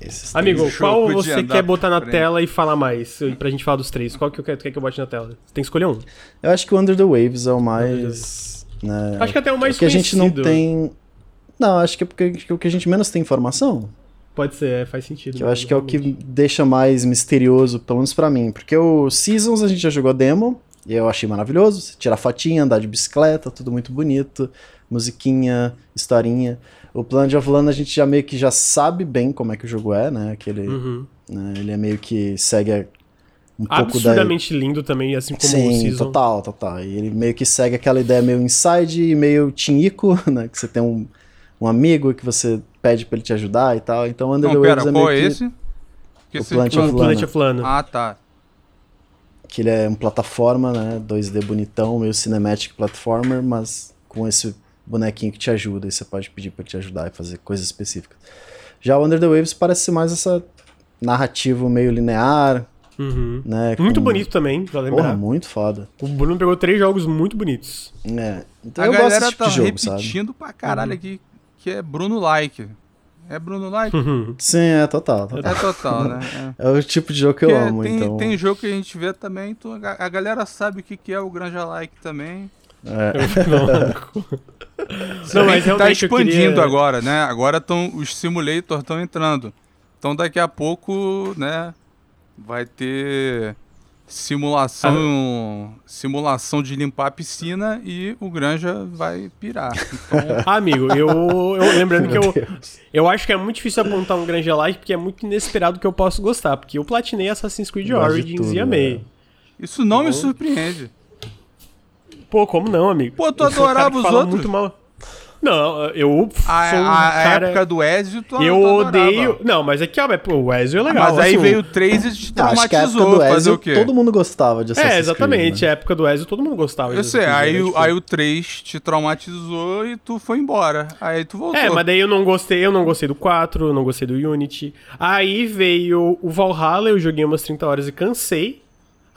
Esses três. Amigo, Jogo qual você quer botar na frente. tela e falar mais? Pra gente falar dos três. Qual que eu quero, quer que eu bote na tela? Você tem que escolher um. Eu acho que o Under the Waves é o mais. Né, Acho que até o mais o que a gente não tem. Não, acho que é porque que o que a gente menos tem informação. Pode ser, é, faz sentido. Que eu acho que é o que deixa mais misterioso, pelo menos pra mim. Porque o Seasons a gente já jogou demo, e eu achei maravilhoso. Você tirar fotinha, andar de bicicleta, tudo muito bonito. Musiquinha, historinha. O Planet of Lana a gente já meio que já sabe bem como é que o jogo é, né? Aquele, Uhum. né, ele é meio que segue a- um pouco da... Absurdamente lindo também, assim como o Sim, Season. total, total. E ele meio que segue aquela ideia meio inside e meio tinico, né? Que você tem um, um amigo que você pede pra ele te ajudar e tal. Então Under Não, the Waves é qual meio é que... esse? Que O você- Planet O of Planet of Lana. Ah, tá. que ele é um plataforma, né? 2D bonitão, meio cinematic platformer, mas com esse bonequinho que te ajuda e você pode pedir pra ele te ajudar e fazer coisas específicas. Já o Under the Waves parece ser mais essa narrativo meio linear, Uhum. né? Muito com- bonito também, pra lembrar. Porra, muito foda. O Bruno pegou três jogos muito bonitos. É. Então a eu gosto galera desse tipo tá de jogo, sabe? repetindo pra caralho aqui que é Bruno Like. É Bruno Like? Uhum. Sim, é total. total. é total, né? É. É o tipo de jogo que eu Porque amo, tem, então. tem jogo que a gente vê também, então a galera sabe o que que é o Granja Like também. É. Não, mas tá eu expandindo queria- agora, né? Agora tão, os simulators estão entrando. Então daqui a pouco, né, vai ter simulação, simulação de limpar a piscina e o Granja vai pirar. Então, Ah, amigo, eu, eu- lembrando que eu, Deus. eu acho que é muito difícil apontar um grande like, porque é muito inesperado que eu posso gostar. Porque eu platinei Assassin's Creed de Origins tudo, e amei. né? isso não me Bom. surpreende. Pô, como não, amigo? Pô, tu adorava os outros? muito mal. Não, eu A, sou um a- cara... época do Ezio, tu Eu odeio... Não, mas aqui, ó, pô, o Ezio é legal. Mas aí assim, veio o 3 e te Ah, acho que a época traumatizou. do Fazer Ezio, o quê? todo mundo gostava de Assassin's É, exatamente. Creed, né? A época do Ezio todo mundo gostava. de Eu sei, aí, Creed, o- tipo- aí o 3 te traumatizou e tu foi embora. Aí tu voltou. É, mas daí eu não gostei, eu não gostei do 4, eu não gostei do Unity. Aí veio o Valhalla, eu joguei umas 30 horas e cansei.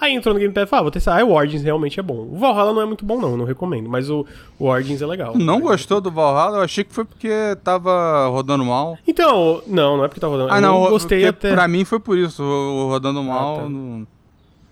Aí entrou no Game Pass e falei, ah, vou testar. Ah, o Origins realmente é bom. O Valhalla não é muito bom, não, não recomendo. Mas o, o Origins é legal. Não gostou do Valhalla? Eu achei que foi porque tava rodando mal. Então, não, não é porque tá rodando. Ah, eu não, gostei até. pra mim foi por isso, rodando mal. tá. Não,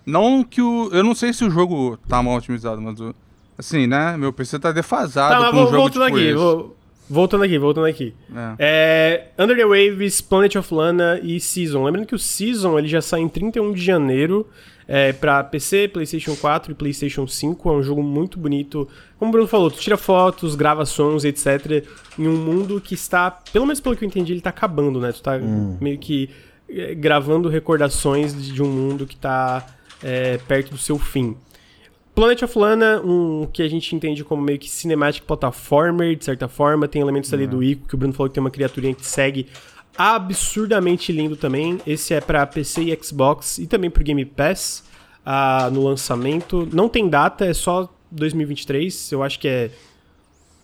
não que o. Eu não sei se o jogo tá mal otimizado, mas o. Assim, né? Meu PC tá defasado Tá, mas com um vou- jogo voltando tipo aqui, vou- voltando aqui, voltando aqui. É. É, Under the Waves, Planet of Lana e Season. Lembrando que o Season ele já sai em 31 de janeiro é, pra PC, PlayStation 4 e PlayStation 5. É um jogo muito bonito. Como o Bruno falou, tu tira fotos, grava sons, etc. Em um mundo que está, pelo menos pelo que eu entendi, ele tá acabando, né? Tu tá meio que é, gravando recordações de, um mundo que tá é, perto do seu fim. Planet of Lana, um que a gente entende como meio que cinematic platformer, de certa forma, tem elementos ali do Ico, que o Bruno falou que tem uma criaturinha que segue absurdamente lindo também. Esse é pra PC e Xbox e também pro Game Pass ah, no lançamento. Não tem data, é só 2023, eu acho que é,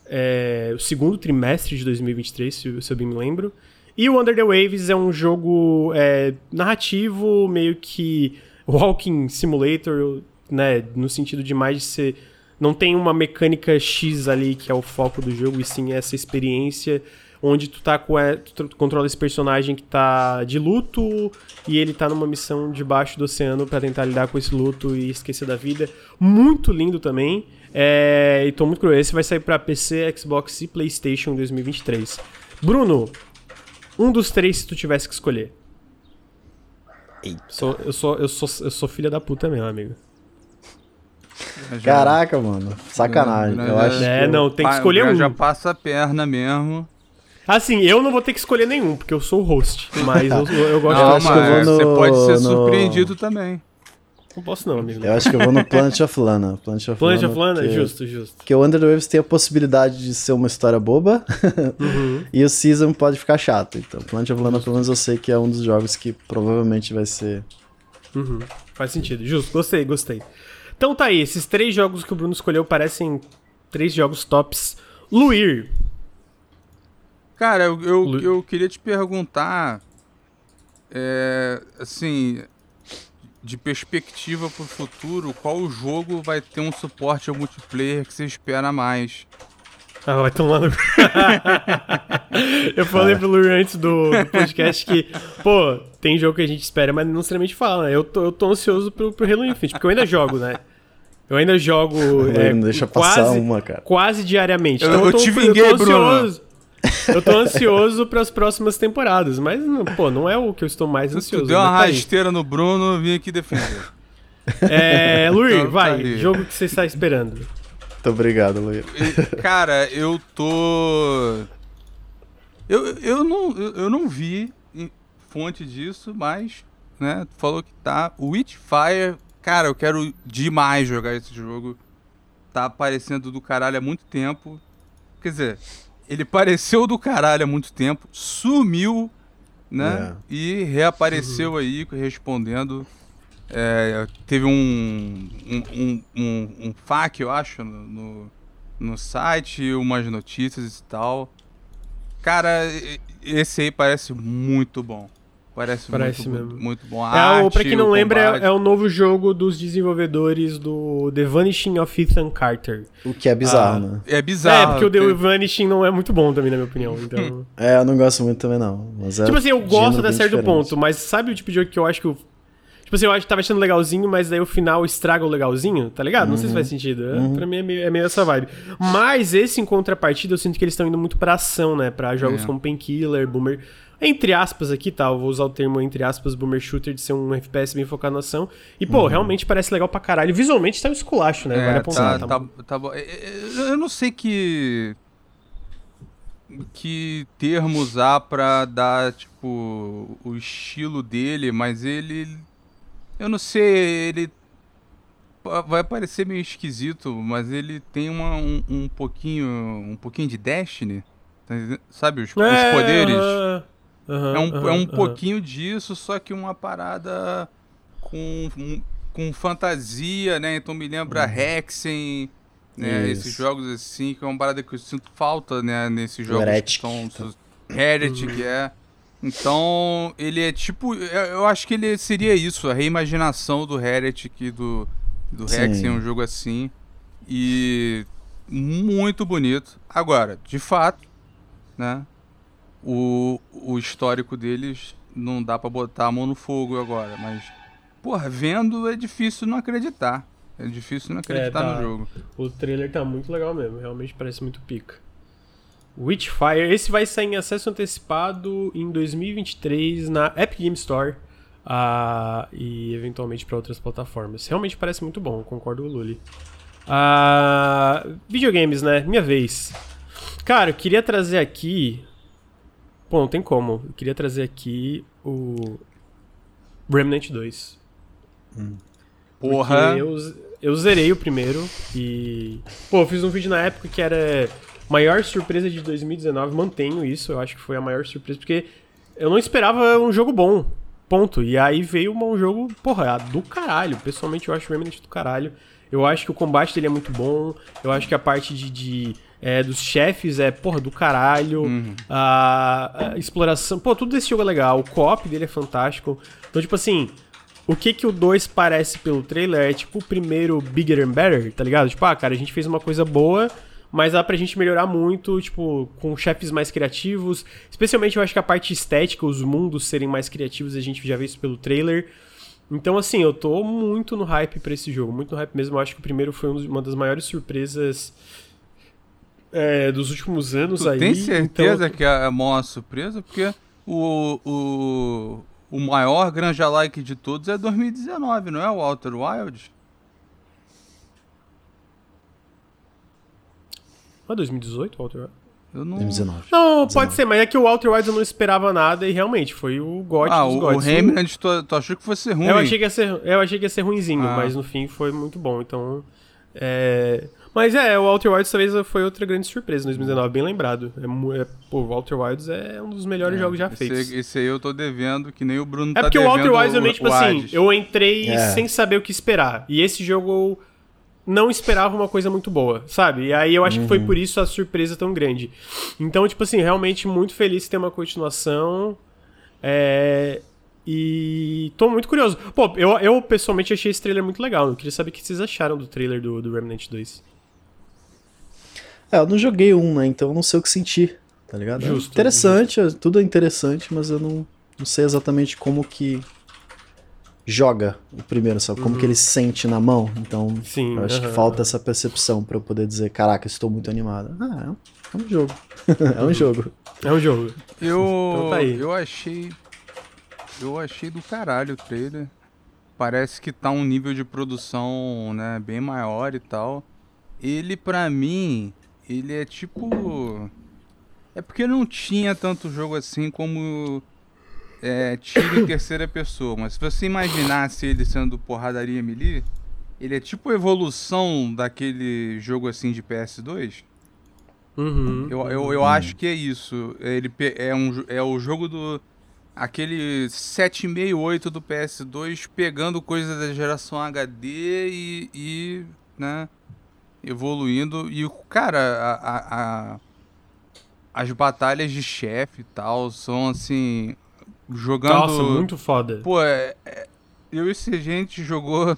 é o segundo trimestre de 2023, se, se eu bem me lembro. E o Under the Waves é um jogo é, narrativo, meio que walking simulator, né, no sentido de mais de ser não tem uma mecânica X ali que é o foco do jogo, e sim essa experiência onde tu tá com a, tu controla esse personagem que tá de luto e ele tá numa missão debaixo do oceano pra tentar lidar com esse luto e esquecer da vida. Muito lindo também. É, e tô muito curioso. Esse vai sair pra PC, Xbox e PlayStation em 2023. Bruno, um dos três se tu tivesse que escolher. Sou- eu, sou, eu, sou, eu sou filha da puta mesmo, amigo. Caraca, mano. Sacanagem. Grande- Eu acho É, que eu- não, tem que escolher um. Já passa a perna mesmo. Assim, eu não vou ter que escolher nenhum, porque eu sou o host. Mas eu, eu, eu gosto Não, de acho que eu mas vou você no- pode ser no- surpreendido também. Não posso não, amigo. Eu acho que eu vou no Planet of Lana. Planet of Planet Lana, of Lana, porque- justo, justo. Porque o Under the Waves tem a possibilidade de ser uma história boba Uhum. e o Season pode ficar chato. Então, Planet of Lana, pelo menos eu sei que é um dos jogos que provavelmente vai ser. Uhum. Faz sentido, justo. Gostei, gostei. Então tá aí, esses três jogos que o Bruno escolheu parecem três jogos tops. Luir. Cara, eu, eu, eu queria te perguntar, é, assim, de perspectiva pro futuro, qual jogo vai ter um suporte ao multiplayer que você espera mais? Ah, vai tomar no... Eu falei pro Luir antes do, do podcast que, pô, tem jogo que a gente espera, mas não necessariamente fala, né? Eu tô, eu tô ansioso pro, pro Halo Infinite, porque eu ainda jogo, né? Eu ainda jogo é, não deixa passar quase, uma, cara. quase diariamente. Eu- Então eu tô, te eu tô vinguei, Bruno. Eu tô ansioso pras próximas temporadas, mas, não- pô, não é o que eu estou mais Tu ansioso. deu uma mas tá aí. rasteira no Bruno, eu vim aqui defender. É, Luir, Então tá vai, aí. jogo que você está esperando. Muito obrigado, Luiz. Cara, eu tô. Eu, eu, não, eu, eu não vi fonte disso, mas, né, tu falou que tá. O Witchfire, cara, eu quero demais jogar esse jogo. Tá aparecendo do caralho há muito tempo. Quer dizer, ele pareceu do caralho há muito tempo, sumiu, né? E reapareceu aí respondendo. É, teve um, um, um, um, um FAQ, eu acho, no, no, site, umas notícias e tal. Cara, esse aí parece muito bom. Parece, Parece muito, mesmo. muito bom. A É, o, arte, pra quem não lembra, é, é o novo jogo dos desenvolvedores do The Vanishing of Ethan Carter. O que é bizarro, Ah. né? É bizarro. é, porque o The tem- Vanishing não é muito bom também, na minha opinião. Então... É, eu não gosto muito também, não. Mas é tipo assim, eu gosto série do diferente. ponto, mas sabe o tipo de jogo que eu acho que o. Tipo assim, eu acho que tava achando legalzinho, mas daí o final estraga o legalzinho, tá ligado? Não sei se faz sentido. Uhum. Pra mim é meio, é meio, essa vibe. Mas esse em contrapartida, eu sinto que eles estão indo muito pra ação, né? Pra jogos é. como Painkiller, Boomer. Entre aspas aqui, tá? Eu vou usar o termo entre aspas, Boomer Shooter, de ser um FPS bem focado na ação. E, pô, uhum. realmente parece legal pra caralho. Visualmente tá um esculacho, né? É, vale apontar. Tá, tá, tá bom. É, é, eu não sei que que termo usar pra dar, tipo, o estilo dele, mas ele. Eu não sei, ele. Vai parecer meio esquisito, mas ele tem uma, um, um pouquinho. um pouquinho de Destiny. Sabe, os, é, os poderes. Uh, uh, uh, é um, é um pouquinho disso, só que uma parada com, com fantasia, né? Então me lembra uhum. Hexen né? Esses jogos assim, que é uma parada que eu sinto falta, né? Nesses jogos Heretic. que são Heretic, uhum. é. Então, ele é tipo. Eu acho que ele seria isso, a reimaginação do Heretic do, do Rex em um jogo assim. E muito bonito. Agora, de fato, né? O, o histórico deles não dá para botar a mão no fogo agora, mas. Porra, vendo é difícil não acreditar. É difícil não acreditar é, tá. no jogo. O trailer tá muito legal mesmo, realmente parece muito pica. Witchfire, esse vai sair em acesso antecipado em 2023 na Epic Game Store uh, e eventualmente para outras plataformas. Realmente parece muito bom, concordo com o Luli. Uh, videogames, né? Minha vez. Cara, eu queria trazer aqui. Bom, não tem como. Eu queria trazer aqui o Remnant 2. Hum. Porra! Eu, eu zerei o primeiro e. Pô, eu fiz um vídeo na época que era maior surpresa de 2019. Mantenho isso, eu acho que foi a maior surpresa, porque eu não esperava um jogo bom. Ponto. E aí veio um jogo, porra, do caralho. Pessoalmente, eu acho o Remnant do caralho. Eu acho que o combate dele é muito bom. Eu acho que a parte de, de é, dos chefes é, porra, do caralho. Uhum. A, a, exploração. Pô, tudo desse jogo é legal. O co-op dele é fantástico. Então, tipo assim, o que que o 2 parece pelo trailer é tipo o primeiro Bigger and Better, tá ligado? Tipo, ah, cara, a gente fez uma coisa boa, mas dá pra gente melhorar muito, tipo, com chefes mais criativos. Especialmente eu acho que a parte estética, os mundos serem mais criativos, a gente já viu isso pelo trailer. Então, assim, eu tô muito no hype pra esse jogo, muito no hype mesmo. Eu acho que o primeiro foi uma das maiores surpresas é, dos últimos anos tu aí. Tem certeza então... que é a maior surpresa? Porque o, o, o maior Granja Like de todos é 2019, não é o Walter Wild? Não é 2018 o Walter Wild? Eu não... 2019. Não, pode ser, mas é que o Walter White eu não esperava nada e realmente foi o God ah, dos o, gods. o Remnant, tu, tu achou que fosse ruim? Eu achei que ia ser, eu achei que ia ser ruimzinho, ah. mas no fim foi muito bom, então... É... Mas é, o Walter Wilds talvez foi outra grande surpresa em 2019, bem lembrado. É, é, pô, o Walter Wilds é um dos melhores é, jogos já esse, feitos. Esse aí eu tô devendo, que nem o Bruno é tá devendo. É porque o Walter Wilds, eu meio, tipo assim, eu entrei é. sem saber o que esperar. E esse jogo eu não esperava uma coisa muito boa, sabe? E aí eu acho uhum. que foi uhum. por isso a surpresa tão grande. Então, tipo assim, realmente muito feliz de ter uma continuação. É... E tô muito curioso. Pô, eu, eu pessoalmente achei esse trailer muito legal. Eu queria saber o que vocês acharam do trailer do, do Remnant 2. É, eu não joguei um, né? Então eu não sei o que sentir, tá ligado? É justo, é interessante, justo. tudo é interessante, mas eu não, não sei exatamente como que joga o primeiro, sabe? Como uhum. que ele sente na mão. Então, Sim, eu acho uhum. que falta essa percepção para eu poder dizer, caraca, estou muito animado. Ah, é um jogo. é um jogo. É um jogo. Eu, então tá eu achei. Eu achei do caralho o trailer. Parece que tá um nível de produção, né, bem maior e tal. Ele, para mim, ele é tipo. É porque não tinha tanto jogo assim como é, tiro em terceira pessoa. Mas se você imaginasse ele sendo porradaria melee, ele é tipo evolução daquele jogo assim de PS2. Uhum, eu, eu, eu acho que é isso. Ele é, um, é o jogo do. Aquele 768 do PS2 pegando coisas da geração HD e, e né, evoluindo. E, cara, a, a, a as batalhas de chefe e tal são assim. Jogando. Nossa, muito foda. Pô, é, é, eu e esse gente jogou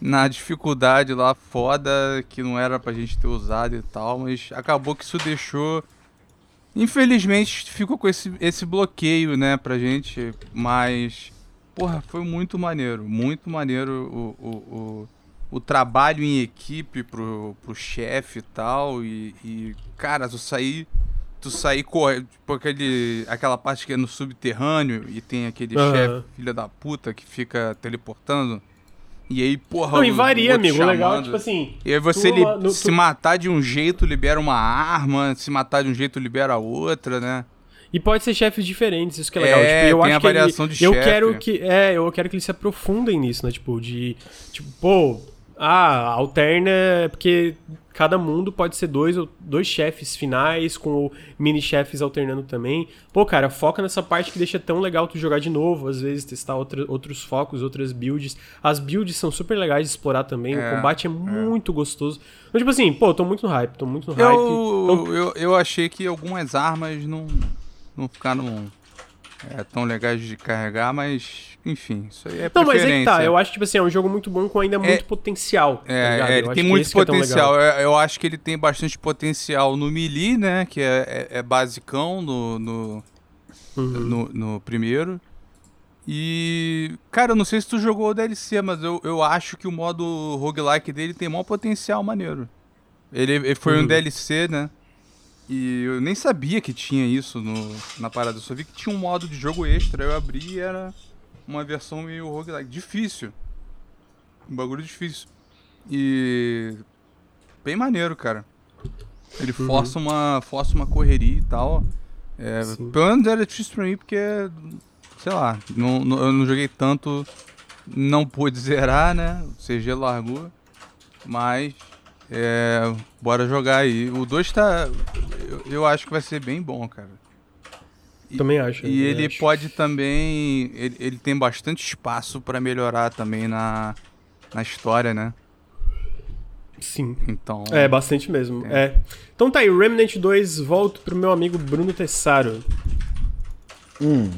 na dificuldade lá foda, que não era pra gente ter usado e tal, mas acabou que isso deixou. Infelizmente ficou com esse, esse bloqueio, né, pra gente, mas porra, foi muito maneiro. Muito maneiro o, o, o, o trabalho em equipe pro, pro chefe e tal. E, e, cara, tu sair. Tu sair correndo. Tipo, aquele, aquela parte que é no subterrâneo e tem aquele Aham. chefe, filha da puta, que fica teleportando. E aí, porra. Não, e varia, amigo. Legal, chamando. tipo assim. E aí você tu- li- no- se tu- matar de um jeito, libera uma arma. Se matar de um jeito, libera outra, né? E pode ser chefes diferentes, isso que é legal. É, tipo, eu tem acho a que ele- variação de Eu chefe. quero que. É, eu quero que eles se aprofundem nisso, né? Tipo, de. Tipo, pô. Ah, alterna. Porque cada mundo pode ser dois, ou- dois chefes finais, com o mini-chefes alternando também. Pô, cara, foca nessa parte que deixa tão legal tu jogar de novo, às vezes, testar outra, outros focos, outras builds. As builds são super legais de explorar também. É, o combate é, muito gostoso. Então, tipo assim, pô, tô muito no hype, tô muito no hype. Então, Eu, eu, eu achei que algumas armas não, não ficaram é, tão legais de carregar, mas enfim, isso aí é Não, mas preferência. é tá. Eu acho, tipo assim, é um jogo muito bom com ainda muito potencial. tá É, ligado? é, Eu ele tem muito é potencial. legal. Eu, acho que ele tem bastante potencial no melee, né? Que é, é, é basicão no, no, Uhum. no, no primeiro. E, cara, eu não sei se tu jogou o DLC, mas eu, eu acho que o modo roguelike dele tem maior potencial maneiro. Ele, ele foi um Uhum. DLC, né? E eu nem sabia que tinha isso no, na parada. Eu só vi que tinha um modo de jogo extra. Eu abri e era uma versão meio roguelike. Difícil. Um bagulho difícil. E. Bem maneiro, cara. Ele Uhum. força, uma, força uma correria e tal. É, pelo menos era difícil pra mim porque, sei lá, não, não- eu não joguei tanto, não pude zerar, né? O CG largou. Mas, é, bora jogar aí. O 2 tá. Eu, eu acho que vai ser bem bom, cara. E- Também acho. E também ele acho. pode também. Ele, ele tem bastante espaço pra melhorar também na, na história, né? Sim. Então. É, bastante mesmo. É. Então tá aí, Remnant 2, volto pro meu amigo Bruno Tessaro. Hum.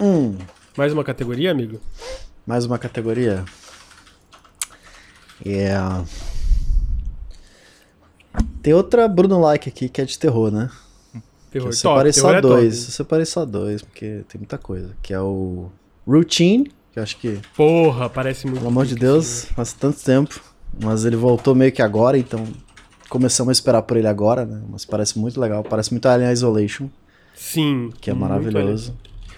Hum. Mais uma categoria, amigo? Mais uma categoria. Yeah. Tem outra Bruno Like aqui que é de terror, né? Terror. Eu Top, separei terror só é dois. top. Eu separei só dois, porque tem muita coisa. Que é o Routine, que eu acho que, Porra, parece muito. pelo amor de Deus, faz tanto tempo. Mas ele voltou meio que agora, então começamos a esperar por ele agora, né? Mas parece muito legal. Parece muito Alien Isolation, Sim. que é maravilhoso.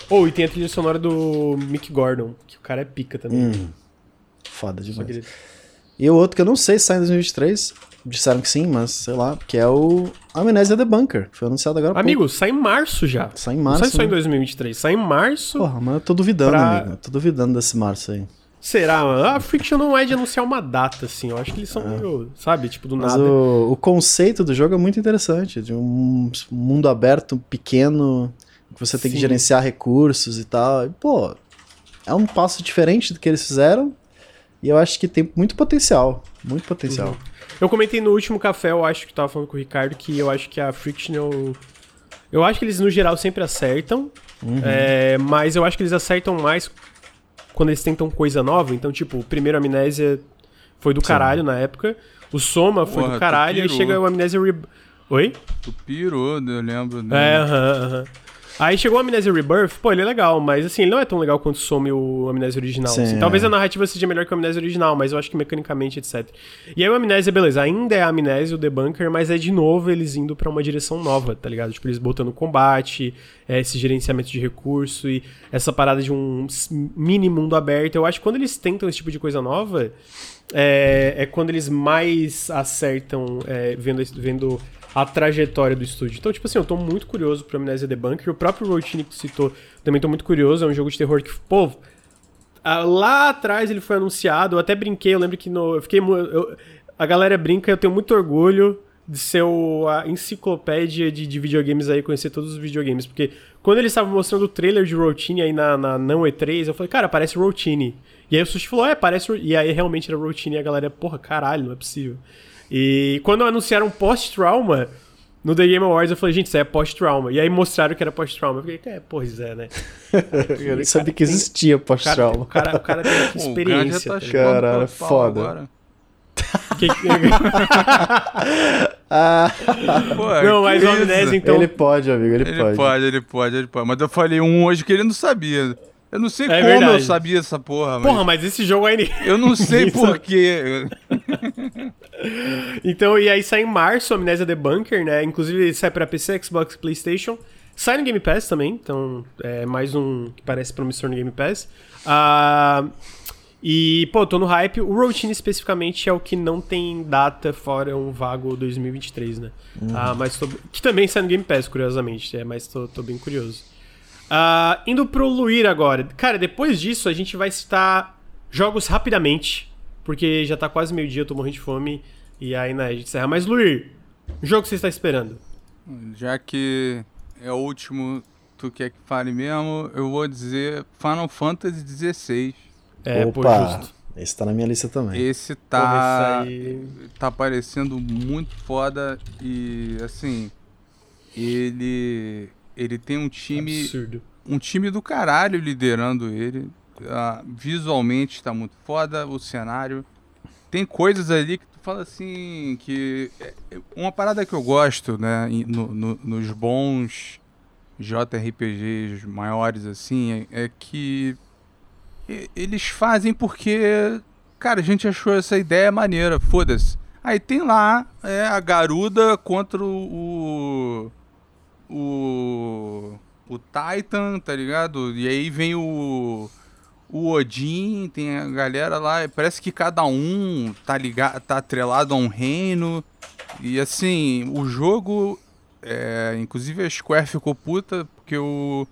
Ou e tem a trilha sonora do Mick Gordon, que o cara é pica também. Hum, foda demais. ele- E o outro que eu não sei se sai em 2023, disseram que sim, mas sei lá, que é o Amnesia The Bunker, que foi anunciado agora há pouco. Amigo, sai em março já. Sai em Não março. sai só em né? 2023, sai em março. Porra, mas eu tô duvidando, Pra- amigo. Eu tô duvidando desse março aí. Será, mano? A Friction não é de anunciar uma data, assim. Eu acho que eles são meio, sabe, tipo, do Mas nada. o, o conceito do jogo é muito interessante, de um mundo aberto pequeno, que você tem que Sim. gerenciar recursos e tal. E, pô, é um passo diferente do que eles fizeram, e eu acho que tem muito potencial, muito potencial. Uhum. Eu comentei no último café, eu acho que tava falando com o Ricardo, que eu acho que a Frictional. Eu acho que eles, no geral, sempre acertam. Uhum. é, mas eu acho que eles acertam mais quando eles tentam coisa nova. Então, tipo, o primeiro Amnésia foi do caralho na época. O Soma foi Porra, do tu caralho. Aí pirou. chega o Amnésia Re... Oi? Tu pirou, eu lembro. né? É, aham, aham. Aí chegou o Amnesia Rebirth, pô, ele é legal, mas assim, ele não é tão legal quanto some o Amnesia original. Sim, assim. Talvez a narrativa seja melhor que o Amnesia original, mas eu acho que mecanicamente, etc. E aí o Amnesia, beleza, ainda é a Amnesia, o Debunker, mas é de novo eles indo pra uma direção nova, tá ligado? Tipo, eles botando combate, é, esse gerenciamento de recurso e essa parada de um mini mundo aberto. Eu acho que quando eles tentam esse tipo de coisa nova, é, é quando eles mais acertam é, vendo, vendo a trajetória do estúdio. Então, tipo assim, eu tô muito curioso pro Amnesia The Bunker. O próprio Routine que citou, também tô muito curioso. É um jogo de terror que, pô, lá atrás ele foi anunciado. Eu até brinquei, eu lembro que no. Eu fiquei. eu- a galera brinca, eu tenho muito orgulho de ser a enciclopédia de, de videogames aí, conhecer todos os videogames. Porque quando eles estavam mostrando o trailer de Routine aí na, na não E3, eu falei, cara, parece Routine. E aí o Sushi falou, é, parece. Ro-" E aí realmente era Routine e a galera, porra, caralho, não é possível. E quando anunciaram Post-Trauma. No The Game Awards eu falei, gente, isso aí é pós-trauma. E aí mostraram que era pós-trauma. Eu fiquei, é, pois é, né? Eu nem sabia que existia cara, o pós-trauma. cara, o cara tem experiência. O tá tá Caralho, pau foda. agora. Que- Ah, Pô, Não, mas que o? Amnésia, então. ele pode, amigo, ele, Ele pode. pode. ele pode, ele pode. Mas eu falei um hoje que ele não sabia. Eu não sei É como eu verdade. sabia essa porra, mas. Porra, mas esse jogo aí. Eu não sei porquê. Então, e aí sai em março, Amnésia The Bunker, né? Inclusive sai pra PC, Xbox e PlayStation. Sai no Game Pass também, então é mais um que parece promissor no Game Pass. Ah, e, pô, tô no hype. O Routine especificamente é o que não tem data fora um vago 2023, né? Ah, mas tô, que também sai no Game Pass, curiosamente. É, mas tô, tô bem curioso. Ah, indo pro Luir agora. Cara, depois disso a gente vai citar jogos rapidamente. Porque já tá quase meio-dia, eu tô morrendo de fome. E aí, né, a gente encerra. Mas, Luir, o jogo que você está esperando? Já que é o último, tu quer que fale mesmo, eu vou dizer Final Fantasy XVI. É, pô, Opa, justo. esse tá na minha lista também. Esse tá. aí- tá parecendo muito foda e assim. Ele. Ele tem um time. Absurdo. um time do caralho liderando ele. Ah, visualmente tá muito foda, o cenário. Tem coisas ali que tu fala assim. que é- é Uma parada que eu gosto, né? no- no- nos bons JRPGs maiores assim, é, é que eles fazem porque. Cara, a gente achou essa ideia maneira, foda-se. Aí tem lá é, a Garuda contra o. O. O Titan, tá ligado? E aí vem o. O Odin, tem a galera lá. Parece que cada um tá ligado, tá atrelado a um reino. E assim, o jogo. é, inclusive a Square ficou puta porque o.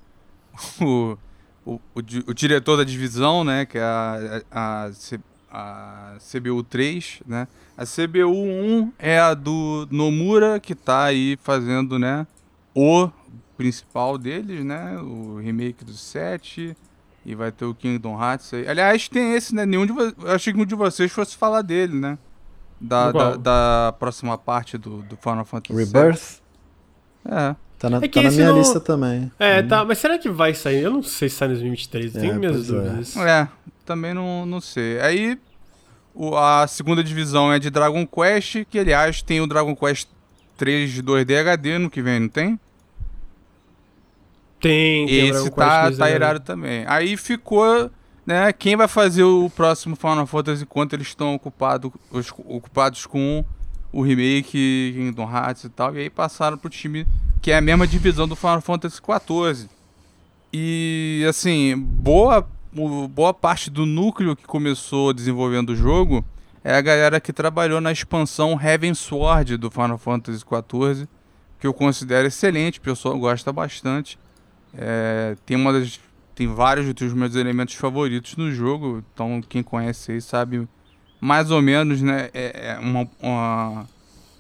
O, o, o, o diretor da divisão, né? Que é a, a, a CBU 3, né? A CBU 1 é a do Nomura, que tá aí fazendo, né? O principal deles, né? O remake do 7. E vai ter o Kingdom Hearts aí. Aliás, tem esse, né? Nenhum de vo... Eu achei que um de vocês fosse falar dele, né? Da, Do da, da próxima parte do, do Final Fantasy VII. Rebirth É. tá na, É que tá na minha não- lista também. É, tá, mas será que vai sair? Eu não sei se sai em 2023, eu tenho É, minhas é. dúvidas. É, também não, não sei. Aí, o- a segunda divisão é de Dragon Quest, que aliás tem o Dragon Quest 3 de 2D HD no que vem, não tem? Tem, Esse tá, tá irado também. Aí ficou, né, quem vai fazer o próximo Final Fantasy enquanto eles estão ocupado, os- ocupados com o remake, Kingdom Hearts e tal. E aí passaram pro time que é a mesma divisão do Final Fantasy XIV. E, assim, boa, boa parte do núcleo que começou desenvolvendo o jogo é a galera que trabalhou na expansão Heaven Sword do Final Fantasy XIV, que eu considero excelente, o pessoal gosta bastante. É, tem uma das, tem vários dos meus elementos favoritos no jogo, então quem conhece aí sabe mais ou menos, né? É, é uma, uma-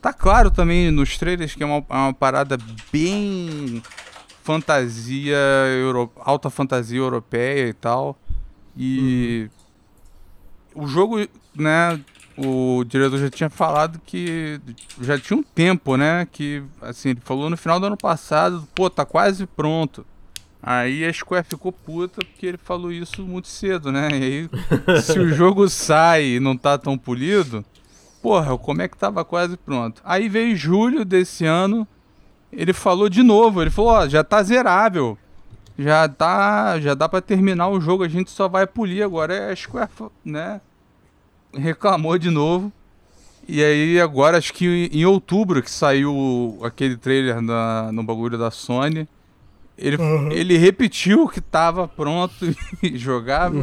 tá claro também nos trailers que é uma, é uma parada bem fantasia euro, alta fantasia europeia e tal. E o jogo, né? O diretor já tinha falado que já tinha um tempo, né? Que assim, ele falou no final do ano passado, pô, tá quase pronto. Aí a Square ficou puta porque ele falou isso muito cedo, né? E aí, se o jogo sai e não tá tão polido, porra, como é que tava quase pronto? Aí veio julho desse ano, ele falou de novo, ele falou, ó, já tá zerável. Já tá, já dá pra terminar o jogo, a gente só vai polir agora. A Square, né, reclamou de novo. E aí agora, acho que em outubro que saiu aquele trailer na, no bagulho da Sony, ele, ele repetiu que tava pronto e jogável.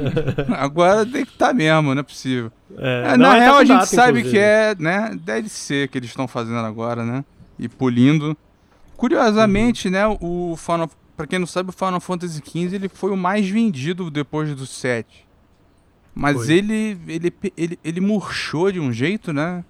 agora tem que estar mesmo, não é possível. É, É, não, na tá real, com a gente data, sabe inclusive. que é, né, DLC que eles estão fazendo agora, né? E polindo. Curiosamente, né, o Final, pra quem não sabe, o Final Fantasy XV ele foi o mais vendido depois do 7. Mas Foi. ele, ele, ele, ele murchou de um jeito, né?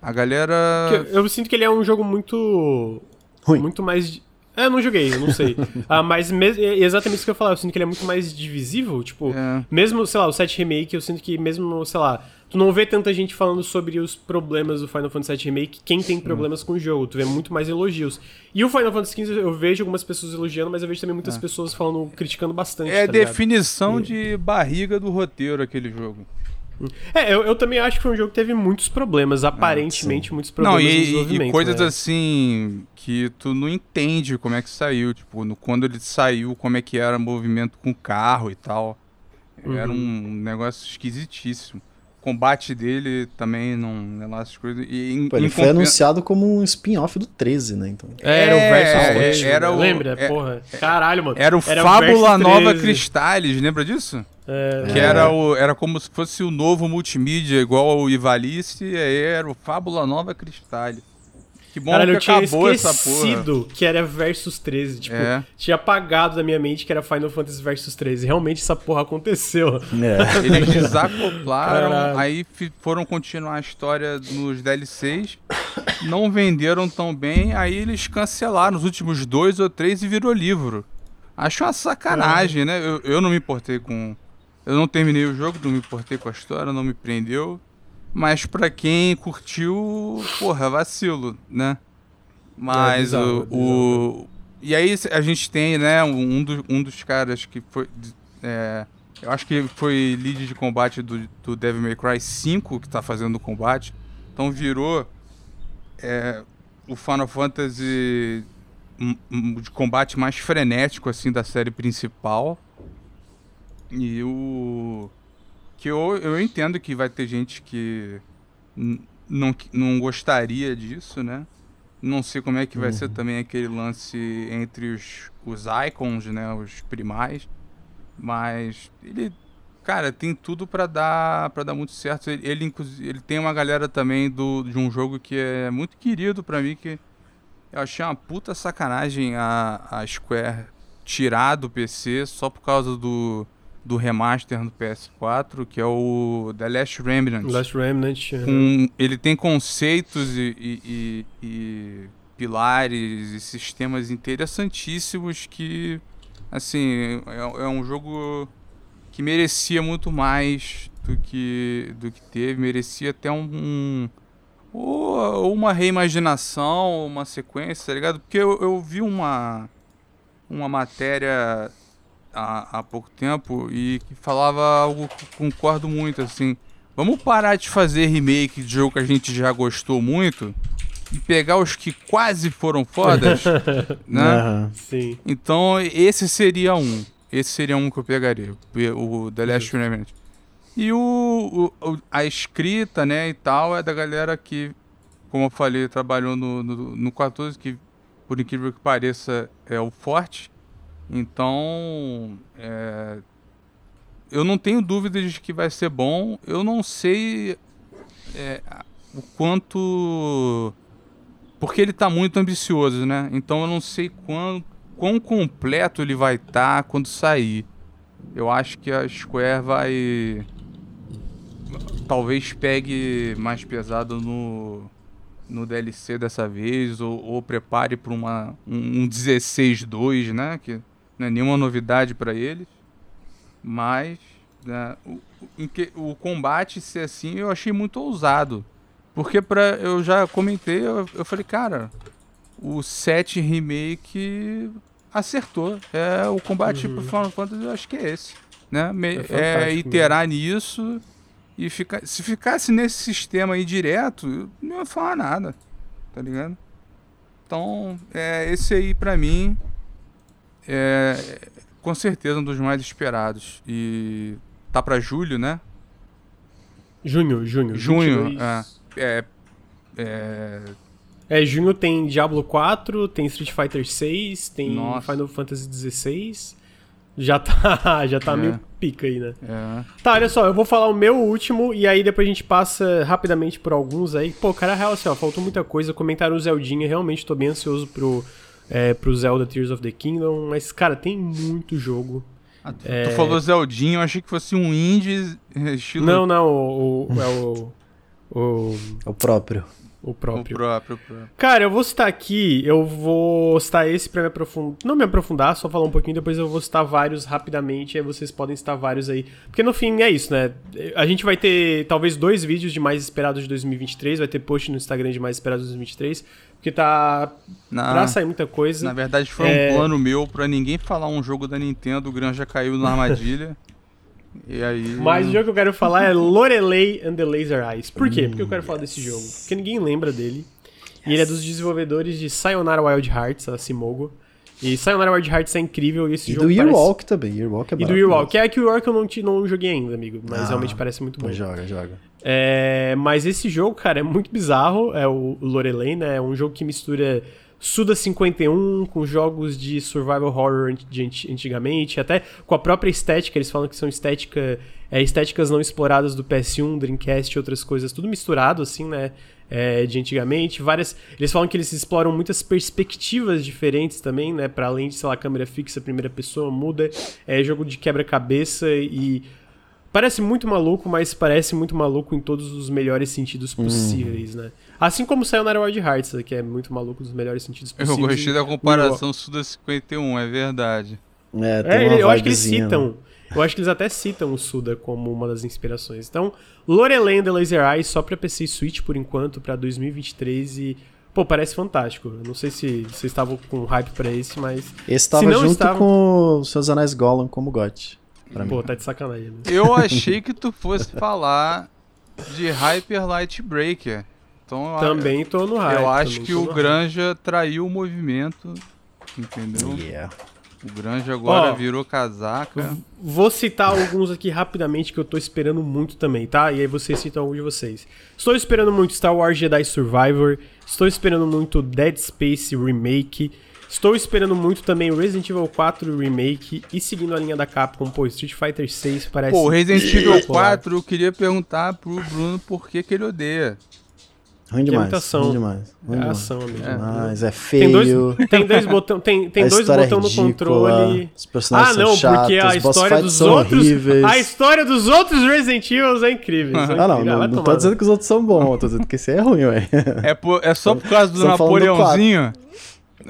A galera. Que Eu sinto que ele é um jogo muito. Ruim. Muito mais. É, eu não joguei, eu não sei. ah, mas é exatamente isso que eu falar. Eu sinto que ele é muito mais divisível. Tipo, É. mesmo, sei lá, o 7 Remake, eu sinto que mesmo, sei lá, tu não vê tanta gente falando sobre os problemas do Final Fantasy VII Remake, quem tem problemas com o jogo. Tu vê muito mais elogios. E o Final Fantasy XV eu vejo algumas pessoas elogiando, mas eu vejo também muitas pessoas falando, criticando bastante. É tá ligado? definição de barriga do roteiro aquele jogo. É, eu, eu também acho que foi um jogo que teve muitos problemas, aparentemente muitos problemas Não, e, desenvolvimento. e coisas né? assim que tu não entende como é que saiu. Tipo, no, quando ele saiu, como é que era o movimento com o carro e tal. Era Uhum. um negócio esquisitíssimo. O combate dele também não. Sei lá, essas coisas. E, em- Pô, ele foi compen- anunciado como um spin-off do 13, né? Então. Era o Versus É, 13. era né? o- Lembra? é- Porra. Caralho, mano. Era o Versus Fábula Nova 13. Cristales, lembra disso? É, Que era, o, era como se fosse o novo multimídia, igual ao Ivalice, e aí era o Fábula Nova Cristales. Que bom Caralho, eu que tinha acabou essa porra. esquecido que era Versus 13. Tipo, É. tinha apagado da minha mente que era Final Fantasy Versus 13. Realmente essa porra aconteceu. É. Eles desacoplaram, Caralho. aí foram continuar a história nos DLCs, não venderam tão bem, aí eles cancelaram os últimos dois ou três e virou livro. Acho uma sacanagem, né? Eu, eu não me importei com. Eu não terminei o jogo, não me importei com a história, não me prendeu. Mas pra quem curtiu, porra, vacilo, né? Mas bizarro, o, o- E aí a gente tem, né, um, do- um dos caras que foi. é, eu acho que foi lead de combate do, do Devil May Cry 5 que tá fazendo o combate. Então virou é, o Final Fantasy de combate mais frenético assim da série principal. E o que eu, eu entendo que vai ter gente que não, não gostaria disso, né? Não sei como é que vai ser também aquele lance entre os, os icons, né? Os primais. Mas ele, cara, tem tudo pra dar para dar muito certo. Ele, ele, ele tem uma galera também do, de um jogo que é muito querido pra mim, que eu achei uma puta sacanagem a, a Square tirar do PC só por causa do, do remaster no PS4, que é o The Last Remnant. Last Remnant. é. Com- ele tem conceitos e, e- e- e pilares e sistemas interessantíssimos que, assim, é, é um jogo que merecia muito mais do que, do que teve, merecia até um, um- ou uma reimaginação, uma sequência, tá ligado? Porque eu, eu vi uma, uma matéria há, há pouco tempo e que falava algo que eu concordo muito, assim. Vamos parar de fazer remake de jogo que a gente já gostou muito e pegar os que quase foram fodas, né? Sim. Então, esse seria um. Esse seria um que eu pegaria. O The Last Remnant. E o, o- o- a escrita, né, e tal, é da galera que, como eu falei, trabalhou no, no, no 14, que, por incrível que pareça, é o forte. Então, é, eu não tenho dúvidas de que vai ser bom. Eu não sei é, o quanto porque ele tá muito ambicioso, né? Então eu não sei quão, quão completo ele vai estar quando sair. Eu acho que a Square vai. Talvez pegue mais pesado no, no DLC dessa vez, ou, ou prepare para um, um 16-2, né? Que não é nenhuma novidade para eles. Mas né, o, que- o combate ser assim eu achei muito ousado. Porque pra, eu já comentei, eu, eu falei, cara, o 7 Remake acertou. É o combate pro Final Fantasy, eu acho que é esse. Né? Me- É É, iterar nisso e ficar. Se ficasse nesse sistema aí direto, eu não ia falar nada. Tá ligado? Então, é, esse aí pra mim é com certeza um dos mais esperados. E tá pra julho, né? Junho, junho. Junho, 22. é. É, é, É, junho tem Diablo 4, tem Street Fighter 6, tem Nossa. Final Fantasy 16. Já tá, já tá É. meio pica aí, né? é. Tá, olha só, eu vou falar o meu último e aí depois a gente passa rapidamente por alguns aí. Pô, cara, real assim, ó, faltou muita coisa. Comentaram o Zeldinha, realmente tô bem ansioso pro, é, pro Zelda Tears of the Kingdom. Mas, cara, tem muito jogo. Ah, tu, tu falou Zeldinho, eu achei que fosse um indie estilo Não, não, o, o- é o, o, o próprio. o o próprio. o próprio. Cara, eu vou citar aqui, eu vou citar esse pra me aprofundar. Não me aprofundar, só falar um pouquinho, depois eu vou citar vários rapidamente, aí vocês podem citar vários aí. Porque no fim é isso, né? A gente vai ter talvez dois vídeos de mais esperados de 2023, vai ter post no Instagram de mais esperados de 2023, porque tá Na, pra sair muita coisa. na verdade foi É. um plano meu pra ninguém falar um jogo da Nintendo, o Gran já caiu na armadilha. E aí. Mas o jogo que eu quero falar é Lorelei and the Laser Eyes. Por quê? Porque eu quero falar desse jogo. Porque ninguém lembra dele. E ele é dos desenvolvedores de Sayonara Wild Hearts, a Simogo. E Sayonara Wild Hearts é incrível e esse E jogo do parece... Yearwalk também. Yearwalk é E do maravilhoso. Yearwalk. É que o Yearwalk eu não, te- não joguei ainda, amigo. Mas Ah, realmente parece muito bom. Joga, joga. É, mas esse jogo, cara, é muito bizarro. É o Lorelei, né? É um jogo que mistura Suda 51 com jogos de survival horror de ant- antigamente, até com a própria estética. Eles falam que são estética, é, estéticas não exploradas do PS1, Dreamcast e outras coisas, tudo misturado, assim, né? É, de antigamente. Várias. Eles falam que eles exploram muitas perspectivas diferentes também, né? Para além de, sei lá, câmera fixa, primeira pessoa, muda. É jogo de quebra-cabeça e. Parece muito maluco, mas parece muito maluco em todos os melhores sentidos possíveis, né? Assim como saiu na Wild Hearts, que é muito maluco nos melhores sentidos Eu possíveis. gostei da comparação Suda 51, é verdade. É, tem É, uma ele- eu acho que eles vibezinha, né? citam. Eu acho que eles até citam o Suda como uma das inspirações. Então, Lorelei and the Laser Eyes só pra PC e Switch por enquanto, pra 2023 e. Pô, parece fantástico. Eu não sei se vocês estavam com hype pra esse, mas. Esse tava junto estava- com os seus anéis Gollum como GOT. Pra Pô, mim. tá de sacanagem. Né? Eu achei que tu fosse falar de Hyper Light Breaker. Então, eu- Também tô no hype. eu acho que o. Granja traiu o movimento. Entendeu? Yeah. O Granja agora Ó, virou casaca. Vou citar alguns aqui rapidamente que eu tô esperando muito também, tá? E aí vocês citam algum de vocês. Estou esperando muito Star Wars Jedi Survivor. Estou esperando muito Dead Space Remake. Estou esperando muito também Resident Evil 4 Remake. E seguindo a linha da Capcom, pô, Street Fighter 6 parece. Pô, Resident Evil espetacular. 4, eu queria perguntar pro Bruno por que, que ele odeia. Ruim é demais. ação. Ruim demais. Ruim É demais. ação, amigo. Demais, é Tem dois, feio. tem dois botões, tem, tem a dois é botões no controle. Os personagens Ah, são não, chatos, porque a os boss história fights dos são outros, horríveis. a história dos outros Resident Evil é incrível. Ah, não, incríveis. não, Vai não tô dizendo que os outros são bons, tô dizendo que esse é ruim, ué. É, por- é só por causa do Napoleãozinho?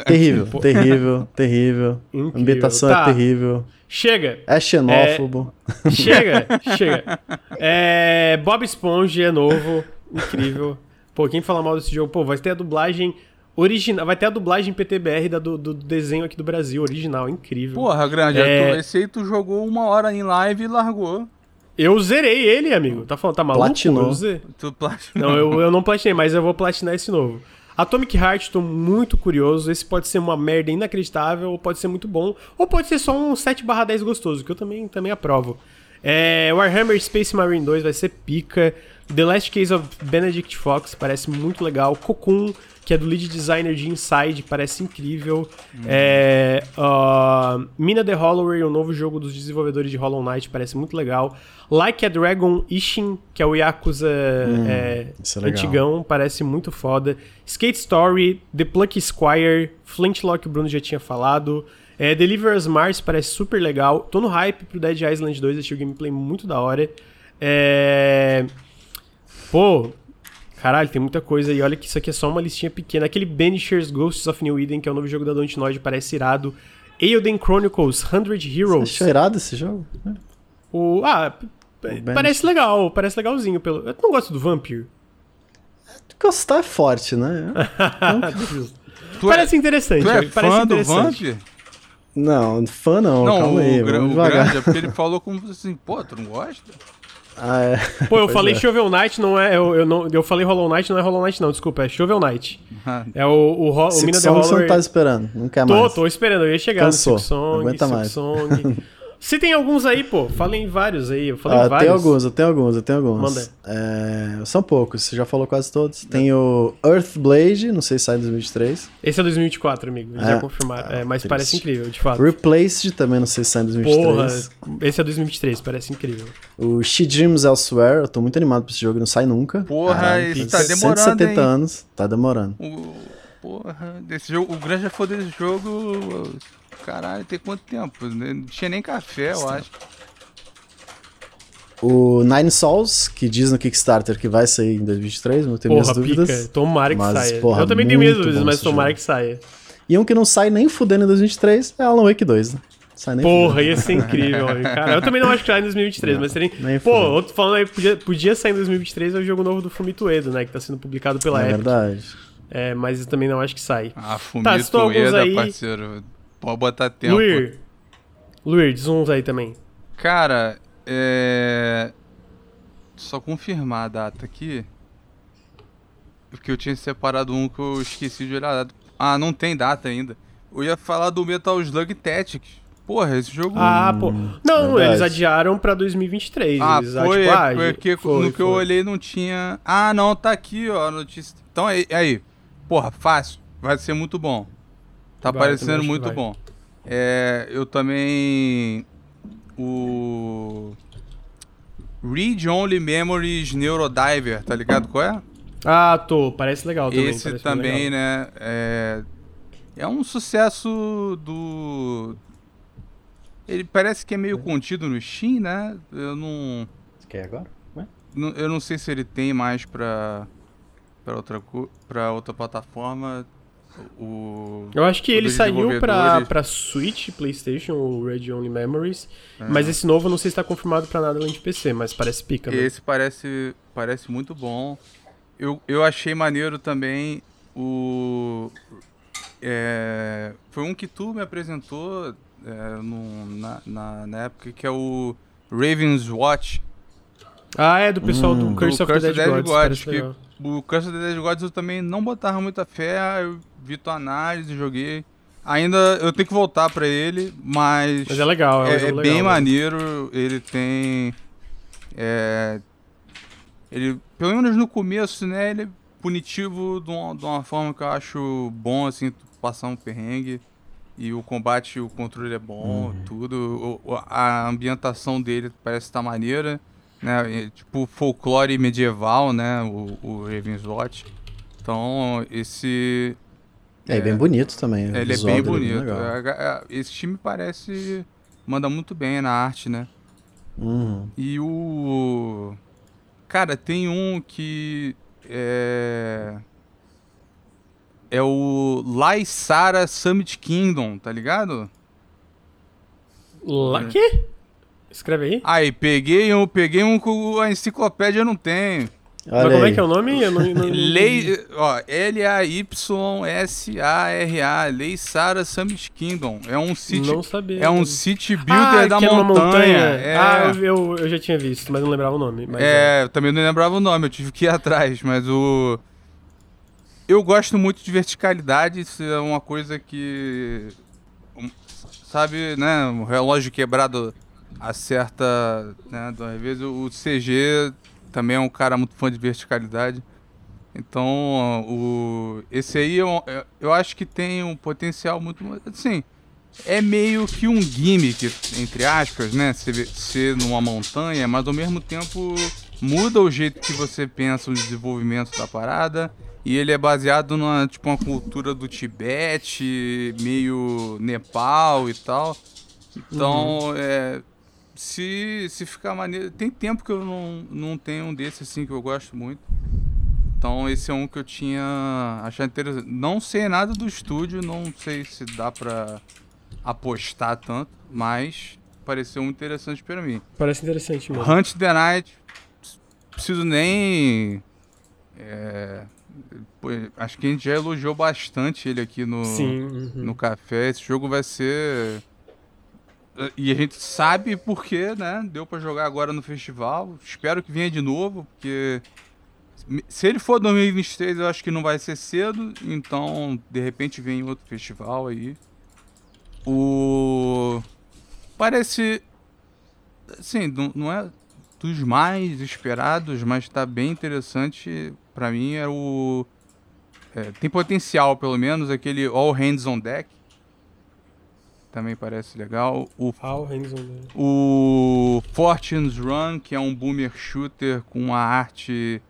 terrível, terrível, terrível. A Incrível. ambientação Tá. é terrível. Chega, É xenófobo. chega, chega. É, Bob Esponja é novo, incrível. Pô, quem fala mal desse jogo, pô, vai ter a dublagem original, vai ter a dublagem PTBR da, do, do desenho aqui do Brasil, original, incrível. Porra, Granja, É. tu, esse aí tu jogou uma hora em live e largou. Eu zerei ele, amigo. Tá falando, tá maluco? Platinou. Eu Tu platinou. Não, eu, eu não platinei, mas eu vou platinar esse novo. Atomic Heart, tô muito curioso. Esse pode ser uma merda inacreditável, ou pode ser muito bom, ou pode ser só um 7/10 gostoso, que eu também, também aprovo. É, Warhammer Space Marine 2 vai ser pica. The Last Case of Benedict Fox parece muito legal. Cocoon, que é do lead designer de Inside, parece incrível. É, uh, Mina the Hollower, o novo jogo dos desenvolvedores de Hollow Knight, parece muito legal. Like a Dragon Ishin, que é o Yakuza é, isso é legal. antigão, parece muito foda. Skate Story, The Plucky Squire, Flintlock, o Bruno já tinha falado. É, Deliver Us Mars parece super legal. Tô no hype pro Dead Island 2, achei o gameplay muito da hora. É... Pô, caralho, tem muita coisa aí. Olha que isso aqui é só uma listinha pequena. Aquele Banishers Ghosts of New Eden, que é o novo jogo da Dontnod, parece irado. Eilden Chronicles 100 Você Heroes. achou irado esse jogo? O, ah, Banish. parece legal, parece legalzinho. Pelo... Eu não gosto do Vampire. Gostar é forte, né? Tu é, parece interessante. tu é parece fã do interessante. Vamp? Não, fã não, Não, calma aí, o, vamos o devagar. Granja, porque ele falou como assim, pô, tu não gosta? Ah, é. Pô, eu Pois falei é. Shovel Knight, não é. Eu, eu, não, eu falei Hollow Knight, não é Hollow Knight, não, desculpa, é Shovel Knight. É o, o, o Six Mina The você não tá esperando, não quer Tô, mais. tô esperando, eu ia chegar Cansou, no Silk Song, aguenta Silk mais. Se tem alguns aí, pô, falem vários aí. Eu falei Ah, vários. tem alguns, eu tenho alguns, eu tenho alguns. Manda. É, são poucos, você já falou quase todos. Tem o Earthblade, não sei se sai em 2023. Esse é 2024, amigo. Eles É. já confirmaram. É, mas triste. parece incrível, de fato. Replaced também não sei se sai em 2023. Porra, esse é 2023, parece incrível. O She Dreams Elsewhere, eu tô muito animado pra esse jogo, não sai nunca. Porra, Caralho, esse tem tá demorando, 170 hein? anos, tá demorando. O, porra, desse jogo, o Granja foi desse jogo. Caralho, tem quanto tempo? Não tinha nem café, eu acho. O Nine Souls, que diz no Kickstarter que vai sair em 2023, eu tenho minhas Porra, dúvidas. pica. Tomara que Mas, saia. porra, eu também tenho minhas dúvidas, mas tomara jogo. que saia. E um que não sai nem fudendo em 2023 é Alan Wake 2, né? Sai nem Porra, fudendo. ia ser incrível, cara. Eu também não acho que sai em 2023, mas seria. nem Pô, fudendo. outro falando aí, podia, podia sair em 2023 é o jogo novo do Fumito Ueda, né? Que tá sendo publicado pela É Epic. verdade. É, mas eu também não acho que sai. Ah, Tá, Fumito alguns Ueda, aí. parceiro. Pode botar tempo. Luir. Luir, diz uns aí também. Cara, É... Só confirmar a data aqui. Porque eu tinha separado um que eu esqueci de olhar a data. Ah, não tem data ainda. Eu ia falar do Metal Slug Tactics. Porra, esse jogo. Ah, pô. Não, verdade. eles adiaram pra 2023. Ah, eles, foi, tipo, ah, é porque foi, no que eu foi. olhei não tinha. Ah, não, tá aqui, ó, a notícia. Então aí, aí. Porra, fácil. Vai ser muito bom. Tá Vai, parecendo muito bom. É, eu também. O. Read Only Memories Neurodiver, tá ligado qual é? Ah, tô. Parece legal também. Esse também, legal. né? É, é um sucesso do. Ele parece que é meio contido no Steam, né? Eu não. Você quer agora? Não- Eu não sei se ele tem mais pra, pra, outra, co- pra outra plataforma. O, Eu acho que ele saiu pra, pra Switch, PlayStation, o Red Only Memories. É. Mas esse novo eu não sei se tá confirmado pra nada além de PC, mas parece pica, né? Esse parece, parece muito bom. Eu, eu achei maneiro também o. é, foi um que tu me apresentou é, no- na, na, na época, que é o Raven's Watch. Ah, é do pessoal do Hum. Curse Do of the Curse Dead, the Dead Gods. Gods, que-. O Curse of the Dead Gods eu também não botava muita fé, eu vi tua análise, joguei. Ainda eu tenho que voltar pra ele, mas. Mas é legal, é, um É, é legal, bem né? maneiro, ele tem. É, ele, pelo menos no começo, né? Ele é punitivo de uma, de uma forma que eu acho bom, assim, passar um perrengue. E o combate, o controle é bom, tudo. O- a ambientação dele parece estar maneira. Né? Tipo folclore medieval, né? O, o Raven's Watch. Então, esse. É, e bem bonito também. Ele é bem bonito. legal. É, é, Esse time parece. Manda muito bem na arte, né? Uhum. E o. Cara, tem um que. É. É o Laisara Summit Kingdom, tá ligado? Lá, quê? Escreve aí. Aí, peguei um, peguei um que a enciclopédia não tem. Mas Olha como aí. é que é o nome? Eu não, não- Lei, ó, L-A-Y-S-A-R-A, Lei Sara Summit Kingdom. É um city, não sabia. é um city builder ah, da que é numa montanha. É, Ah, eu, eu, já tinha visto, mas não lembrava o nome. Mas é, eu também não lembrava o nome, eu tive que ir atrás, mas o. Eu gosto muito de verticalidade, isso é uma coisa que. Sabe, né? O relógio quebrado acerta, né? Às vezes o CG também é um cara muito fã de verticalidade. Então, o, esse aí eu, eu acho que tem um potencial muito. Assim, é meio que um gimmick, entre aspas, né? Ser, ser numa montanha, mas ao mesmo tempo muda o jeito que você pensa o desenvolvimento da parada. E ele é baseado numa tipo uma cultura do Tibete, meio Nepal e tal. Então, é, se, se ficar maneiro. Tem tempo que eu não, não tenho um desse assim que eu gosto muito. Então esse é um que eu tinha achado interessante. Não sei nada do estúdio, não sei se dá pra apostar tanto, mas pareceu interessante pra mim. Parece interessante mesmo. Hunt the Night, preciso nem. é, acho que a gente já elogiou bastante ele aqui no, Sim. uhum. no café. Esse jogo vai ser. E a gente sabe porque, né? Deu pra jogar agora no festival. Espero que venha de novo, porque. Se ele for 2023, eu acho que não vai ser cedo. Então, de repente, vem em outro festival aí. O. Parece. Assim, não, não é dos mais esperados, mas tá bem interessante. Pra mim é o. é, tem potencial, pelo menos, aquele All Hands on Deck. Também parece legal. O, o Fortune's Run, que é um boomer shooter com uma arte.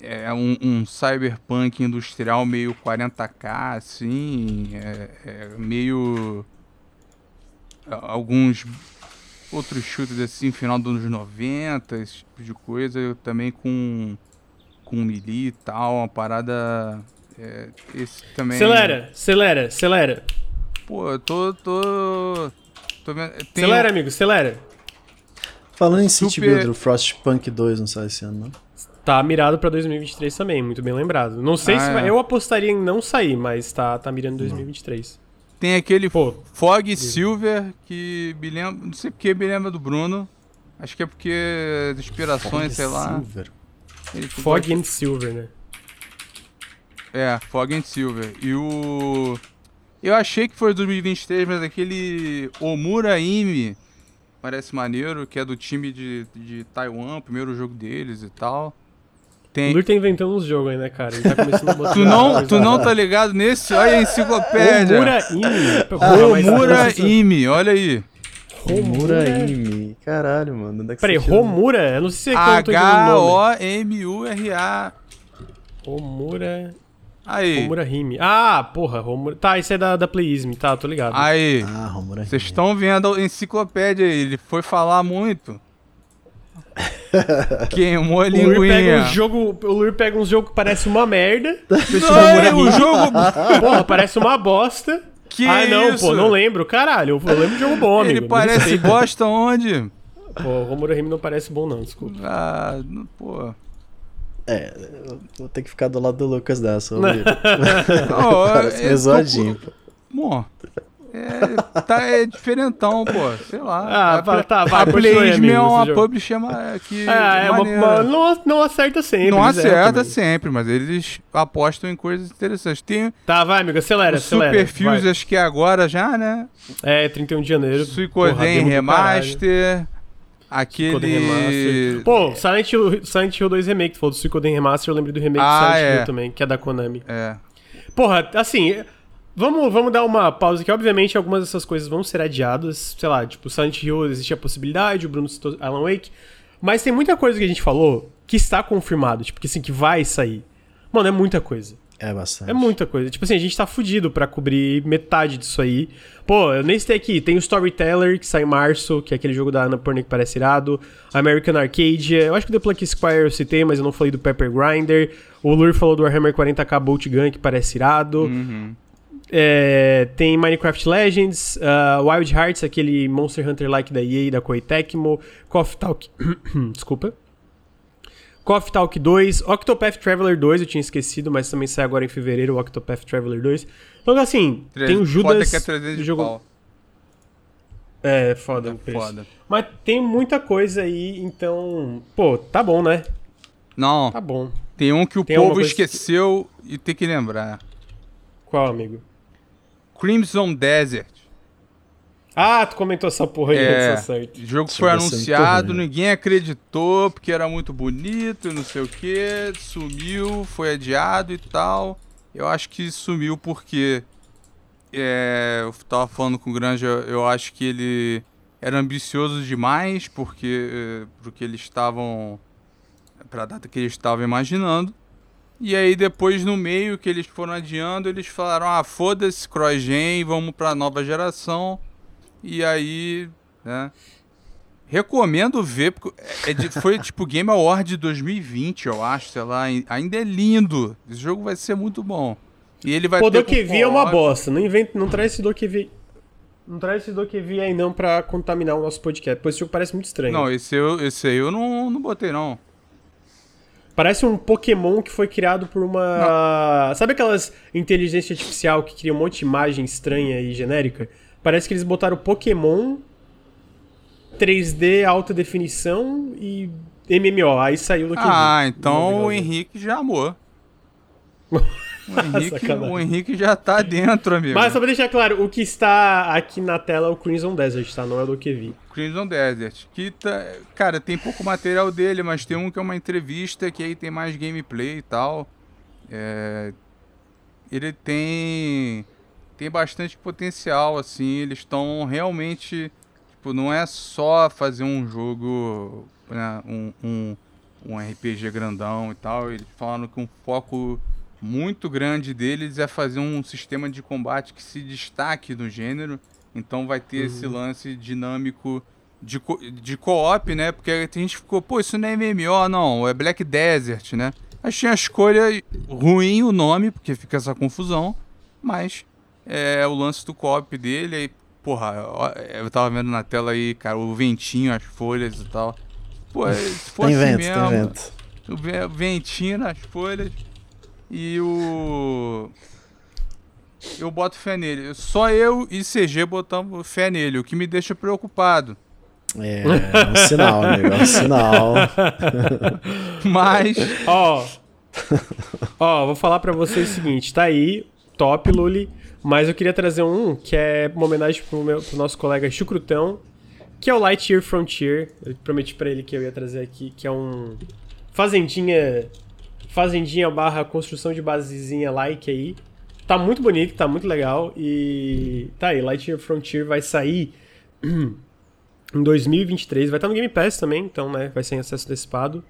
É um, um cyberpunk industrial meio 40k, assim. É, é meio. a- Alguns outros shooters assim, final dos anos 90, esse tipo de coisa. Também com. com melee e tal, uma parada. é, esse também. Acelera, acelera, acelera. Pô, eu tô. tô. tô vendo. tem Acelera, amigo, acelera. Falando em City Super- Builder, o Frostpunk 2 não sai esse ano, não? Tá mirado pra 2023 também, muito bem lembrado. Não sei Ah, se é. vai, eu apostaria em não sair, mas tá, tá mirando 2023. Tem aquele Pô, Fog Silver que me lembra. Não sei porque me lembra do Bruno. Acho que é porque as inspirações, sei lá. Silver. ele Fog and Silver, né? É, Fog and Silver. E o. Eu achei que foi 2023, mas aquele Omura Imi parece maneiro, que é do time de, de Taiwan, primeiro jogo deles e tal. O Tem. Lur tá inventando uns jogos aí, né, cara? Ele tá começando a botar Tu não, tu não tá ligado nesse? Olha a enciclopédia. Omura Imi. Essa- Imi, olha aí. Romura Imi. Caralho, mano. Onde é que Peraí? Romura? Eu não sei se é que eu não tô entendendo o nome. H-O-M-U-R-A. Aí. Romura Rime. Ah, porra, Romura... Tá, isso é da, da Playism, tá, tô ligado. Aí. Ah, Romura Vocês estão vendo a enciclopédia aí. Ele foi falar muito. Queimou a o Lur pega linguinha. um jogo, o Lur pega um jogo que parece uma merda. Não, é, o jogo. Porra, parece uma bosta. Que ah, não, isso? pô, não lembro. Caralho, eu lembro de jogo bom, amigo. Ele parece bosta onde? Pô, o Romura Rime não parece bom, não, desculpa. Ah, não- pô. É, eu vou ter que ficar do lado do Lucas dessa. Não, Parece é- meio zoadinho, pô. Bom, é, tá, é diferentão, pô. Sei lá. Ah, a, vai, tá, vai, a é uma publisher que. É, é uma, uma- não, não acerta sempre. Não erram acerta também. sempre, mas eles apostam em coisas interessantes. Tem Tá, vai, amigo, acelera, o acelera. Super Fuse, acho que é agora já, né? É, 31 de janeiro. Suicoden Remaster. Suicoden Aquele. Remaster. Pô, Silent Hill, Silent Hill 2 Remake, tu falou do Suicoden Remaster, eu lembro do remake Ah, do Silent é. Hill também, que é da Konami. É. Porra, assim, vamos, vamos dar uma pausa aqui. Obviamente, algumas dessas coisas vão ser adiadas. Sei lá, tipo, Silent Hill existe a possibilidade, o Bruno citou Alan Wake. Mas tem muita coisa que a gente falou que está confirmado, tipo, que assim, que vai sair. Mano, é muita coisa. É bastante. É muita coisa. Tipo assim, a gente tá fudido pra cobrir metade disso aí. Pô, eu nem citei aqui. Tem o Storyteller, que sai em março, que é aquele jogo da Annapurna que parece irado. American Arcade. Eu acho que o The Plucky Squire eu citei, mas eu não falei do Pepper Grinder. O Lur falou do Warhammer 40k Bolt Gun, que parece irado. Uhum. É, tem Minecraft Legends, uh, Wild Hearts, aquele Monster Hunter-like da EA, da Koei Tecmo, Coffee Talk... Desculpa. Coffee Talk 2, Octopath Traveler 2, eu tinha esquecido, mas também sai agora em fevereiro o Octopath Traveler 2. Então, assim, tem o Foda Judas... que é 300 de jogo... pau. É, foda É o preço. foda. Mas tem muita coisa aí, então... Pô, tá bom, né? Não, Tá bom. tem um que o Tem povo coisa que- esqueceu e tem que lembrar. Qual, amigo? Crimson Desert. Ah, tu comentou essa porra aí, É. O jogo foi anunciado, ninguém acreditou porque era muito bonito e não sei o que, sumiu, foi adiado e tal. Eu acho que sumiu porque é, eu tava falando com o Granja, eu acho que ele era ambicioso demais porque é, porque eles estavam para a data que eles estavam imaginando. E aí depois no meio que eles foram adiando, eles falaram: "Ah, foda-se CrossGen, vamos para nova geração". E aí, né? Recomendo ver, porque é de- foi tipo Game Award de 2020, eu acho, sei lá. Ainda é lindo. Esse jogo vai ser muito bom. E ele vai Pô. Dokevi é uma bosta. Não inventa, não traz esse Dokevi. Não traz esse Dokevi aí não pra contaminar o nosso podcast. Pois esse jogo parece muito estranho. Não, esse, eu, esse aí eu não, não botei, não. Parece um Pokémon que foi criado por uma. Sabe aquelas inteligência artificial que cria um monte de imagem estranha e genérica? Parece que eles botaram Pokémon 3D alta definição e MMO. Aí saiu do Ah, então o Henrique já amou. O Henrique, o Henrique já tá dentro, amigo. Mas só pra deixar claro, o que está aqui na tela é o Crimson Desert, tá? Não é o Dokevi. Crimson Desert. Que tá, cara, tem pouco material dele, mas tem um que é uma entrevista que aí tem mais gameplay e tal. É, ele tem tem bastante potencial, assim. Eles estão realmente, tipo, não é só fazer um jogo, né, um, um, um RPG grandão e tal. Eles falaram que um foco muito grande deles é fazer um sistema de combate que se destaque no gênero. Então vai ter esse lance dinâmico de, co- de co-op, né? Porque a gente ficou, pô, isso não é MMO, não, é Black Desert, né? Achei a escolha ruim o nome, porque fica essa confusão, mas é o lance do co-op dele, aí, porra, eu tava vendo na tela aí, cara, o ventinho, as folhas e tal. Pô, se for Tem assim vento, mesmo, tem vento. o ve- ventinho nas folhas e o. Eu boto fé nele. Só eu e CG botamos fé nele, o que me deixa preocupado. É, é um sinal, amigo, é um sinal. Mas. Ó. Ó, vou falar pra vocês o seguinte: tá aí, top, Luli. Mas eu queria trazer um que é uma homenagem pro, meu, pro nosso colega Chucrutão, que é o Lightyear Frontier. Eu prometi pra ele que eu ia trazer aqui, que é um. Fazendinha. Fazendinha barra construção de basezinha like aí. Tá muito bonito, tá muito legal. E tá aí, Lightyear Frontier vai sair em 2023. Vai estar no Game Pass também, então, né? Vai ser em acesso antecipado.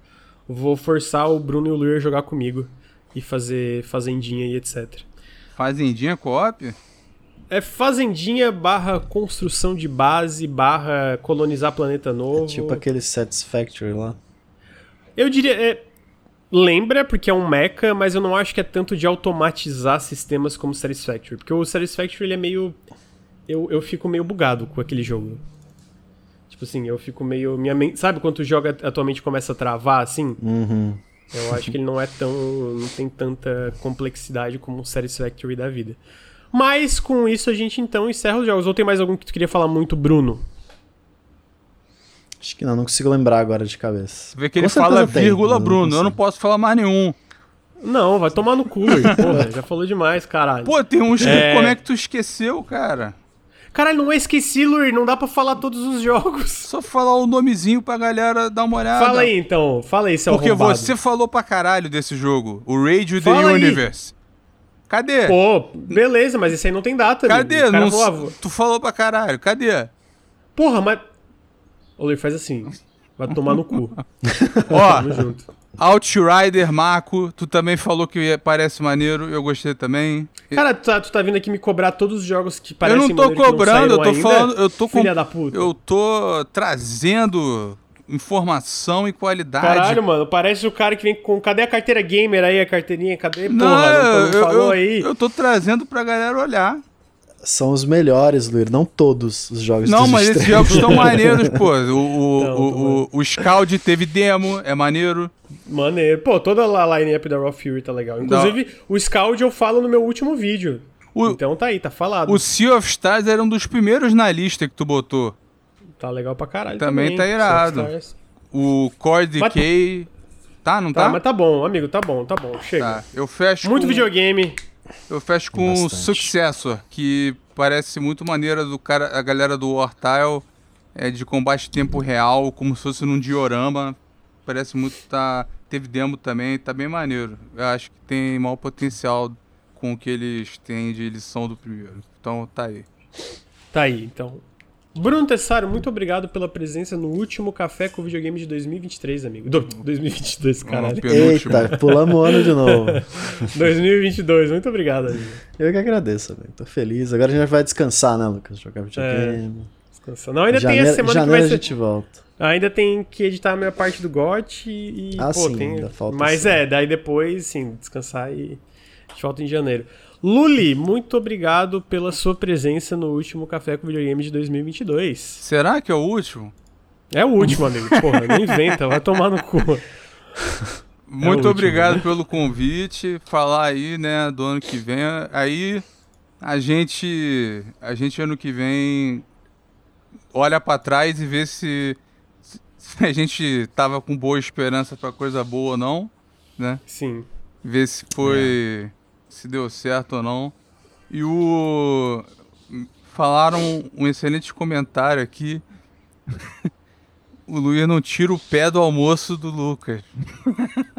Vou forçar o Bruno e o Luir jogar comigo e fazer fazendinha e etc. Fazendinha co-op? É fazendinha barra construção de base barra colonizar planeta novo. É tipo aquele Satisfactory lá. Eu diria. É, lembra, porque é um mecha, mas eu não acho que é tanto de automatizar sistemas como Satisfactory. Porque o Satisfactory ele é meio. Eu, eu fico meio bugado com aquele jogo. Tipo assim, eu fico meio. Minha mente, sabe quando tu joga atualmente começa a travar assim? Uhum. Eu acho que ele não é tão. não tem tanta complexidade como o Satisfactory da vida. Mas com isso a gente então encerra os jogos. Ou tem mais algum que tu queria falar muito, Bruno? Acho que não, não consigo lembrar agora de cabeça. Vê que ele fala tem, vírgula, Bruno. Não eu não posso falar mais nenhum. Não, vai tomar no cu, Porra, já falou demais, caralho. Pô, tem uns que. É... Como é que tu esqueceu, cara? Caralho, não esqueci, Luir, não dá pra falar todos os jogos. Só falar o nomezinho pra galera dar uma olhada. Fala aí então, fala aí, seu Porque arrombado. você falou pra caralho desse jogo, o Radio the Universe. Cadê? Pô, beleza, mas esse aí não tem data. Cadê? Não, falou, tu falou pra caralho, cadê? Porra, mas. Ô, Luir, faz assim. Vai tomar no cu. Ó, Tamo junto. Outrider, Marco, tu também falou que parece maneiro, eu gostei também. Cara, tu tá, tu tá vindo aqui me cobrar todos os jogos que parecem Eu não tô cobrando, eu tô ainda? falando, eu tô Filha com, da puta. Eu tô trazendo informação e qualidade. Caralho, mano, parece o cara que vem com. Cadê a carteira gamer aí, a carteirinha? Cadê? Porra, não, não, não falou eu, aí. Eu tô trazendo pra galera olhar são os melhores, Luir, não todos os jogos Não, mas esses jogos estão maneiros, pô. O, o, não, o, o, o Scald teve demo, é maneiro. Maneiro. Pô, toda a line-up da Raw Fury tá legal. Inclusive, não. o Scald eu falo no meu último vídeo. O, então tá aí, tá falado. O Sea of Stars era um dos primeiros na lista que tu botou. Tá legal pra caralho também. Também tá irado. O Core Decay... Tá, não tá? Tá, mas tá bom, amigo, tá bom, tá bom. Chega. Tá, eu fecho Muito com... videogame. Eu fecho com o Successor, que parece muito maneira do cara, a galera do Wartile, é, de combate tempo real, como se fosse num diorama. Parece muito tá teve demo também, tá bem maneiro. Eu acho que tem maior potencial com o que eles têm de lição do primeiro. Então tá aí. Tá aí, então. Bruno Tessaro, muito obrigado pela presença no último Café com Videogame de 2023, amigo. Do, 2022, caralho. Eita, pulamos o ano de novo. 2022, muito obrigado, amigo. Eu que agradeço, amigo. Tô feliz. Agora a gente vai descansar, né, Lucas? Jogar videogame. É, descansar. Não, ainda janeiro, tem essa semana que vai ser... a gente volta. Ainda tem que editar a minha parte do GOT e... Ah, pô, sim, tem... ainda falta Mas sim. é, daí depois, sim, descansar e... A gente volta em janeiro. Luli, muito obrigado pela sua presença no último Café com Videogame de 2022. Será que é o último? É o último, amigo. Porra, não inventa, vai tomar no cu. Muito é obrigado último, né? pelo convite. Falar aí, né, do ano que vem. Aí a gente, a gente ano que vem olha para trás e vê se, se, a gente tava com boa esperança para coisa boa ou não, né? Sim. Ver se foi é se deu certo ou não. E o. Falaram um excelente comentário aqui. o Luiz não tira o pé do almoço do Lucas.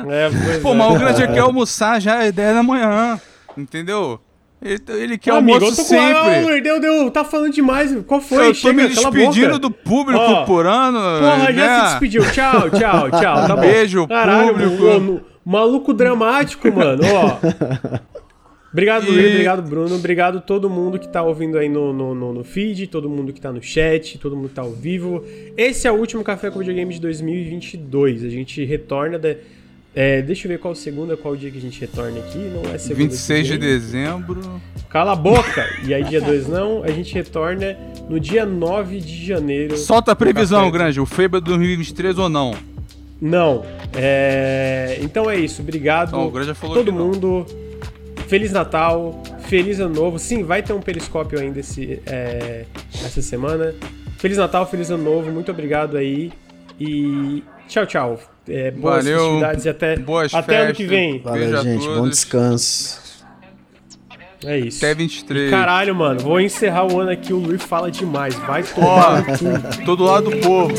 É, pois Pô, é. mas o grande quer almoçar já às 10 da manhã. Entendeu? Ele, ele quer Amigo, almoço eu tô com... sempre. Ah, Luiz, deu, deu, tá falando demais. Qual foi? Eu tô Chega, me despedindo do público Ó, por ano. Porra, né? já se despediu. Tchau, tchau, tchau. Tá bom. Beijo, Caralho, público. mano, maluco dramático, mano. Ó. Obrigado, E- Luiz. Obrigado, Bruno. Obrigado todo mundo que tá ouvindo aí no, no, no, no feed, todo mundo que tá no chat, todo mundo que tá ao vivo. Esse é o último Café com Videogame de 2022. A gente retorna. Da... É, deixa eu ver qual segunda, qual dia que a gente retorna aqui. Não é segunda. 26 de que vem. dezembro. Cala a boca! E aí, dia 2 não. A gente retorna no dia 9 de janeiro. Solta a previsão. Grande. O FEBA 2023 ou não? Não. É... Então é isso. Obrigado. Não, o Grande já falou todo que não. Feliz Natal, feliz Ano Novo. Sim, vai ter um periscópio ainda esse, é, essa semana. Feliz Natal, Feliz Ano Novo, muito obrigado aí. E tchau, tchau. É, boas Valeu, festividades e até, boas até ano que vem. Valeu, gente. Bom descanso. É isso. Até 23. Caralho, mano, vou encerrar o ano aqui. O Luiz fala demais. Vai tomar no cu. tô do lado do povo.